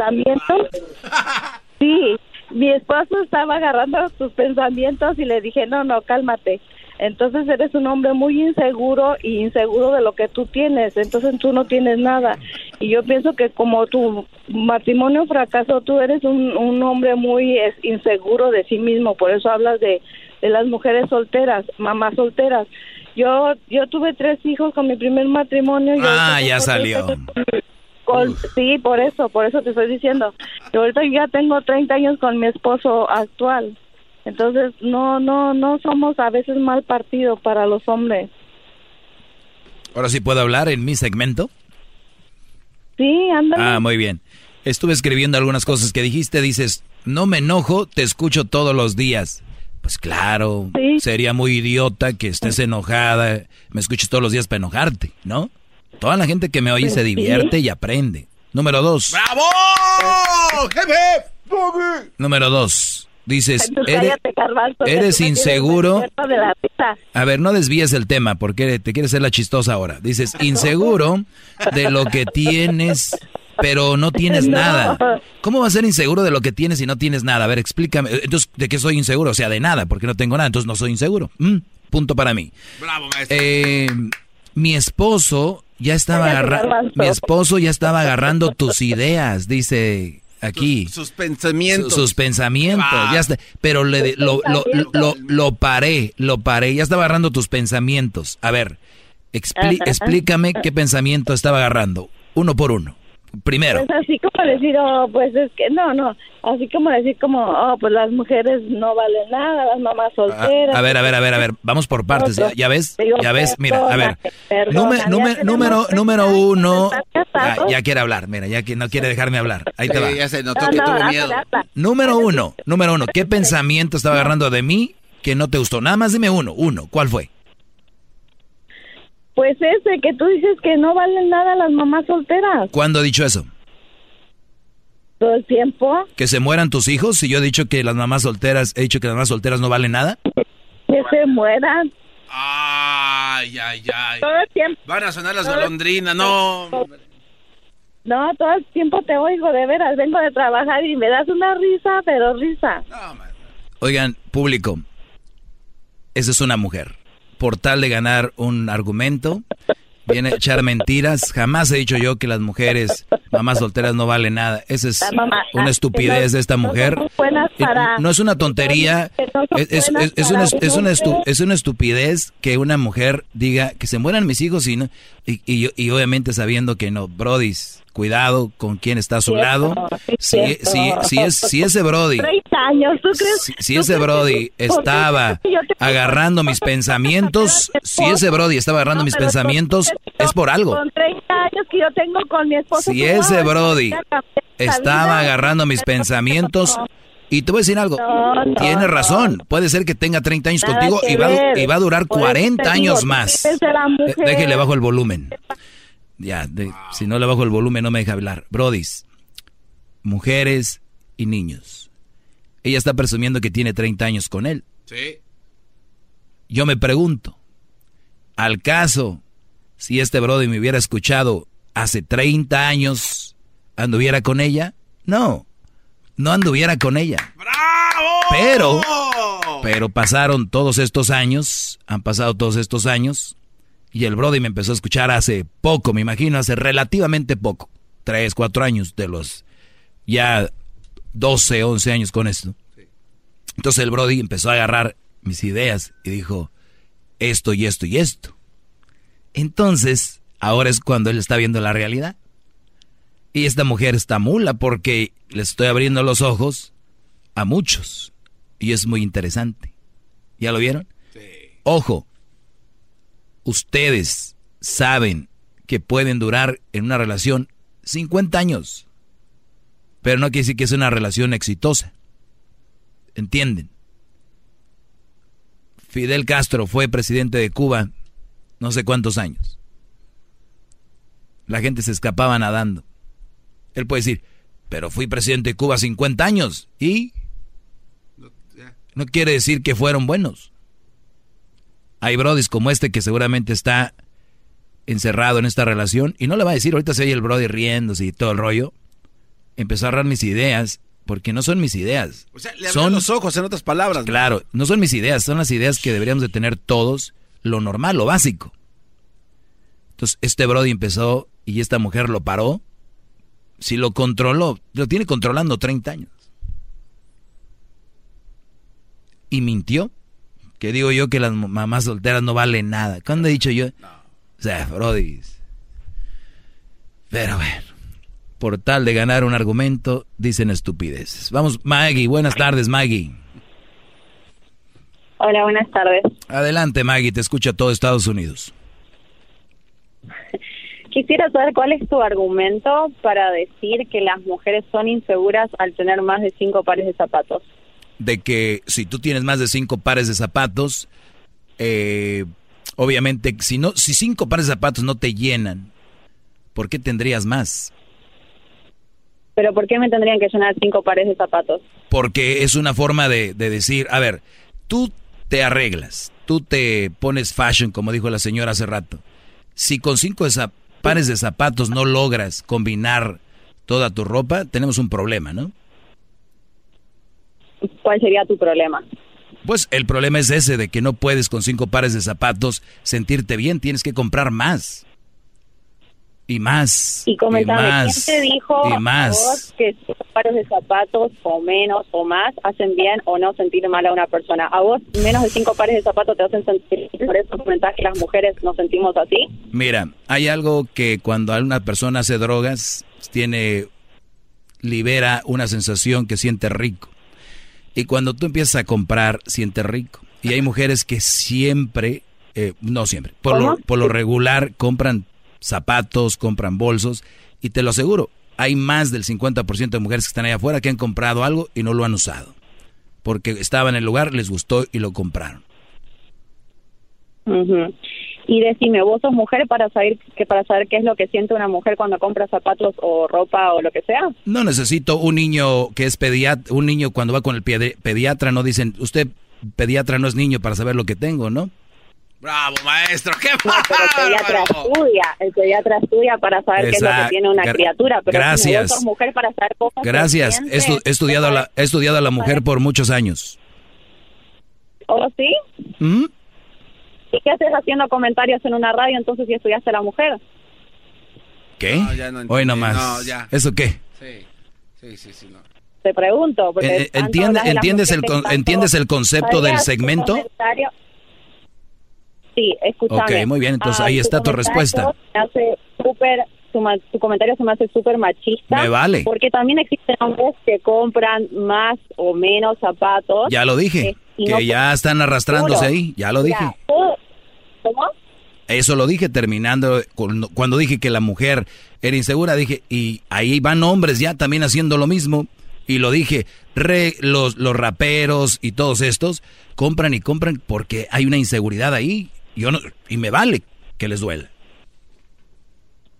Sí, mi esposo estaba agarrando tus pensamientos y le dije, no, no, cálmate. Entonces eres un hombre muy inseguro y inseguro de lo que tú tienes, entonces tú no tienes nada. Y yo pienso que como tu matrimonio fracasó, tú eres un, un hombre muy inseguro de sí mismo, por eso hablas de, de las mujeres solteras, mamás solteras. Yo yo tuve tres hijos con mi primer matrimonio. y Ah, ya salió. con- sí, por eso, por eso te estoy diciendo. Yo ahorita ya tengo 30 años con mi esposo actual. Entonces, no, no, no somos a veces mal partido para los hombres. Ahora sí puedo hablar en mi segmento. Sí, ándale. Ah, muy bien. Estuve escribiendo algunas cosas que dijiste. Dices, no me enojo, te escucho todos los días. Pues claro, sería muy idiota que estés enojada, me escuches todos los días para enojarte, ¿no? Toda la gente que me oye Pues se divierte y aprende. Número dos. ¡Bravo! ¡Jefe! Número dos. Dices, eres, eres inseguro. A ver, no desvíes el tema porque te quieres ser la chistosa ahora. Dices, inseguro de lo que tienes pero no tienes No. nada. ¿Cómo vas a ser inseguro de lo que tienes si no tienes nada? A ver, explícame. Entonces, ¿de qué soy inseguro? O sea, de nada, porque no tengo nada, entonces no soy inseguro. Mm, punto para mí. Bravo, maestro. Eh, mi esposo ya estaba agarrando, mi esposo ya estaba agarrando tus ideas, dice aquí. Sus pensamientos. Sus, sus pensamientos, Ah. ya está. Pero le, de- lo, lo, lo, lo paré, lo paré, ya estaba agarrando tus pensamientos. A ver, explícame qué pensamiento estaba agarrando, uno por uno. Primero. Pues así como decir, oh, pues es que, no, no, así como decir como, oh, pues las mujeres no valen nada, las mamás A, solteras. a ver, a ver, a ver, a ver, vamos por partes. ¿Ya, ya ves? Digo, ¿Ya ves? Mira, a ver. Número, número, número, número uno. Ya, quiere hablar, mira, ya que no quiere dejarme hablar. Ahí te Sí, va. ya se notó No, que no, tuvo habla, miedo. Número uno, número uno. ¿Qué pensamiento estaba agarrando de mí que no te gustó? Nada más dime uno, uno. ¿Cuál fue? Pues ese que tú dices que no valen nada las mamás solteras. ¿Cuándo he dicho eso? Todo el tiempo, ¿Que se mueran tus hijos? Si yo he dicho que las mamás solteras, he dicho que las mamás solteras no valen nada. que se mueran. Ay, ay, ay. Todo el tiempo. Van a sonar las golondrinas, no. No, todo el tiempo te oigo, de veras. Vengo de trabajar y me das una risa, pero risa. Oigan, público, esa es una mujer. Por tal de ganar un argumento, viene a echar mentiras. Jamás he dicho yo que las mujeres, mamás solteras, no valen nada. Esa es mamá- una estupidez de esta mujer. No Eh, para- No es una tontería, no es, una, es, una estu- mujeres. es una estupidez que una mujer diga que se mueran mis hijos y, no, y, y y obviamente sabiendo que no, Brodis, cuidado con quién está a su Cierto, lado. sí, Si, si, si, es, si ese Brody 30 años, ¿tú crees? si, si tú ese crees Brody estaba agarrando mis pensamientos, si ese Brody estaba agarrando mis pero pensamientos, es por algo. Con 30 años que yo tengo con mi esposo. Si ¿cómo ese Brody estaba agarrando mis pensamientos, y te voy a decir algo, No, no, tienes no. razón, puede ser que tenga 30 años Nada contigo y va, y va a durar Por eso 40 te años digo, más. Déjele bajo el volumen. Ya, de- si no le bajo el volumen no me deja hablar. Brodis, mujeres y niños. Ella está presumiendo que tiene 30 años con él. Sí. Yo me pregunto, al caso, si este Brody me hubiera escuchado hace 30 años, ¿anduviera con ella? No, no anduviera con ella. Pero, pero pasaron todos estos años, han pasado todos estos años, y el Brody me empezó a escuchar hace poco, me imagino, hace relativamente poco, 3, 4 años de los ya 12, 11 años con esto. Entonces el Brody empezó a agarrar mis ideas y dijo, esto y esto y esto. Entonces, ahora es cuando él está viendo la realidad. Y esta mujer está mula porque le estoy abriendo los ojos a muchos. Y es muy interesante. ¿Ya lo vieron? Ojo, ustedes saben que pueden durar en una relación 50 años. Pero no quiere decir que es una relación exitosa. ¿Entienden? Fidel Castro fue presidente de Cuba no sé cuántos años. La gente se escapaba nadando. Él puede decir, pero fui presidente de Cuba 50 años y no quiere decir que fueron buenos. Hay brodis como este que seguramente está encerrado en esta relación y no le va a decir, ahorita se oye el brody riéndose y todo el rollo. Empezó a agarrar mis ideas porque no son mis ideas. O sea, le abrió los ojos, en otras palabras. Claro, no son mis ideas, son las ideas que deberíamos de tener todos, lo normal, lo básico. Entonces, este Brody empezó y esta mujer lo paró. Si lo controló, lo tiene controlando 30 años. Y mintió. Que digo yo que las mamás solteras no valen nada. ¿Cuándo he dicho yo? O sea, Brody. Pero bueno, por tal de ganar un argumento, dicen estupideces. Vamos, Maggie, buenas tardes, Maggie. Hola, buenas tardes. Adelante, Maggie, te escucha todo Estados Unidos. Quisiera saber cuál es tu argumento para decir que las mujeres son inseguras al tener más de cinco pares de zapatos. De que si tú tienes más de cinco pares de zapatos, eh, obviamente, si no, si cinco pares de zapatos no te llenan, ¿por qué tendrías más? Pero ¿por qué me tendrían que llenar cinco pares de zapatos? Porque es una forma de, de decir, a ver, tú te arreglas, tú te pones fashion, como dijo la señora hace rato. Si con cinco de pares de zapatos no logras combinar toda tu ropa, tenemos un problema, ¿no? ¿Cuál sería tu problema? Pues el problema es ese de que no puedes con cinco pares de zapatos sentirte bien, tienes que comprar más. Y más. Y comentame, más, ¿quién te dijo y a más. vos que cinco pares de zapatos o menos o más hacen bien o no sentir mal a una persona? ¿A vos menos de cinco pares de zapatos te hacen sentir? ¿Por eso comentás que las mujeres nos sentimos así? Mira, hay algo que cuando una persona hace drogas, tiene, libera una sensación que siente rico. Y cuando tú empiezas a comprar, siente rico. Y hay mujeres que siempre, eh, no siempre, por lo, por lo regular compran zapatos, compran bolsos. Y te lo aseguro, hay más del 50% de mujeres que están allá afuera que han comprado algo y no lo han usado. Porque estaban en el lugar, les gustó y lo compraron. Y decime, vos sos mujer para saber que para saber qué es lo que siente una mujer cuando compra zapatos o ropa o lo que sea. No necesito un niño que es pediatra, un niño cuando va con el pedi- pediatra, no dicen, usted pediatra no es niño para saber lo que tengo, ¿no? Bravo, maestro, qué No, pero el pediatra estudia, el pediatra estudia para saber qué es lo que tiene una Gra- criatura. Pero gracias. vos sos mujer para saber cosas. Gracias, siente. he, estu- he estudiado a la, he estudiado a la mujer por muchos años. ¿Oh, sí? ¿Mm? ¿Y qué haces haciendo comentarios en una radio entonces si estudiaste a la mujer? ¿Qué? ya no Hoy nomás. No, ya. ¿Eso qué? Sí, sí, sí, sí. no. Te pregunto. Porque Eh, eh, entiende- ¿entiendes el con- entiendes el concepto del ¿Sabías tu segmento? Sí, escúchame. Ok, muy bien, entonces Ah, ahí está tu respuesta. me hace súper, tu, comentario se me hace súper machista. Me vale. Porque también existen hombres que compran más o menos zapatos. Ya lo dije, eh, y no- que ya están arrastrándose Seguro. ahí, ya lo dije. Mira, todo- ¿Cómo? Eso lo dije terminando, cuando, dije que la mujer era insegura, dije, y ahí van hombres ya también haciendo lo mismo. Y lo dije, re- los, los raperos y todos estos compran y compran porque hay una inseguridad ahí. Yo no, y me vale que les duela.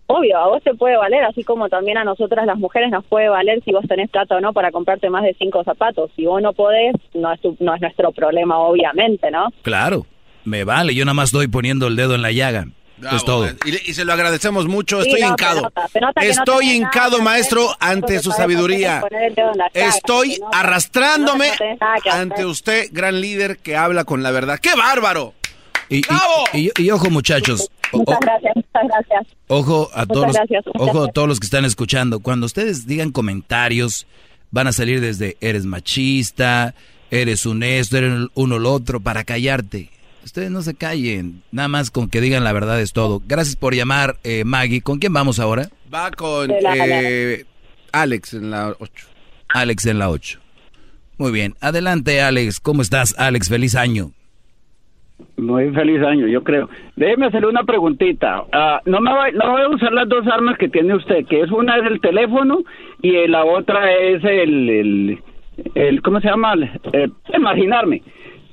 Obvio, a vos te puede valer, así como también a nosotras las mujeres nos puede valer si vos tenés plata o no para comprarte más de cinco zapatos. Si vos no podés, no es, tu- no es nuestro problema, obviamente, ¿no? Claro, me vale, yo nada más estoy poniendo el dedo en la llaga. Bravo, es todo. Y, se lo agradecemos mucho. Sí, Estoy no, hincado. se nota, se nota que no Estoy hincado, maestro, ante su sabiduría. el Estoy arrastrándome ante usted, gran líder que habla con la verdad. ¡Qué bárbaro! Y, y- y- y ojo muchachos, o- Muchas gracias, muchas gracias. Ojo a todos, los- gracias, ojo a todos los que están escuchando. Cuando ustedes digan comentarios, van a salir desde eres machista, eres un esto, eres uno lo otro, para callarte. Ustedes no se callen, nada más con que digan la verdad es todo. Gracias por llamar, eh, Maggie. ¿Con quién vamos ahora? Va con eh, Alex en la 8. Alex en la 8. Muy bien, adelante Alex. ¿Cómo estás, Alex? Feliz año. Muy feliz año, yo creo. Déjeme hacerle una preguntita. Ah, no me va, no voy a usar las dos armas que tiene usted, que es una es el teléfono y la otra es el, el, el ¿cómo se llama? Eh, imaginarme.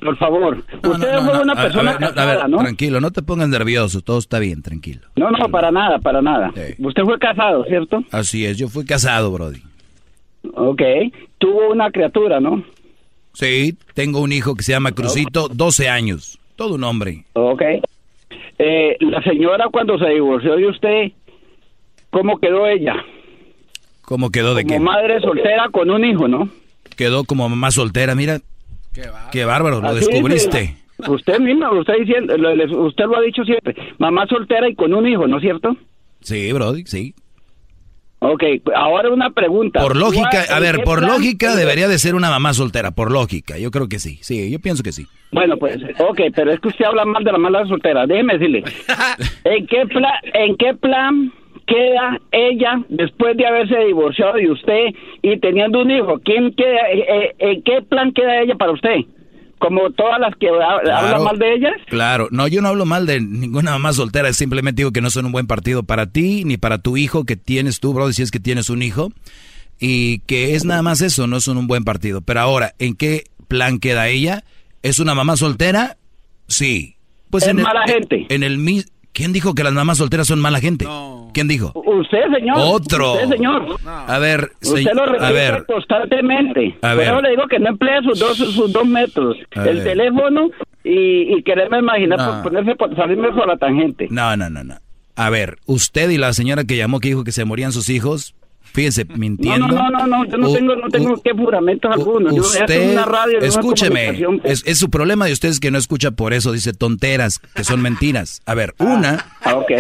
Por favor. usted fue una persona ver, no, a ver, casada, ¿no? tranquilo, no te pongas nervioso, todo está bien, tranquilo. No, no, para nada, para nada. Usted fue casado, ¿cierto? Así es, yo fui casado, Brody. Ok. Tuvo una criatura, ¿no? Sí, tengo un hijo que se llama Crucito, 12 años, todo un hombre. Ok. Eh, la señora cuando se divorció de usted, ¿cómo quedó ella? ¿Cómo quedó de Como qué? madre soltera con un hijo, ¿no? Quedó como mamá soltera, mira. Qué bárbaro, lo Así descubriste. dice, Usted diciendo, lo- le- usted lo ha dicho siempre, mamá soltera y con un hijo, ¿no es cierto? Sí, Brody, sí. Ok, ahora una pregunta. Por lógica, ¿Cuál- a ver, por lógica debería de ser una mamá soltera, por lógica, yo creo que sí, sí, yo pienso que sí. Bueno, pues, ok, pero es que usted habla mal de la mala soltera. Déjeme decirle, ¿en qué, pla- ¿en qué plan queda ella después de haberse divorciado de usted y teniendo un hijo? ¿Quién queda, eh, eh, ¿En qué plan queda ella para usted? Como todas las que ha- hablan mal de ella. Claro, no, yo no hablo mal de ninguna mamá soltera, simplemente digo que no son un buen partido para ti ni para tu hijo que tienes tú, Brody, si es que tienes un hijo, y que es nada más eso, no son un buen partido. Pero ahora, ¿en qué plan queda ella? ¿Es una mamá soltera? Sí. Pues Es en el, mala gente. En el ¿Quién dijo que las mamás solteras son mala gente? ¿Quién dijo? Usted, señor. Otro. Usted, señor. A ver, Usted se- lo a repite ver, constantemente. A Por ver. eso le digo que no emplea sus dos, sus dos métodos. A el ver. teléfono y, y quererme imaginar, No. por ponerse por, salirme por la tangente. No, no, no, no. A ver, usted y la señora que llamó que dijo que se morían sus hijos, Fíjense, No, mintiendo. no, no, no, no, yo no U- tengo, no tengo qué juramentos algunos. Yo esto es Usted, una radio, no una escúcheme, comunicación, pues. es, es su problema de ustedes que no escucha por eso, dice tonteras, que son mentiras. A ver, una, Ah, ok.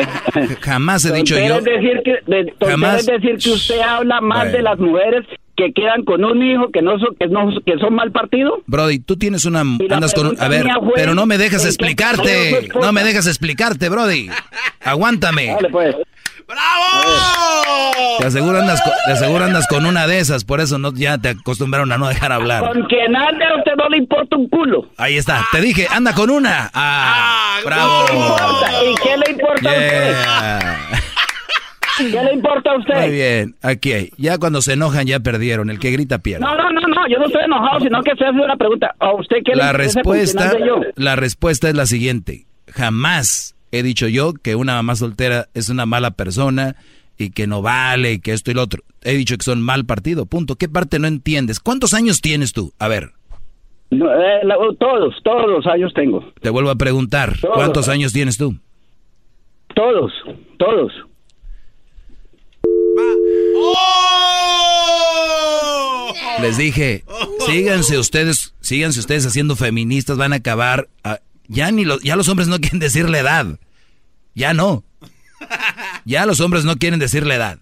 jamás he dicho yo, Es decir que, de, Jamás- es decir que usted habla más Bueno. de las mujeres que quedan con un hijo que no son, que no, que son mal partido. Brody, tú tienes una, andas con, a ver, fue, pero no me dejas ¿en qué explicarte, no me dejas explicarte, Brody, aguántame. Dale, pues. De seguro andas, con, de seguro andas con una de esas, por eso no, ya te acostumbraron a no dejar hablar. Con quien ande a usted no le importa un culo. Ahí está, te dije, anda con una. Ah, bravo. ¿Y qué le importa a usted? ¿Qué le importa a usted? Muy bien, aquí hay. Ya cuando se enojan ya perdieron, el que grita pierde. No, no, no, no, yo no estoy enojado, sino que se hace una pregunta. ¿A usted qué La le respuesta, yo? la respuesta es la siguiente. Jamás he dicho yo que una mamá soltera es una mala persona y que no vale y que esto y lo otro. He dicho que son mal partido, punto. ¿Qué parte no entiendes? ¿Cuántos años tienes tú? A ver, No, eh, la- todos, todos los años tengo. te vuelvo a preguntar. Todos. ¿Cuántos años tienes tú? Todos, todos. Les dije, síganse ustedes, síganse ustedes haciendo feministas, van a acabar. a- ya ni los, ya los hombres no quieren decir la edad. Ya no. Ya los hombres no quieren decir la edad.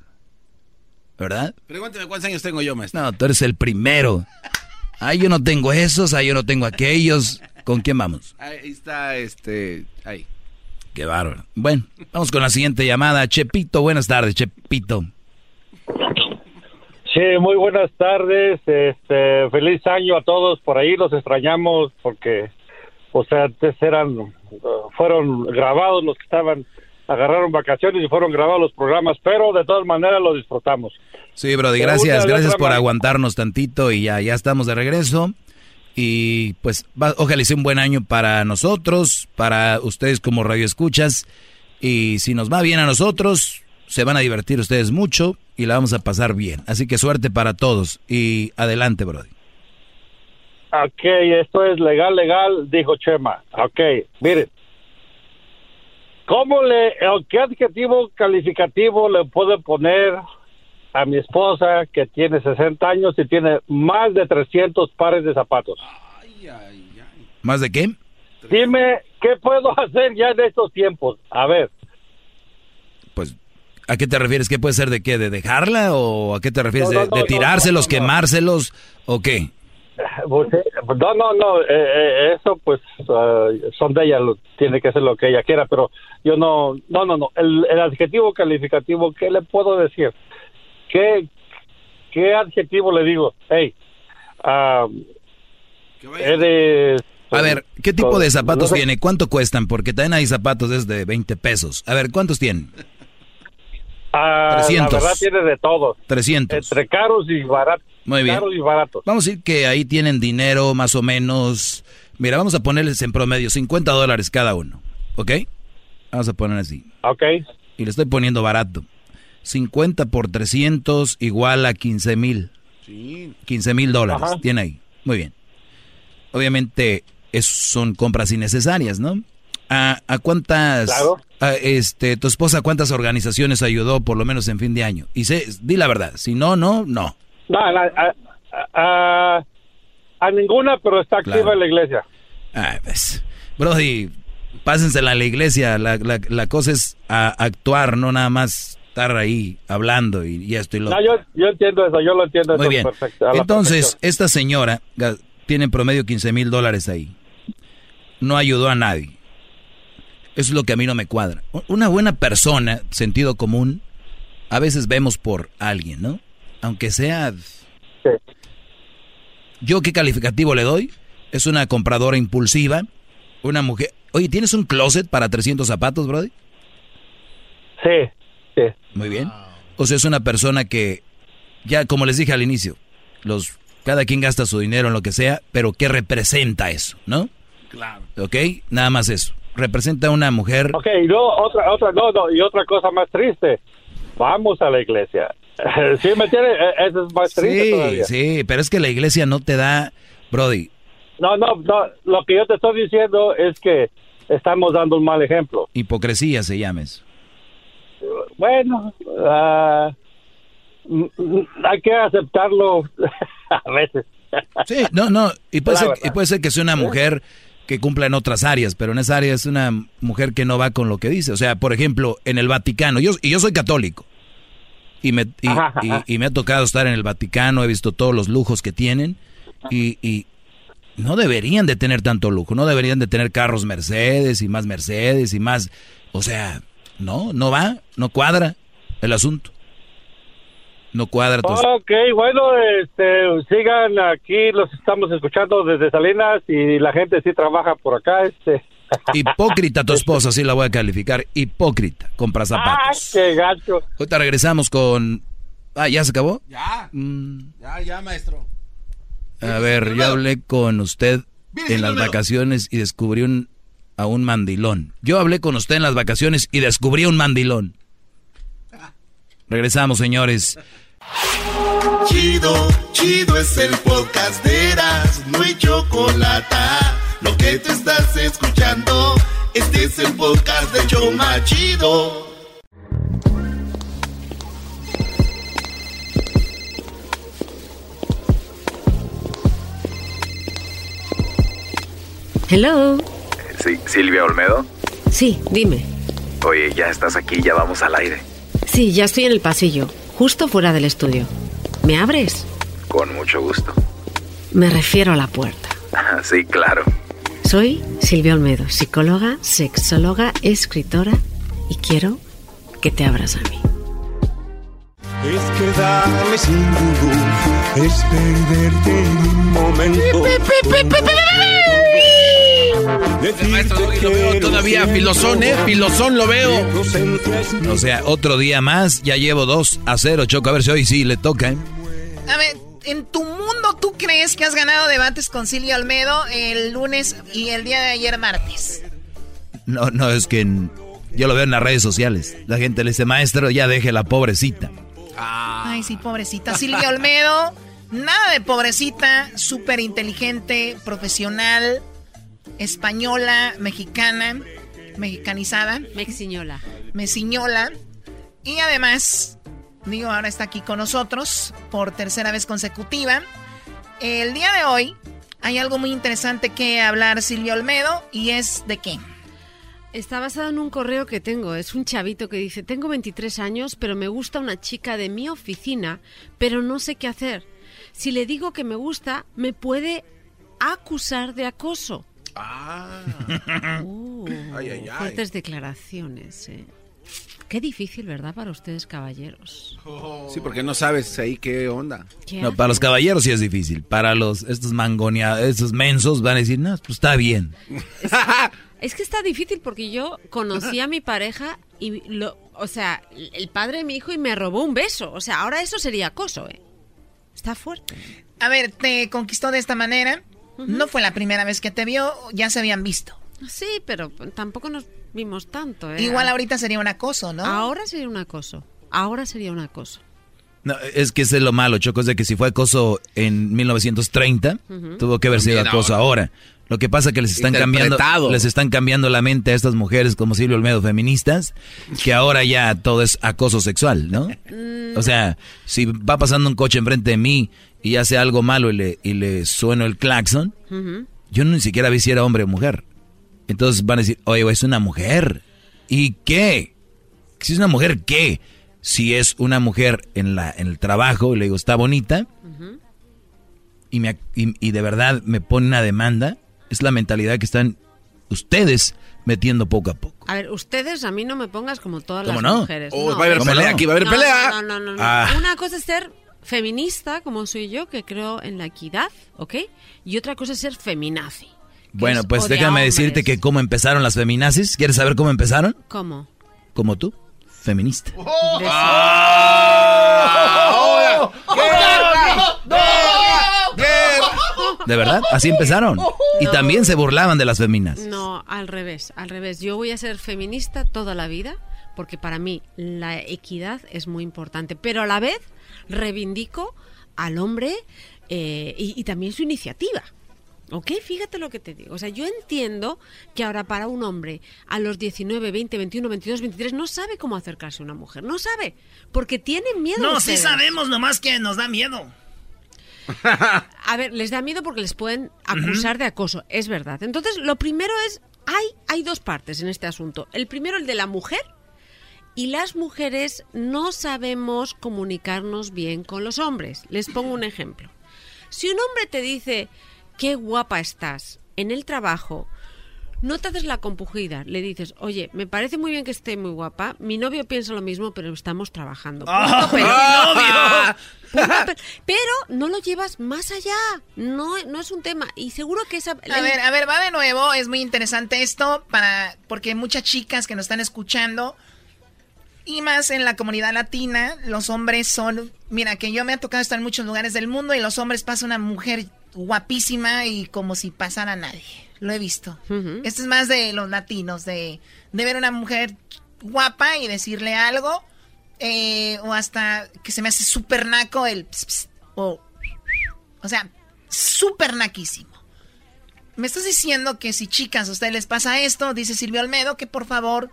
¿Verdad? Pregúnteme cuántos años tengo yo, maestro. No, tú eres el primero. Ay, yo no tengo esos, ay, yo no tengo aquellos. ¿Con quién vamos? Ahí está, este, ahí. Qué bárbaro. Bueno, vamos con la siguiente llamada. Chepito, buenas tardes, Chepito. Sí, muy buenas tardes. Este, feliz año a todos por ahí. Los extrañamos porque, o sea, antes eran, uh, fueron grabados los que estaban, agarraron vacaciones y fueron grabados los programas, pero de todas maneras los disfrutamos. Sí, Brody, gracias, gracias por aguantarnos tantito y ya, ya estamos de regreso. Y pues va- ojalá sea un buen año para nosotros, para ustedes como radioescuchas. Y si nos va bien a nosotros, se van a divertir ustedes mucho y la vamos a pasar bien. Así que suerte para todos y adelante, Brody. Ok, esto es legal, legal, dijo Chema. Ok, miren. ¿Cómo le, o qué adjetivo calificativo le puedo poner a mi esposa que tiene 60 años y tiene más de 300 pares de zapatos? ¿Más de qué? Dime, ¿qué puedo hacer ya en estos tiempos? A ver. Pues, ¿a qué te refieres? ¿Qué puede ser de qué? ¿De dejarla o a qué te refieres? No, no, ¿De, no, de no, tirárselos, no, no. quemárselos o qué? Pues, eh, No, no, no, eh, eh, eso pues ah, son de ella, lo- tiene que ser lo que ella quiera, pero yo no, no, no, no, el, el adjetivo calificativo, ¿qué le puedo decir? ¿Qué, qué adjetivo le digo? Hey, eres... A ver, ¿qué tipo de zapatos no sé. tiene? ¿Cuánto cuestan? Porque también hay zapatos desde 20 pesos. A ver, ¿cuántos tienen? Ah, 300. La verdad tiene de todo. 300. Entre caros y baratos. Muy bien. Caros y baratos. Vamos a decir que ahí tienen dinero más o menos. Mira, vamos a ponerles en promedio 50 dólares cada uno. ¿Ok? Vamos a poner así. Ok. Y le estoy poniendo barato. 50 por 300 igual a 15 mil. 15 mil dólares. Ajá. Tiene ahí. Muy bien. Obviamente, es, son compras innecesarias, ¿no? ¿A, a cuántas... Claro. a, este, tu esposa cuántas organizaciones ayudó por lo menos en fin de año? Y sé, di la verdad. Si no, no, no. No, a, a- a- a ninguna, pero está activa Claro. en la iglesia. Ah, pues, Brody, pásensela a la iglesia. La, la, la cosa es a- actuar, no nada más estar ahí hablando y, y esto y lo No, yo, yo entiendo eso, yo lo entiendo Muy eso bien. perfecto, Entonces, esta señora tiene en promedio 15 mil dólares ahí. No ayudó a nadie. Eso es lo que a mí no me cuadra. Una buena persona, sentido común, a veces vemos por alguien, ¿no? Aunque sea... ¿Yo qué calificativo le doy? Es una compradora impulsiva, una mujer... Oye, ¿tienes un closet para 300 zapatos, Brody? Sí, sí. Muy bien. O sea, es una persona que, ya como les dije al inicio, los cada quien gasta su dinero en lo que sea, pero ¿qué representa eso, no? Claro. ¿Ok? Nada más eso. Representa a una mujer... Ok, y luego otra, otra, no, no, y otra cosa más triste. Vamos a la iglesia. ¿Sí me entiendes? Eh, Eso es más triste Sí, todavía. sí, pero es que la iglesia no te da... Brody, No, no, no, lo que yo te estoy diciendo es que estamos dando un mal ejemplo. hipocresía se llama eso. Bueno, mm, hay que aceptarlo a veces. Sí, no, no, y puede, ser, y puede ser que sea una mujer que cumpla en otras áreas, pero en esa área es una mujer que no va con lo que dice. O sea, por ejemplo, en el Vaticano, yo, y yo soy católico, y me, y, Ajá, ajá. y- y me ha tocado estar en el Vaticano, he visto todos los lujos que tienen, y, y no deberían de tener tanto lujo, no deberían de tener carros Mercedes y más Mercedes y más, o sea, no, no va, no cuadra el asunto. No cuadra. tu- Ok, bueno, este, sigan aquí, los estamos escuchando desde Salinas y la gente sí trabaja por acá, este. Hipócrita tu esposa, así la voy a calificar. Hipócrita, compra ¡Ah, zapatos. qué gacho! Ahorita regresamos con... Ah, ¿ya se acabó? Ya. Mm, Ya, ya, maestro. a ver, yo hablé con usted en las vacaciones y descubrí un, a un mandilón. Yo hablé con usted en las vacaciones y descubrí un mandilón. Regresamos, señores. Chido, chido es el podcast de Eras, no hay chocolate. Lo que te estás escuchando, este es el podcast de Choma Chido. Hello. Sí, Silvia Olmedo. Sí, dime. Oye, ya estás aquí, ya vamos al aire. Sí, ya estoy en el pasillo, justo fuera del estudio. ¿Me abres? Con mucho gusto. Me refiero a la puerta. Sí, claro. Soy Silvia Olmedo, psicóloga, sexóloga, escritora y quiero que te abras a mí. Es quedarme sin es perderte en un momento. Maestro, lo veo todavía filosón, ¿eh? Filosón lo veo. O sea, otro día más, ya llevo 2 a 0, Choco. A ver si hoy sí le toca, ¿eh? A ver, en tu mundo, ¿tú crees que has ganado debates con Silvia Olmedo el lunes y el día de ayer martes? No, no, es que en- yo lo veo en las redes sociales. La gente le dice, maestro, ya deje la pobrecita. Ay, sí, pobrecita. Silvia Olmedo, nada de pobrecita, súper inteligente, profesional, española, mexicana, mexicanizada. Mexiñola. Mesiñola. Y además, digo, ahora está aquí con nosotros por tercera vez consecutiva. El día de hoy hay algo muy interesante que hablar Silvia Olmedo y es de qué. Está basado en un correo que tengo. Es un chavito que dice, tengo 23 años, pero me gusta una chica de mi oficina, pero no sé qué hacer. Si le digo que me gusta, me puede acusar de acoso. Ah. Uh, Ay, ay, ay. Fuertes declaraciones. eh. Qué difícil, ¿verdad, para ustedes, caballeros? Sí, porque no sabes ahí qué onda. ¿Qué No, para los caballeros sí es difícil. Para los estos mangoneados, estos mensos van a decir, no, pues está bien. Es que está difícil porque yo conocí a mi pareja y lo, o sea, el padre de mi hijo y me robó un beso. O sea, ahora eso sería acoso, ¿eh? Está fuerte. A ver, te conquistó de esta manera. No fue la primera vez que te vio, ya se habían visto. Sí, pero tampoco nos vimos tanto, ¿eh? Igual ahorita sería un acoso, ¿no? Ahora sería un acoso. Ahora sería un acoso. No, es que ese es lo malo, Choco, es de que si fue acoso en 1930, Ujú. tuvo que haber sido acoso ahora. Lo que pasa es que les están cambiando, les están cambiando la mente a estas mujeres como Silvio Olmedo feministas, que ahora ya todo es acoso sexual, ¿no? Mm. O sea, si va pasando un coche enfrente de mí y hace algo malo y le, y le sueno el claxon, Ujú. yo ni siquiera vi si era hombre o mujer. Entonces van a decir, oye, es una mujer. ¿Y qué? Si es una mujer, ¿qué? Si es una mujer en, la, en el trabajo, le digo, está bonita, y, me, y, y de verdad me pone una demanda, es la mentalidad que están ustedes metiendo poco a poco. A ver, ustedes a mí no me pongas como todas ¿Cómo las no? mujeres. Oh, no. va a haber ¿Cómo pelea no? aquí, va a haber No, pelea. No, no, no, no. Ah. Una cosa es ser feminista, como soy yo, que creo en la equidad, ¿ok? Y otra cosa es ser feminazi. Bueno, es pues déjame hombres. decirte que cómo empezaron las feminazis. ¿Quieres saber cómo empezaron? ¿Cómo? Como tú, feminista. De verdad, así empezaron. Y también se burlaban de las feminas. No, al revés, al revés. Yo voy a ser feminista toda la vida porque para mí la equidad es muy importante, pero a la vez reivindico al hombre eh, y, y también su iniciativa. ¿Ok? Fíjate lo que te digo. O sea, yo entiendo que ahora para un hombre a los 19, 20, 21, 22, 23 no sabe cómo acercarse a una mujer. No sabe. Porque tiene miedo. No, sí sabemos, nomás que nos da miedo. A ver, les da miedo porque les pueden acusar de acoso. Es verdad. Entonces, lo primero es, hay, hay dos partes en este asunto. El primero, el de la mujer. Y las mujeres no sabemos comunicarnos bien con los hombres. Les pongo un ejemplo. Si un hombre te dice, qué guapa estás en el trabajo, no te haces la compugida. Le dices, oye, me parece muy bien que esté muy guapa. Mi novio piensa lo mismo, pero estamos trabajando. Punto, ¡Ah, pero-! Punto, no lo llevas más allá. No, no es un tema. Y seguro que esa. A ver, a ver, va de nuevo. Es muy interesante esto para porque muchas chicas que nos están escuchando y más en la comunidad latina, los hombres son, mira, que yo me ha tocado estar en muchos lugares del mundo y los hombres pasan una mujer guapísima y como si pasara nadie. Lo he visto. Esto es más de los latinos, de, de ver una mujer guapa y decirle algo, eh, o hasta que se me hace súper naco el... ps, ps, o, o sea, súper naquísimo. Me estás diciendo que si chicas a ustedes les pasa esto, dice Silvio Almedo, que por favor,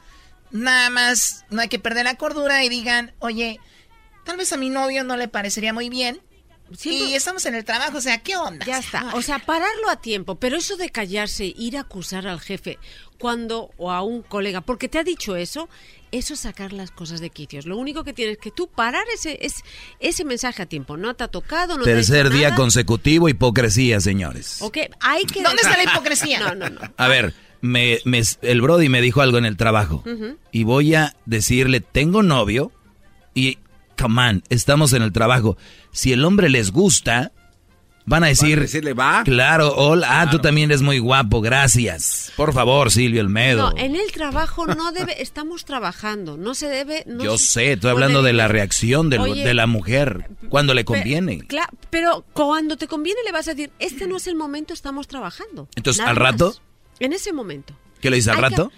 nada más no hay que perder la cordura y digan, oye, tal vez a mi novio no le parecería muy bien. Y estamos en el trabajo, o sea, ¿qué onda? Ya está. O sea, pararlo a tiempo. Pero eso de callarse, ir a acusar al jefe cuando o a un colega, porque te ha dicho eso, eso es sacar las cosas de quicios. Lo único que tienes que tú parar ese, es, ese mensaje a tiempo. No te ha tocado, no te ha Tercer día nada. consecutivo, hipocresía, señores. Ok, hay que... ¿Dónde está la hipocresía? No, no, no. A ver, me, me- el Brody me dijo algo en el trabajo. Y voy a decirle, tengo novio y, come on, estamos en el trabajo. Si el hombre les gusta, van a decir... decirle, va. Claro, hola, ah, tú también eres muy guapo, gracias. Por favor, Silvio Almedo. No, en el trabajo no debe... Estamos trabajando, no se debe... no Yo se sé, estoy hablando de la reacción del- "Oye, de la mujer cuando le conviene. cla- pero cuando te conviene le vas a decir, este no es el momento, estamos trabajando. Entonces, Nada al rato, más. En ese momento. ¿qué le dices al Hay que- rato?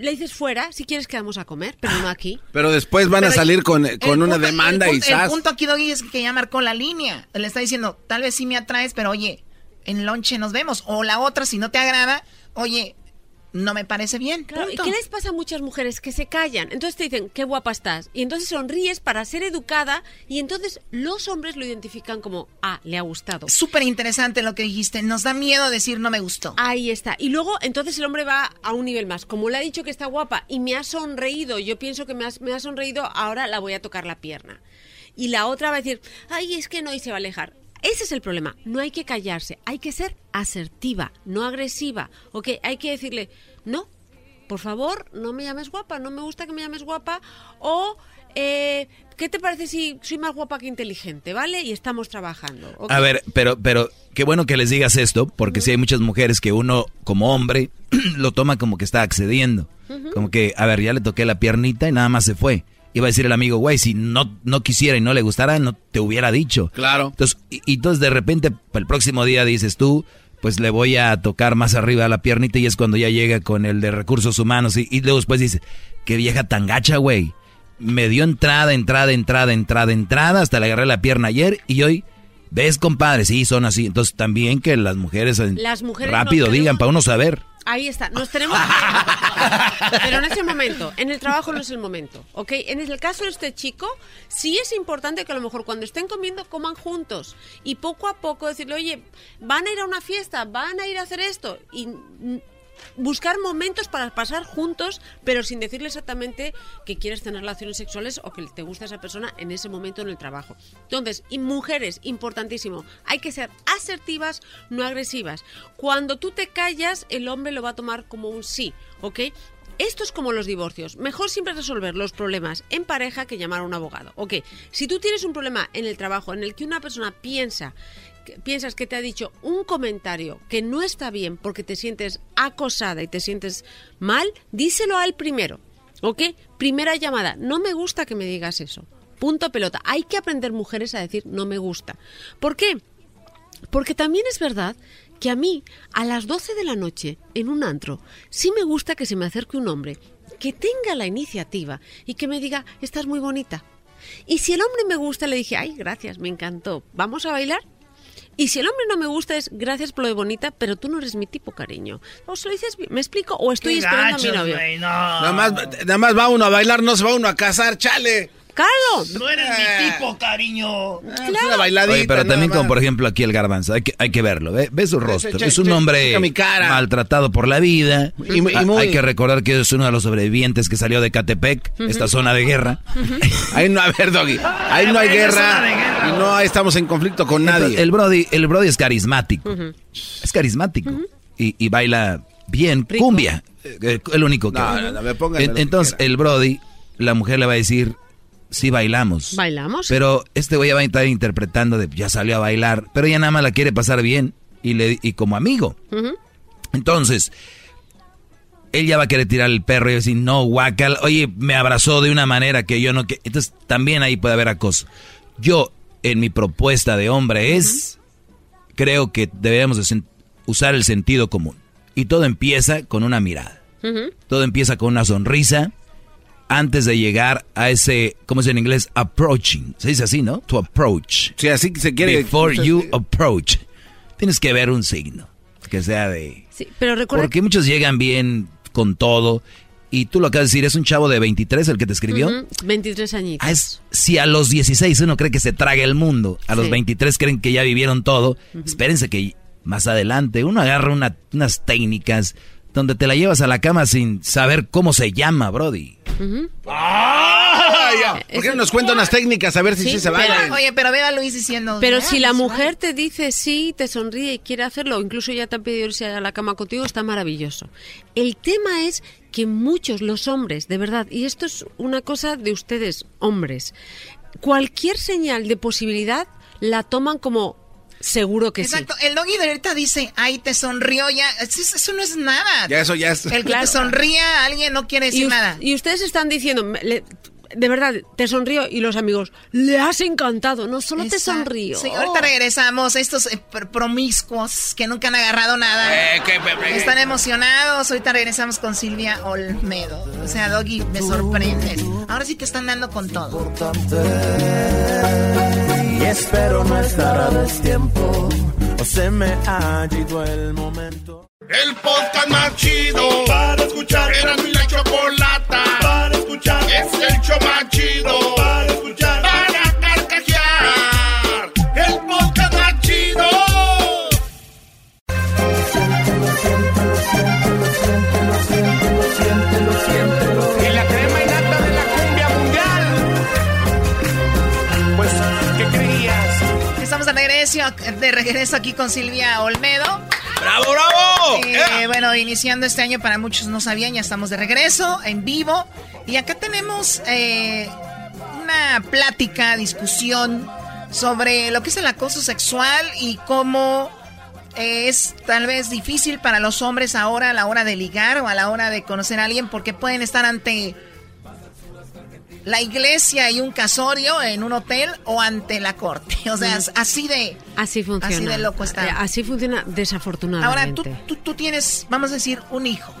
Le dices fuera, si quieres quedamos a comer, pero no aquí. Pero después van a salir con, con una punto- demanda el y El punto aquí, Doggy, es que ya marcó la línea. Le está diciendo, tal vez sí me atraes, pero oye, en lonche nos vemos. O la otra, si no te agrada, oye, no me parece bien. Claro, ¿y qué les pasa a muchas mujeres que se callan? Entonces te dicen, qué guapa estás. Y entonces sonríes para ser educada y entonces los hombres lo identifican como, ah, le ha gustado. Súper interesante lo que dijiste. Nos da miedo decir no me gustó. Ahí está. Y luego, entonces el hombre va a un nivel más. Como le ha dicho que está guapa y me ha sonreído, yo pienso que me, has- me ha sonreído, ahora la voy a tocar la pierna. Y la otra va a decir, ay, es que no, y se va a alejar. Ese es el problema. No hay que callarse. Hay que ser asertiva, no agresiva. ¿Ok? Hay que decirle, no, por favor, no me llames guapa, no me gusta que me llames guapa. O, eh, ¿qué te parece si soy más guapa que inteligente? ¿Vale? Y estamos trabajando. ¿ok? A ver, pero, pero qué bueno que les digas esto, porque sí hay muchas mujeres que uno, como hombre, lo toma como que está accediendo. Como que, a ver, ya le toqué la piernita y nada más se fue. Iba a decir el amigo, güey, si no, no quisiera y no le gustara, no te hubiera dicho. Claro. Entonces, y, y entonces de repente, el próximo día dices tú, pues le voy a tocar más arriba a la piernita y es cuando ya llega con el de recursos humanos y, y luego después dice, qué vieja tan gacha, güey. Me dio entrada, entrada, entrada, entrada, entrada, hasta le agarré la pierna ayer y hoy, ves, compadre, sí, son así. Entonces también que las mujeres, Las mujeres rápido digan, para uno saber. Ahí está, nos tenemos Pero en ese momento, en el trabajo no es el momento, ¿ok? En el caso de este chico, sí es importante que a lo mejor cuando estén comiendo coman juntos y poco a poco decirle, oye, van a ir a una fiesta, van a ir a hacer esto y buscar momentos para pasar juntos, pero sin decirle exactamente que quieres tener relaciones sexuales o que te gusta esa persona en ese momento en el trabajo. Entonces, y mujeres, importantísimo, hay que ser asertivas, no agresivas. Cuando tú te callas, el hombre lo va a tomar como un sí, ¿ok? Esto es como los divorcios. Mejor siempre resolver los problemas en pareja que llamar a un abogado. Ok, si tú tienes un problema en el trabajo en el que una persona piensa piensas que te ha dicho un comentario que no está bien porque te sientes acosada y te sientes mal, díselo a él primero. ¿Ok? Primera llamada. No me gusta que me digas eso. Punto pelota. Hay que aprender mujeres a decir no me gusta. ¿Por qué? Porque también es verdad que a mí, a las 12 de la noche, en un antro, sí me gusta que se me acerque un hombre que tenga la iniciativa y que me diga, estás muy bonita. Y si el hombre me gusta, le dije, ay, gracias, me encantó, ¿vamos a bailar? Y si el hombre no me gusta es gracias por lo de bonita, pero tú no eres mi tipo, cariño. O se lo dices, ¿me explico? O estoy Qué esperando gachos, a mi novio. güey, no. Nada más, nada más va uno a bailar, no se va uno a casar, chale. Carlos. No eres mi tipo, cariño. Una bailadita. Oye, pero también como por ejemplo aquí el garbanzo, hay que, hay que verlo, ve, ve su rostro. che, es un che, hombre mi cara. maltratado por la vida. Y- y muy- Hay que recordar que es uno de los sobrevivientes que salió de Catepec, esta zona de guerra. Ahí no, a ver, Doggy. Ahí no hay guerra. Y no estamos en conflicto con nadie. El Brody, el Brody es carismático. Es carismático. y, y baila bien cumbia. Eh, El único que No, baila. no, no, me pongan En- lo que Entonces, el Brody, la mujer le va a decir, sí bailamos. Bailamos. Pero este güey ya va a estar interpretando de ya salió a bailar, pero ella nada más la quiere pasar bien y le y como amigo. Entonces, él ya va a querer tirar el perro y decir, no, guacal, oye, me abrazó de una manera que yo no... Que... Entonces, también ahí puede haber acoso. Yo, en mi propuesta de hombre es, creo que debemos de usar el sentido común. Y todo empieza con una mirada. Todo empieza con una sonrisa antes de llegar a ese, ¿cómo es en inglés? Approaching. Se dice así, ¿no? To approach. Sí, así se quiere- Before you approach. Tienes que ver un signo que sea de... Sí, pero recuerda Porque muchos llegan bien con todo. Y tú lo acabas de decir, es un chavo de 23 el que te escribió. Ujú, 23 añitos. Ah, es- si a los 16 uno cree que se traga el mundo, a los Sí. 23 creen que ya vivieron todo, espérense que más adelante uno agarra una- unas técnicas donde te la llevas a la cama sin saber cómo se llama, Brody. ¡Ah! ya. ¿Por qué no nos cuenta unas técnicas a ver si Sí, sí, se vale? Oye, pero ve a Luis diciendo. Pero "Ya, si la mujer te dice sí, te sonríe y quiere hacerlo, incluso ya te ha pedido irse a la cama contigo, está maravilloso. El tema es que muchos, los hombres, de verdad, y esto es una cosa de ustedes, hombres, cualquier señal de posibilidad la toman como seguro que Exacto, el doggy de ahorita dice, ay, te sonrió ya. Eso, eso no es nada. Ya eso ya es. El que Claro. te sonría a alguien no quiere sí. decir Y, nada. y ustedes están diciendo, le- de verdad, te sonrió y los amigos, le has encantado, no solo te sonrió. Sí, ahorita regresamos. Estos eh, pr- promiscuos que nunca han agarrado nada. Eh, que- que- Están emocionados. Ahorita regresamos con Silvia Olmedo. O sea, Doggy, me sorprendes. Ahora sí te están dando con todo. Y espero no estar a destiempo o se me ha ido el momento. El podcast más chido para escuchar. Era mi la chocolata para escuchar. Es el show más regreso, de regreso aquí con Silvia Olmedo. ¡Bravo, bravo! Eh, bueno, iniciando este año para muchos no sabían, ya estamos de regreso, en vivo. Y acá tenemos eh, una plática, discusión sobre lo que es el acoso sexual y cómo eh, es tal vez difícil para los hombres ahora a la hora de ligar o a la hora de conocer a alguien porque pueden estar ante la iglesia y un casorio en un hotel o ante la corte. O sea, así de... Así funciona. Así de loco está. Eh, Así funciona desafortunadamente. Ahora, tú, tú, tú tienes, vamos a decir, un hijo.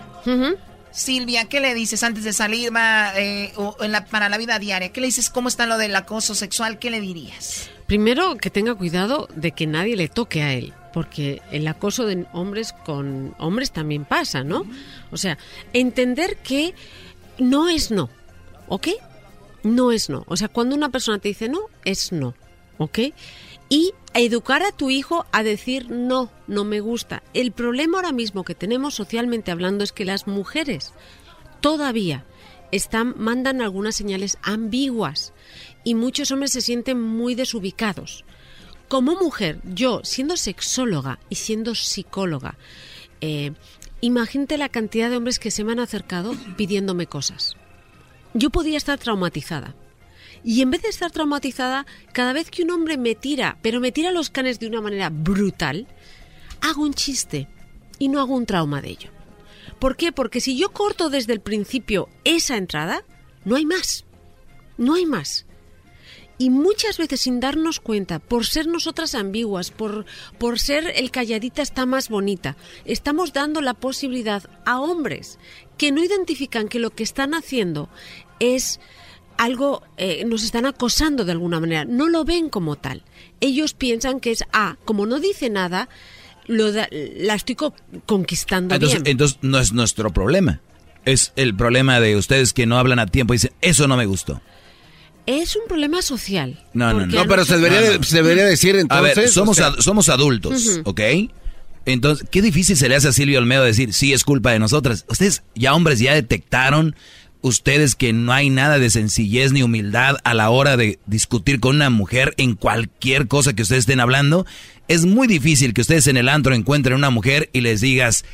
Silvia, ¿qué le dices antes de salir eh, o en la- para la vida diaria? ¿Qué le dices? ¿Cómo está lo del acoso sexual? ¿Qué le dirías? Primero, que tenga cuidado de que nadie le toque a él, porque el acoso de hombres con hombres también pasa, ¿no? O sea, entender que no es no, ¿ok? No es no. O sea, cuando una persona te dice no, es no, ¿ok? Y educar a tu hijo a decir no, no me gusta. El problema ahora mismo que tenemos socialmente hablando es que las mujeres todavía están, mandan algunas señales ambiguas y muchos hombres se sienten muy desubicados. Como mujer, yo siendo sexóloga y siendo psicóloga, eh, imagínate la cantidad de hombres que se me han acercado pidiéndome cosas. Yo podía estar traumatizada. Y en vez de estar traumatizada, cada vez que un hombre me tira, pero me tira los canes de una manera brutal, hago un chiste y no hago un trauma de ello. ¿Por qué? Porque si yo corto desde el principio esa entrada, no hay más. No hay más. Y muchas veces sin darnos cuenta, por ser nosotras ambiguas, por, por ser el calladita está más bonita, estamos dando la posibilidad a hombres que no identifican que lo que están haciendo es algo, eh, nos están acosando de alguna manera. No lo ven como tal. Ellos piensan que es, ah, como no dice nada, lo da- la estoy co- conquistando Entonces, bien. entonces no es nuestro problema. Es el problema de ustedes que no hablan a tiempo y dicen, eso no me gustó. Es un problema social. No, no, Porque no. a nosotros- A ver, somos, o sea- ad- somos adultos, Ujú. ¿ok? Entonces, qué difícil se le hace a Silvio Olmedo decir, sí, es culpa de nosotras. Ustedes, ya hombres, ya detectaron ustedes que no hay nada de sencillez ni humildad a la hora de discutir con una mujer en cualquier cosa que ustedes estén hablando. Es muy difícil que ustedes en el antro encuentren una mujer y les digas,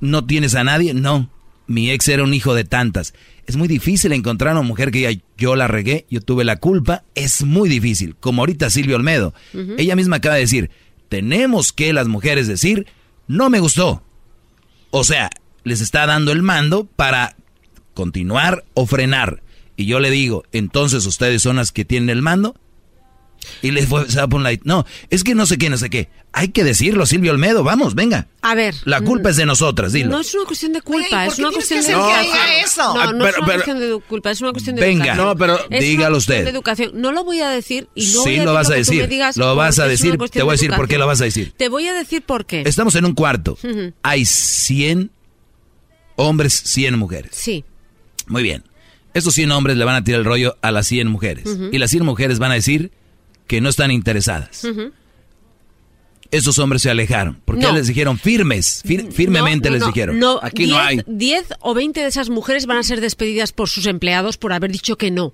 ¿no tienes a nadie? No, mi ex era un hijo de tantas. Es muy difícil encontrar a una mujer que diga, yo la regué, yo tuve la culpa. Es muy difícil. Como ahorita Silvio Olmedo. Ella misma acaba de decir, tenemos que las mujeres decir, no me gustó. O sea, les está dando el mando para continuar o frenar. Y yo le digo, entonces ustedes son las que tienen el mando. Y les fue, se va por la... No, es que no sé qué, no sé qué. Hay que decirlo, Silvio Olmedo, vamos, venga. A ver. La culpa es de nosotras, dilo. No es una cuestión de culpa, Oye, ¿y es una cuestión de educación. eso? No, no pero- es una pero- cuestión de culpa, es una cuestión de Venga. educación. No, pero Es dígalo usted. de educación. No lo voy a decir y no voy sí, a lo vas a decir. digas Lo vas a decir. Te voy a de decir por qué lo vas a decir. Te voy a decir por qué. Estamos en un cuarto. Hay 100 hombres, 100 mujeres. Sí. Muy bien. Estos 100 hombres le van a tirar el rollo a las 100 mujeres. Y las 100 mujeres van a decir que no están interesadas. Esos hombres se alejaron. Porque No. les dijeron firmes. fir- firmemente No, no, les no, dijeron. No, Aquí no 10 hay. 10 o 20 de esas mujeres van a ser despedidas por sus empleados por haber dicho que no.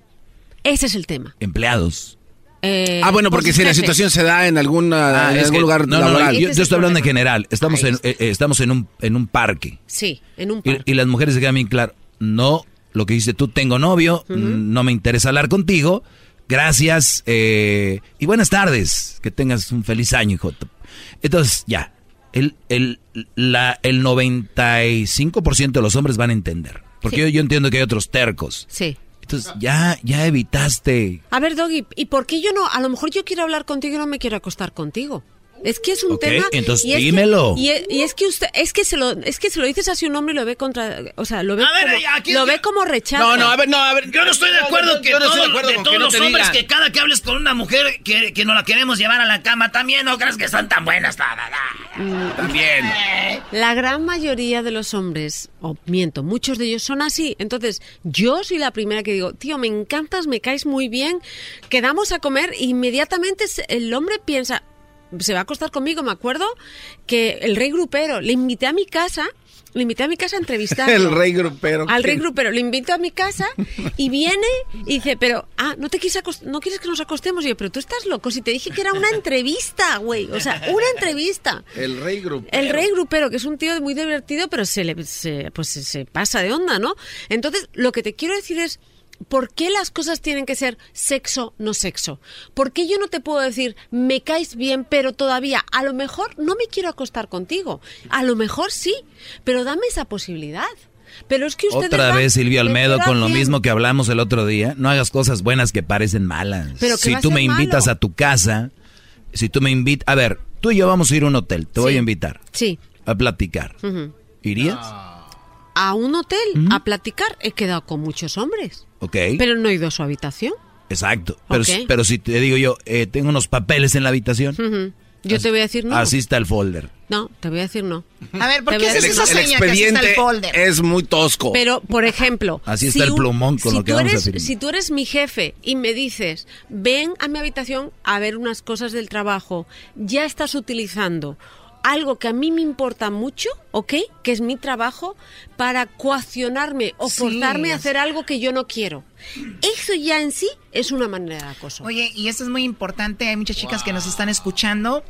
Ese es el tema. Empleados. Eh, Ah, bueno, por porque si la situación se da en, alguna, Ah, en algún que- lugar no, no, no, yo, yo estoy hablando en general. Estamos, en, eh, eh, estamos en, un, en un parque. Sí, en un Y, parque. y las mujeres se quedan bien claro. No, lo que dice tú, tengo novio, no me interesa hablar contigo. Gracias eh, y buenas tardes. Que tengas un feliz año, hijo. Entonces, ya. El, el, la, el 95% de los hombres van a entender. Porque Sí. yo, yo entiendo que hay otros tercos. Sí. Entonces, ya, ya evitaste. A ver, Doggy, ¿y por qué yo no? A lo mejor yo quiero hablar contigo y no me quiero acostar contigo. Es que es un tema. entonces y es que- dímelo. y, es, y es que usted, es que se lo, es que se lo dices así a un hombre y lo ve contra, o sea, lo ve A ver, como, aquí- lo ve como rechazo. No, no, a ver, no, a ver. Yo no estoy de acuerdo que yo no estoy todo- de acuerdo de con todos que no los hombres digan. que cada que hables con una mujer que, que no la queremos llevar a la cama también no creas que son tan buenas. ta, ta. También. La gran mayoría de los hombres, o miento, muchos de ellos son así. Entonces, yo soy la primera que digo, tío, me encantas, me caes muy bien, quedamos a comer, e inmediatamente el hombre piensa, se va a acostar conmigo. Me acuerdo que el rey grupero, le invité a mi casa, le invité a mi casa a entrevistar. El rey grupero. Al rey grupero, le invito a mi casa y viene y dice, pero, ah, ¿no te quieres, acost- no quieres que nos acostemos? Y yo, pero tú estás loco, si te dije que era una entrevista, güey, o sea, una entrevista. El rey grupero. El rey grupero, que es un tío muy divertido, pero se le se, pues se, se pasa de onda, ¿no? Entonces, lo que te quiero decir es, ¿por qué las cosas tienen que ser sexo, no sexo? ¿Por qué yo no te puedo decir, me caes bien, pero todavía, a lo mejor no me quiero acostar contigo? A lo mejor sí, pero dame esa posibilidad. Pero es que ustedes Otra van vez Silvio Almedo con lo mismo que hablamos el otro día. No hagas cosas buenas que parecen malas. Pero que si tú me invitas a tu casa, si tú me invitas... A ver, tú y yo vamos a ir a un hotel. Te voy a invitar Sí. a platicar. ¿Irías? A un hotel, a platicar. He quedado con muchos hombres. Ok. Pero no he ido a su habitación. Exacto. Pero, pero si te digo yo, eh, tengo unos papeles en la habitación. Yo te voy a decir no. Así está el folder. No, te voy a decir no. A ver, ¿por qué haces esa El seña que así está el expediente folder? es muy tosco. Pero, por ejemplo, Así está el plumón con si lo que tú vamos a eres, firmar. Si tú eres mi jefe y me dices, ven a mi habitación a ver unas cosas del trabajo, ya estás utilizando algo que a mí me importa mucho, ¿ok? Que es mi trabajo, para coaccionarme o Sí. forzarme a hacer algo que yo no quiero. Eso ya en sí es una manera de acoso. Oye, y esto es muy importante, hay muchas chicas que nos están escuchando.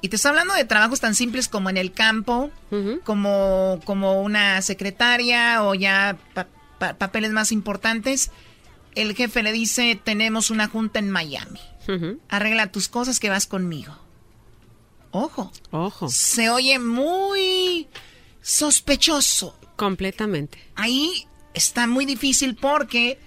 Y te estoy hablando de trabajos tan simples como en el campo, como, como una secretaria o ya pa- pa- papeles más importantes. El jefe le dice, tenemos una junta en Miami. Arregla tus cosas que vas conmigo. Ojo. Ojo. Se oye muy sospechoso. Completamente. Ahí está muy difícil porque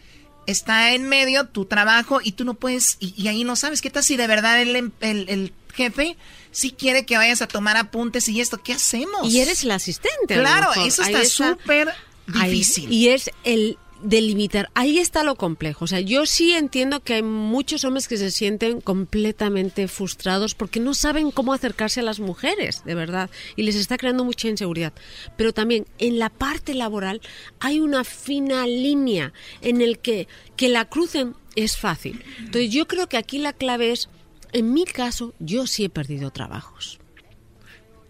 está en medio tu trabajo y tú no puedes, y, y ahí no sabes qué tal si de verdad el, em- el- el jefe sí quiere que vayas a tomar apuntes y esto, ¿qué hacemos? Y eres el asistente. Claro, eso está súper Ahí- difícil. y es el delimitar. Ahí está lo complejo. O sea, yo sí entiendo que hay muchos hombres que se sienten completamente frustrados porque no saben cómo acercarse a las mujeres, de verdad, y les está creando mucha inseguridad. Pero también en la parte laboral hay una fina línea en el que que la crucen es fácil. Entonces, yo creo que aquí la clave es, en mi caso, yo sí he perdido trabajos.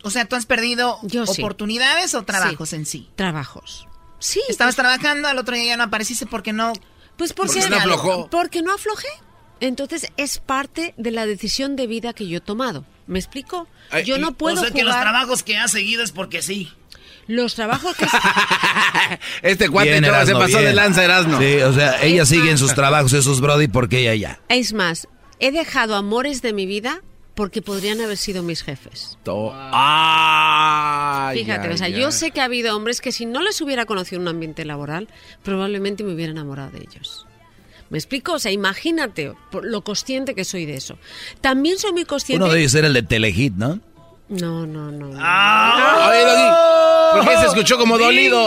O sea, ¿tú has perdido Yo sí. oportunidades o trabajos Sí. en sí? Trabajos. Sí. Estabas trabajando, al otro día ya no apareciste porque no... Pues porque, Porque no aflojé. Entonces es parte de la decisión de vida que yo he tomado. ¿Me explico? yo no puedo O sea que los trabajos que has seguido es porque sí. Los trabajos que... Este cuate Bien, te- se pasó bien. de lanza, Erasmo. Sí, o sea, ella sigue en sus trabajos, esos Brody, porque ella ya. Es más, he dejado amores de mi vida porque podrían haber sido mis jefes. Ay, Fíjate, o sea, yo sé que ha habido hombres que si no les hubiera conocido en un ambiente laboral, probablemente me hubiera enamorado de ellos. ¿Me explico? O sea, imagínate lo consciente que soy de eso. También soy muy consciente... Uno de ellos era el de Telehit, ¿no? No, no, no. no. Ah, Oye, Doggy, ¿por qué se escuchó como dolido?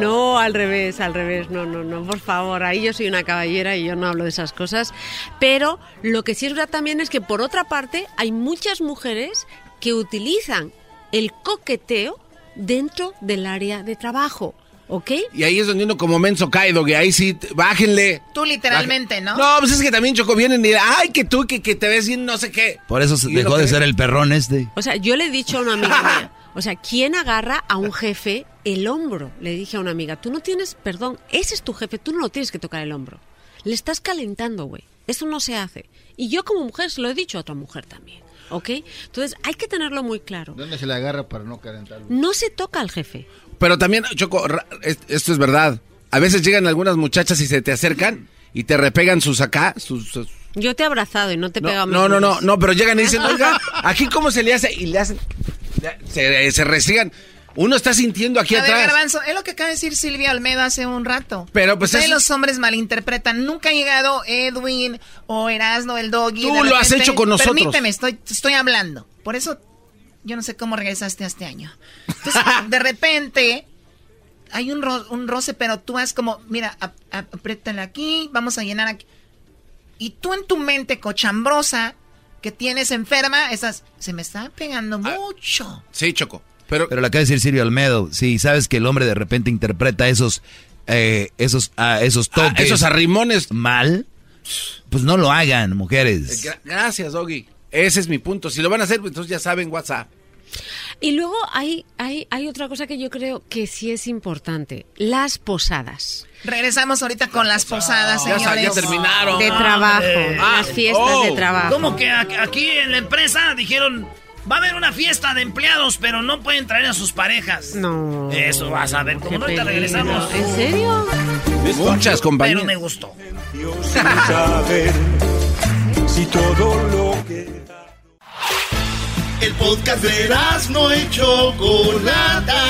No, al revés, al revés, no, no, no, por favor, ahí yo soy una caballera y yo no hablo de esas cosas, pero lo que sí es verdad también es que por otra parte hay muchas mujeres que utilizan el coqueteo dentro del área de trabajo, ¿ok? Y ahí es donde uno como menso cae, Doggy. Ahí sí, bájenle. Tú literalmente, ¿no? No, pues es que también Choco vienen y ay, que tú, que, que te ves bien no sé qué. Por eso se Y dejó de que- ser el perrón este. O sea, yo le he dicho a una amiga mía, o sea, ¿quién agarra a un jefe el hombro? Le dije a una amiga, tú no tienes, perdón, ese es tu jefe, tú no lo tienes que tocar el hombro. Le estás calentando, güey. Eso no se hace. Y yo como mujer se lo he dicho a otra mujer también, ¿ok? Entonces hay que tenerlo muy claro. ¿Dónde se le agarra para no calentarlo? No se toca al jefe. Pero también, Choco, esto es verdad. A veces llegan algunas muchachas y se te acercan y te repegan sus acá, sus... sus- Yo te he abrazado y no te he pegado No, no, no, mejones. no, pero llegan y dicen, oiga, aquí cómo se le hace y le hacen, se, se restringan. Uno está sintiendo aquí a ver, atrás. Garbanzo, es lo que acaba de decir Silvia Olmedo hace un rato. Pero, pues, eso- los hombres malinterpretan. Nunca ha llegado Edwin o Erasno, el doggy. Tú de lo has hecho con nosotros. Permíteme, estoy, estoy hablando. Por eso, yo no sé cómo regresaste a este año. Entonces, de repente, hay un, ro- un roce, pero tú vas como, mira, ap- apriétale aquí, vamos a llenar aquí. Y tú en tu mente cochambrosa que tienes enferma, estás, se me está pegando Ah. mucho. Sí, Choco. Pero, Pero acaba de decir Silvio Almedo. Si sabes que el hombre de repente interpreta esos, eh, esos, ah, esos Ah, toques. esos arrimones. Mal, pues no lo hagan, mujeres. Gra- gracias, Doggy. Ese es mi punto. Si lo van a hacer, pues entonces ya saben WhatsApp. Y luego hay, hay, hay otra cosa que yo creo que sí es importante. Las posadas. Regresamos ahorita con las posadas, sa- señores. ya terminaron. De trabajo. Ah, las fiestas oh. de trabajo. ¿Cómo que a- aquí en la empresa dijeron, va a haber una fiesta de empleados, pero no pueden traer a sus parejas? No. Eso vas a ver, como no ahorita regresamos. ¿En serio? Muchas compañías. Pero me gustó. sin saber si todo lo que El podcast de no y Chocolata.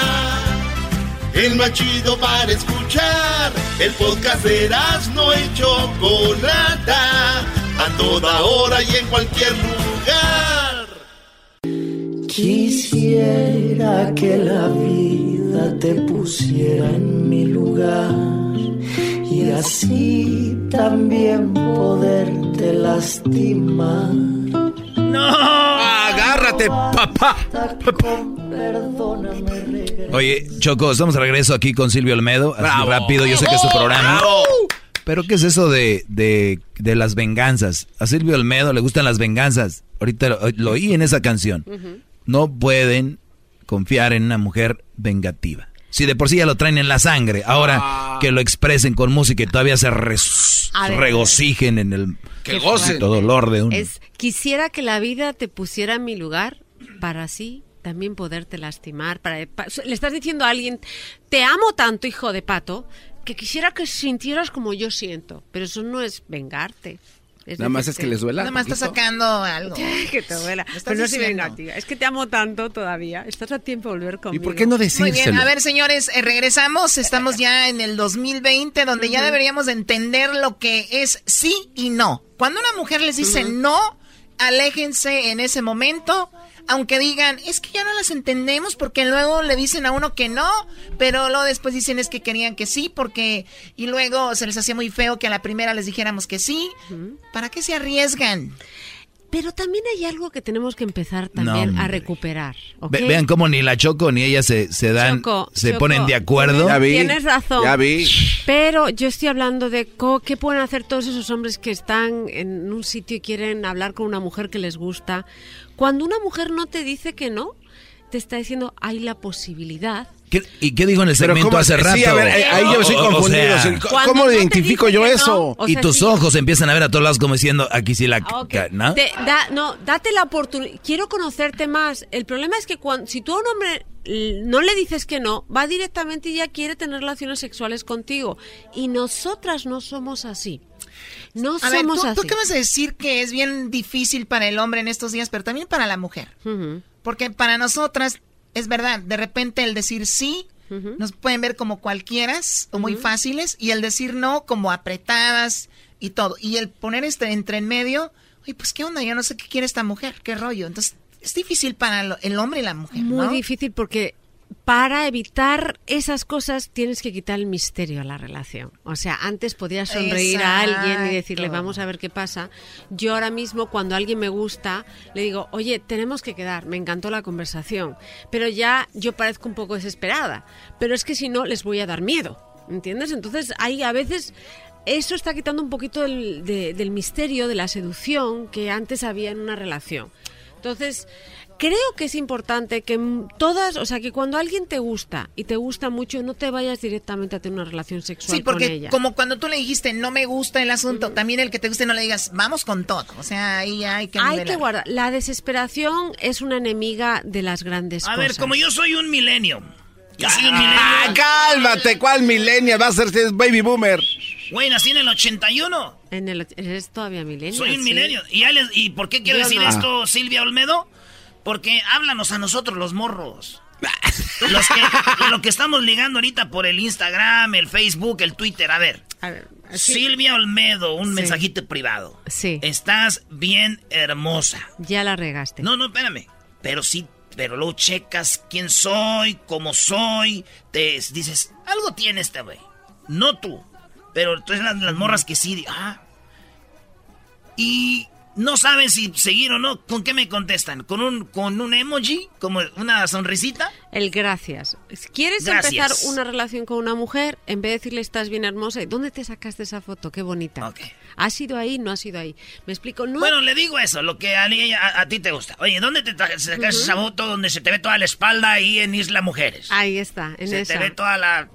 El más chido para escuchar. El podcast de no y Chocolata. A toda hora y en cualquier lugar. Quisiera que la vida te pusiera en mi lugar y así también poderte lastimar. ¡No! Agárrate, papá. Oye, Choco, estamos de regreso aquí con Silvio Almedo. Así rápido, yo sé que es su programa. Bravo. Pero ¿qué es eso de, de, de las venganzas? A Silvio Almedo le gustan las venganzas. Ahorita lo, lo oí en esa canción. No pueden confiar en una mujer vengativa. Si de por sí ya lo traen en la sangre, ahora Ah. que lo expresen con música y todavía se ver. regocijen en el Que gocen. dolor de uno. Es, quisiera que la vida te pusiera en mi lugar para así también poderte lastimar. Para, pa- le estás diciendo a alguien, te amo tanto, hijo de pato, que quisiera que sintieras como yo siento. Pero eso no es vengarte. Es Nada más es que les duela. Nada más está sacando algo. que te duela. ¿Me estás Pero no soy diciendo? vengativa. Es que te amo tanto todavía. Estás a tiempo de volver ¿Y conmigo. por qué no Muy decírselo? bien, a ver señores, eh, regresamos, estamos ya en el 2020 donde ya deberíamos de entender lo que es sí y no. Cuando una mujer les dice no, aléjense en ese momento, aunque digan, es que ya no las entendemos porque luego le dicen a uno que no, pero luego después dicen es que querían que sí, porque y luego se les hacía muy feo que a la primera les dijéramos que sí. ¿Para qué se arriesgan? Pero también hay algo que tenemos que empezar también No, a recuperar. vean cómo ni la Choco ni ella se, se dan, Choco, se Choco, ponen de acuerdo. tienes- Tienes razón. Ya vi. Pero yo estoy hablando de co- qué pueden hacer todos esos hombres que están en un sitio y quieren hablar con una mujer que les gusta. Cuando una mujer no te dice que no, te está diciendo hay la posibilidad. ¿Qué- ¿Y qué dijo en el segmento hace Sí, rato? a ver, eh, ahí yo estoy o confundido, sea. ¿Cómo lo identifico yo eso? o y tus sí. ojos empiezan a ver a todos lados como diciendo, aquí sí la... Ah, ok. ca- ¿no? Te- da- no, date la oportunidad. Quiero conocerte más. El problema es que cuando, si tú a un hombre no le dices que no, va directamente y ya quiere tener relaciones sexuales contigo. Y nosotras no somos así. No A ver, somos tú, así. tú acabas de decir que es bien difícil para el hombre en estos días, pero también para la mujer. Porque para nosotras, es verdad, de repente el decir sí nos pueden ver como cualquieras o muy fáciles y el decir no como apretadas y todo. Y el poner este entre en medio, oye, pues qué onda, yo no sé qué quiere esta mujer, qué rollo. Entonces, es difícil para el hombre y la mujer. Muy ¿no? difícil porque para evitar esas cosas tienes que quitar el misterio a la relación. O sea, antes podías sonreír a alguien y decirle, vamos a ver qué pasa. Yo ahora mismo, cuando alguien me gusta, le digo, oye, tenemos que quedar, me encantó la conversación. Pero ya yo parezco un poco desesperada. Pero es que si no, les voy a dar miedo. ¿Entiendes? Entonces, hay a veces... Eso está quitando un poquito del, de- del misterio, de la seducción que antes había en una relación. Entonces, creo que es importante que mm, todas, o sea, que cuando alguien te gusta y te gusta mucho, no te vayas directamente a tener una relación sexual Sí, con porque ella. como cuando tú le dijiste no me gusta el asunto, también el que te guste no le digas vamos con todo. O sea, ahí hay que Hay nivelar. que guardar. La desesperación es una enemiga de las grandes A cosas. ver, como yo soy un milenio. Yo soy un Ah, milenio. cálmate, ¿cuál millennial? Va a ser si es baby boomer. Güey, nací en el 81. En el, eres todavía milenio. Soy un milenio. ¿Y, ya les- ¿Y por qué quiero Yo decir no. esto, Silvia Olmedo? Porque háblanos a nosotros, los morros. Los que, lo que estamos ligando ahorita por el Instagram, el Facebook, el Twitter. A ver. así- Silvia Olmedo, un Sí. mensajito privado. Sí. Estás bien hermosa. Ya la regaste. No, no, espérame. Pero sí, pero luego checas quién soy, cómo soy. Te dices, algo tiene este güey. No tú. Pero entonces las, las morras que sí, ah. Y no saben si seguir o no. ¿Con qué me contestan? ¿Con un, con un emoji? ¿Como una sonrisita? El gracias. ¿Quieres Gracias. empezar una relación con una mujer? En vez de decirle estás bien hermosa, ¿dónde te sacaste esa foto? Qué bonita. ¿Ha sido ahí? No ha sido ahí. Me explico. No. Bueno, le digo eso, lo que a, a- a ti te gusta. Oye, ¿dónde te tra- sacas Ujú. esa foto donde se te ve toda la espalda ahí en Isla Mujeres? Ahí está, en se esa. te ve toda la...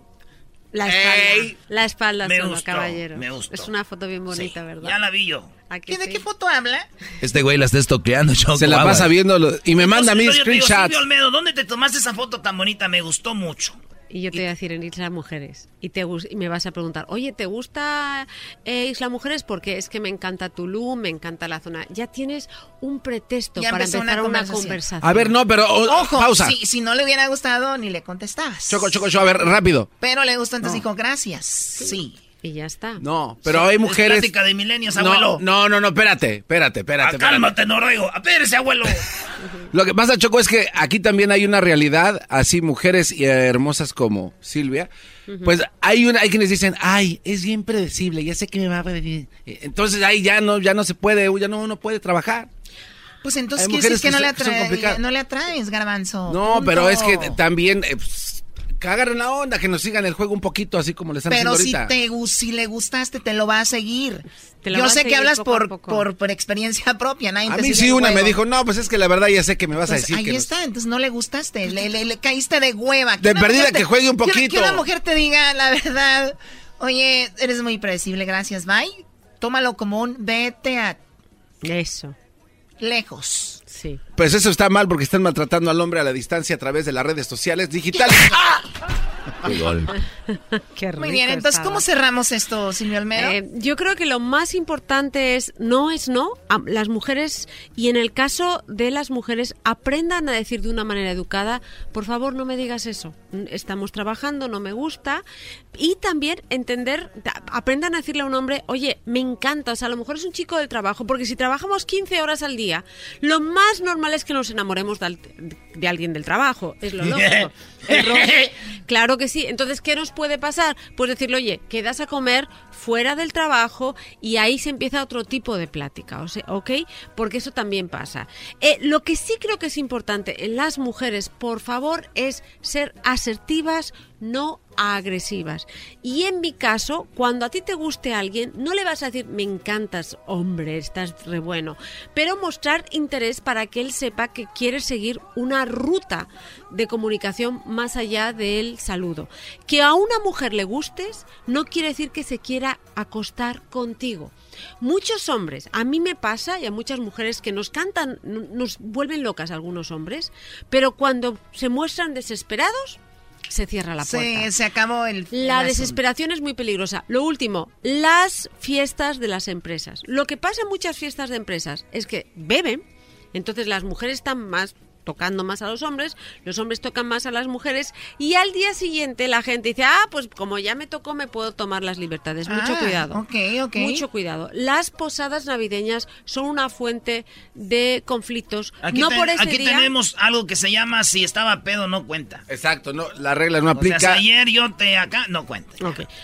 La espalda. Ey. La espalda Me solo, gustó, caballero. me gustó. Es una foto bien bonita, ¿verdad? Ya la vi yo. ¿Y de qué foto habla? Este güey la está estoqueando, Choco. Se la pasa viendo y me manda yo digo, screenshots. Olmedo, ¿dónde te tomaste esa foto tan bonita? Me gustó mucho. Y yo te voy a decir en Isla Mujeres. Y, te, y me vas a preguntar, oye, ¿te gusta eh, Isla Mujeres? Porque es que me encanta Tulum, me encanta la zona. Ya tienes un pretexto Ya para empezar una una conversación. conversación. A ver, no, pero o- Ojo, pausa. Si, si no le hubiera gustado, ni le contestabas. Choco, choco, choco, a ver, rápido. Pero le gustó, entonces dijo gracias. Sí. Y ya está. No, pero hay mujeres. Es de milenios, No, abuelo. no, no, no, espérate, espérate, espérate. Ah, cálmate, Noruego. Espérese, abuelo. Lo que pasa, Choco, es que aquí también hay una realidad, así mujeres hermosas como Silvia, pues hay una, hay quienes dicen, ay, es bien predecible, ya sé que me va a venir. Eh, Entonces ahí ya no, ya no se puede, ya no uno puede trabajar. Pues entonces decir mujeres que no le, atrae- no le atraes, garbanzo. No, Punto. pero es que también eh, pues, que agarren la onda, que nos sigan el juego un poquito, así como le están Pero si, haciendo ahorita. te, gus- si le gustaste, te lo va a seguir. Te lo Yo a sé que hablas por, por, por experiencia propia. Nadie A te mí sí una me dijo, no, pues es que la verdad ya sé que me vas a Pues decir ahí que está, entonces no le gustaste, le, le- le caíste de hueva. De perdida te- que juegue un que poquito. Que una mujer te diga la verdad, oye, eres muy predecible, gracias, bye. Tómalo como un vete a Eso. lejos. Sí. Pues eso está mal porque están maltratando al hombre a la distancia a través de las redes sociales digitales. Qué Muy bien, entonces, ¿cómo cerramos esto, Silvio Olmedo? Eh, yo creo que lo más importante es no es no. A- Las mujeres, y en el caso de las mujeres, aprendan a decir de una manera educada, por favor, no me digas eso. Estamos trabajando, no me gusta. Y también entender, aprendan a decirle a un hombre, oye, me encanta. O sea, a lo mejor es un chico del trabajo, porque si trabajamos 15 horas al día, lo más normal es que nos enamoremos de, al- de alguien del trabajo. Es lo lógico. Error. Claro que sí. Entonces, ¿qué nos puede pasar? Pues decirle, oye, quedas a comer fuera del trabajo y ahí se empieza otro tipo de plática, o sea, ¿ok? Porque eso también pasa. Eh, lo que sí creo que es importante en las mujeres, por favor, es ser asertivas, no agresivas. Y en mi caso, cuando a ti te guste alguien, no le vas a decir, me encantas, hombre, estás re bueno, pero mostrar interés para que él sepa que quieres seguir una ruta de comunicación más allá del saludo. Que a una mujer le gustes no quiere decir que se quiera acostar contigo. Muchos hombres, a mí me pasa y a muchas mujeres que nos cantan, nos vuelven locas algunos hombres, pero cuando se muestran desesperados, se cierra la Se- puerta. se acabó el- La desesperación es muy peligrosa. Lo último, las fiestas de las empresas. Lo que pasa en muchas fiestas de empresas es que beben, entonces las mujeres están más tocando más a los hombres, los hombres tocan más a las mujeres y al día siguiente la gente dice, ah, pues como ya me tocó me puedo tomar las libertades. Mucho Ah, cuidado. ok, ok. Mucho cuidado. Las posadas navideñas son una fuente de conflictos. Aquí, no por ese aquí día. tenemos algo que se llama si estaba pedo no cuenta. Exacto, no, la regla no O sea, si aplica. ayer yo te acá no cuenta.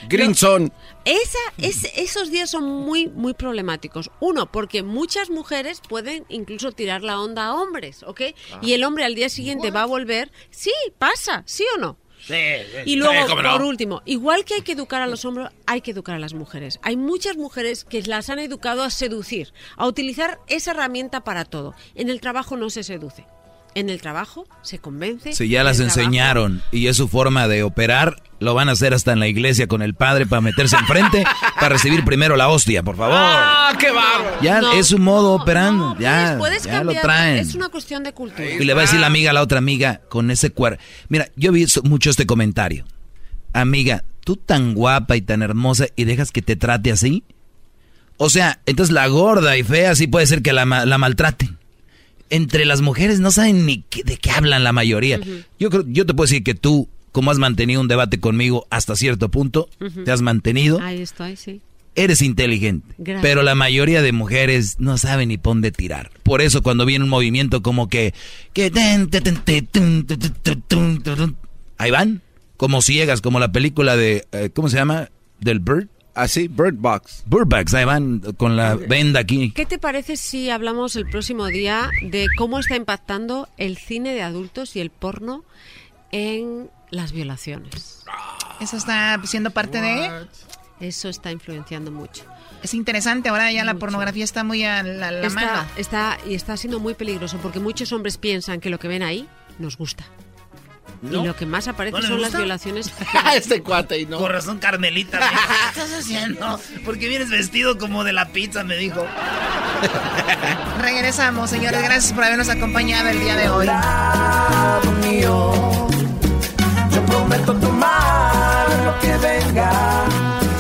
Green Zone. Esa, es, esos días son muy, muy problemáticos. Uno, porque muchas mujeres pueden incluso tirar la onda a hombres, ¿ok? Y el hombre al día siguiente va a volver. Sí, pasa, ¿sí o no? Sí, Y luego, por último, igual que hay que educar a los hombres, hay que educar a las mujeres. Hay muchas mujeres que las han educado a seducir, a utilizar esa herramienta para todo. En el trabajo no se seduce. En el trabajo se convence. Si ya en las trabajo- enseñaron y es su forma de operar, lo van a hacer hasta en la iglesia con el padre para meterse enfrente para recibir primero la hostia, por favor. ¡Ah, qué bárbaro! Ya No, es su modo operando, ya, Puedes ya lo traen. es una cuestión de cultura. Y le va a decir la amiga a la otra amiga con ese cuerpo. Mira, yo vi mucho este comentario. Amiga, tú tan guapa y tan hermosa y dejas que te trate así. O sea, entonces la gorda y fea sí puede ser que la, la maltraten entre las mujeres no saben ni de qué hablan la mayoría. Yo creo, yo te puedo decir que tú, como has mantenido un debate conmigo hasta cierto punto, te has mantenido. Ahí estoy, sí. Eres inteligente, pero la mayoría de mujeres no saben ni por dónde tirar. Por eso cuando viene un movimiento como que... que ahí van, como ciegas, como la película de... Eh, ¿Cómo se llama? Del Bird. Así, Bird Box. Bird Box, ahí van con la venda aquí. ¿Qué te parece si hablamos el próximo día de cómo está impactando el cine de adultos y el porno en las violaciones? Eso está siendo parte de... Eso está influenciando mucho. Es interesante, ahora ya la pornografía está muy a la, la mano. Está, está, y está siendo muy peligroso porque muchos hombres piensan que lo que ven ahí nos gusta. ¿No? Y lo que más aparece ¿No les son las violaciones. este cuate y no. Con razón, Carmelita. me dijo, ¿Qué estás haciendo? Porque vienes vestido como de la pizza, me dijo. Regresamos, señores. Gracias por habernos acompañado el día de hoy. Yo prometo tomar lo que venga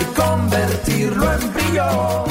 y convertirlo en brillo.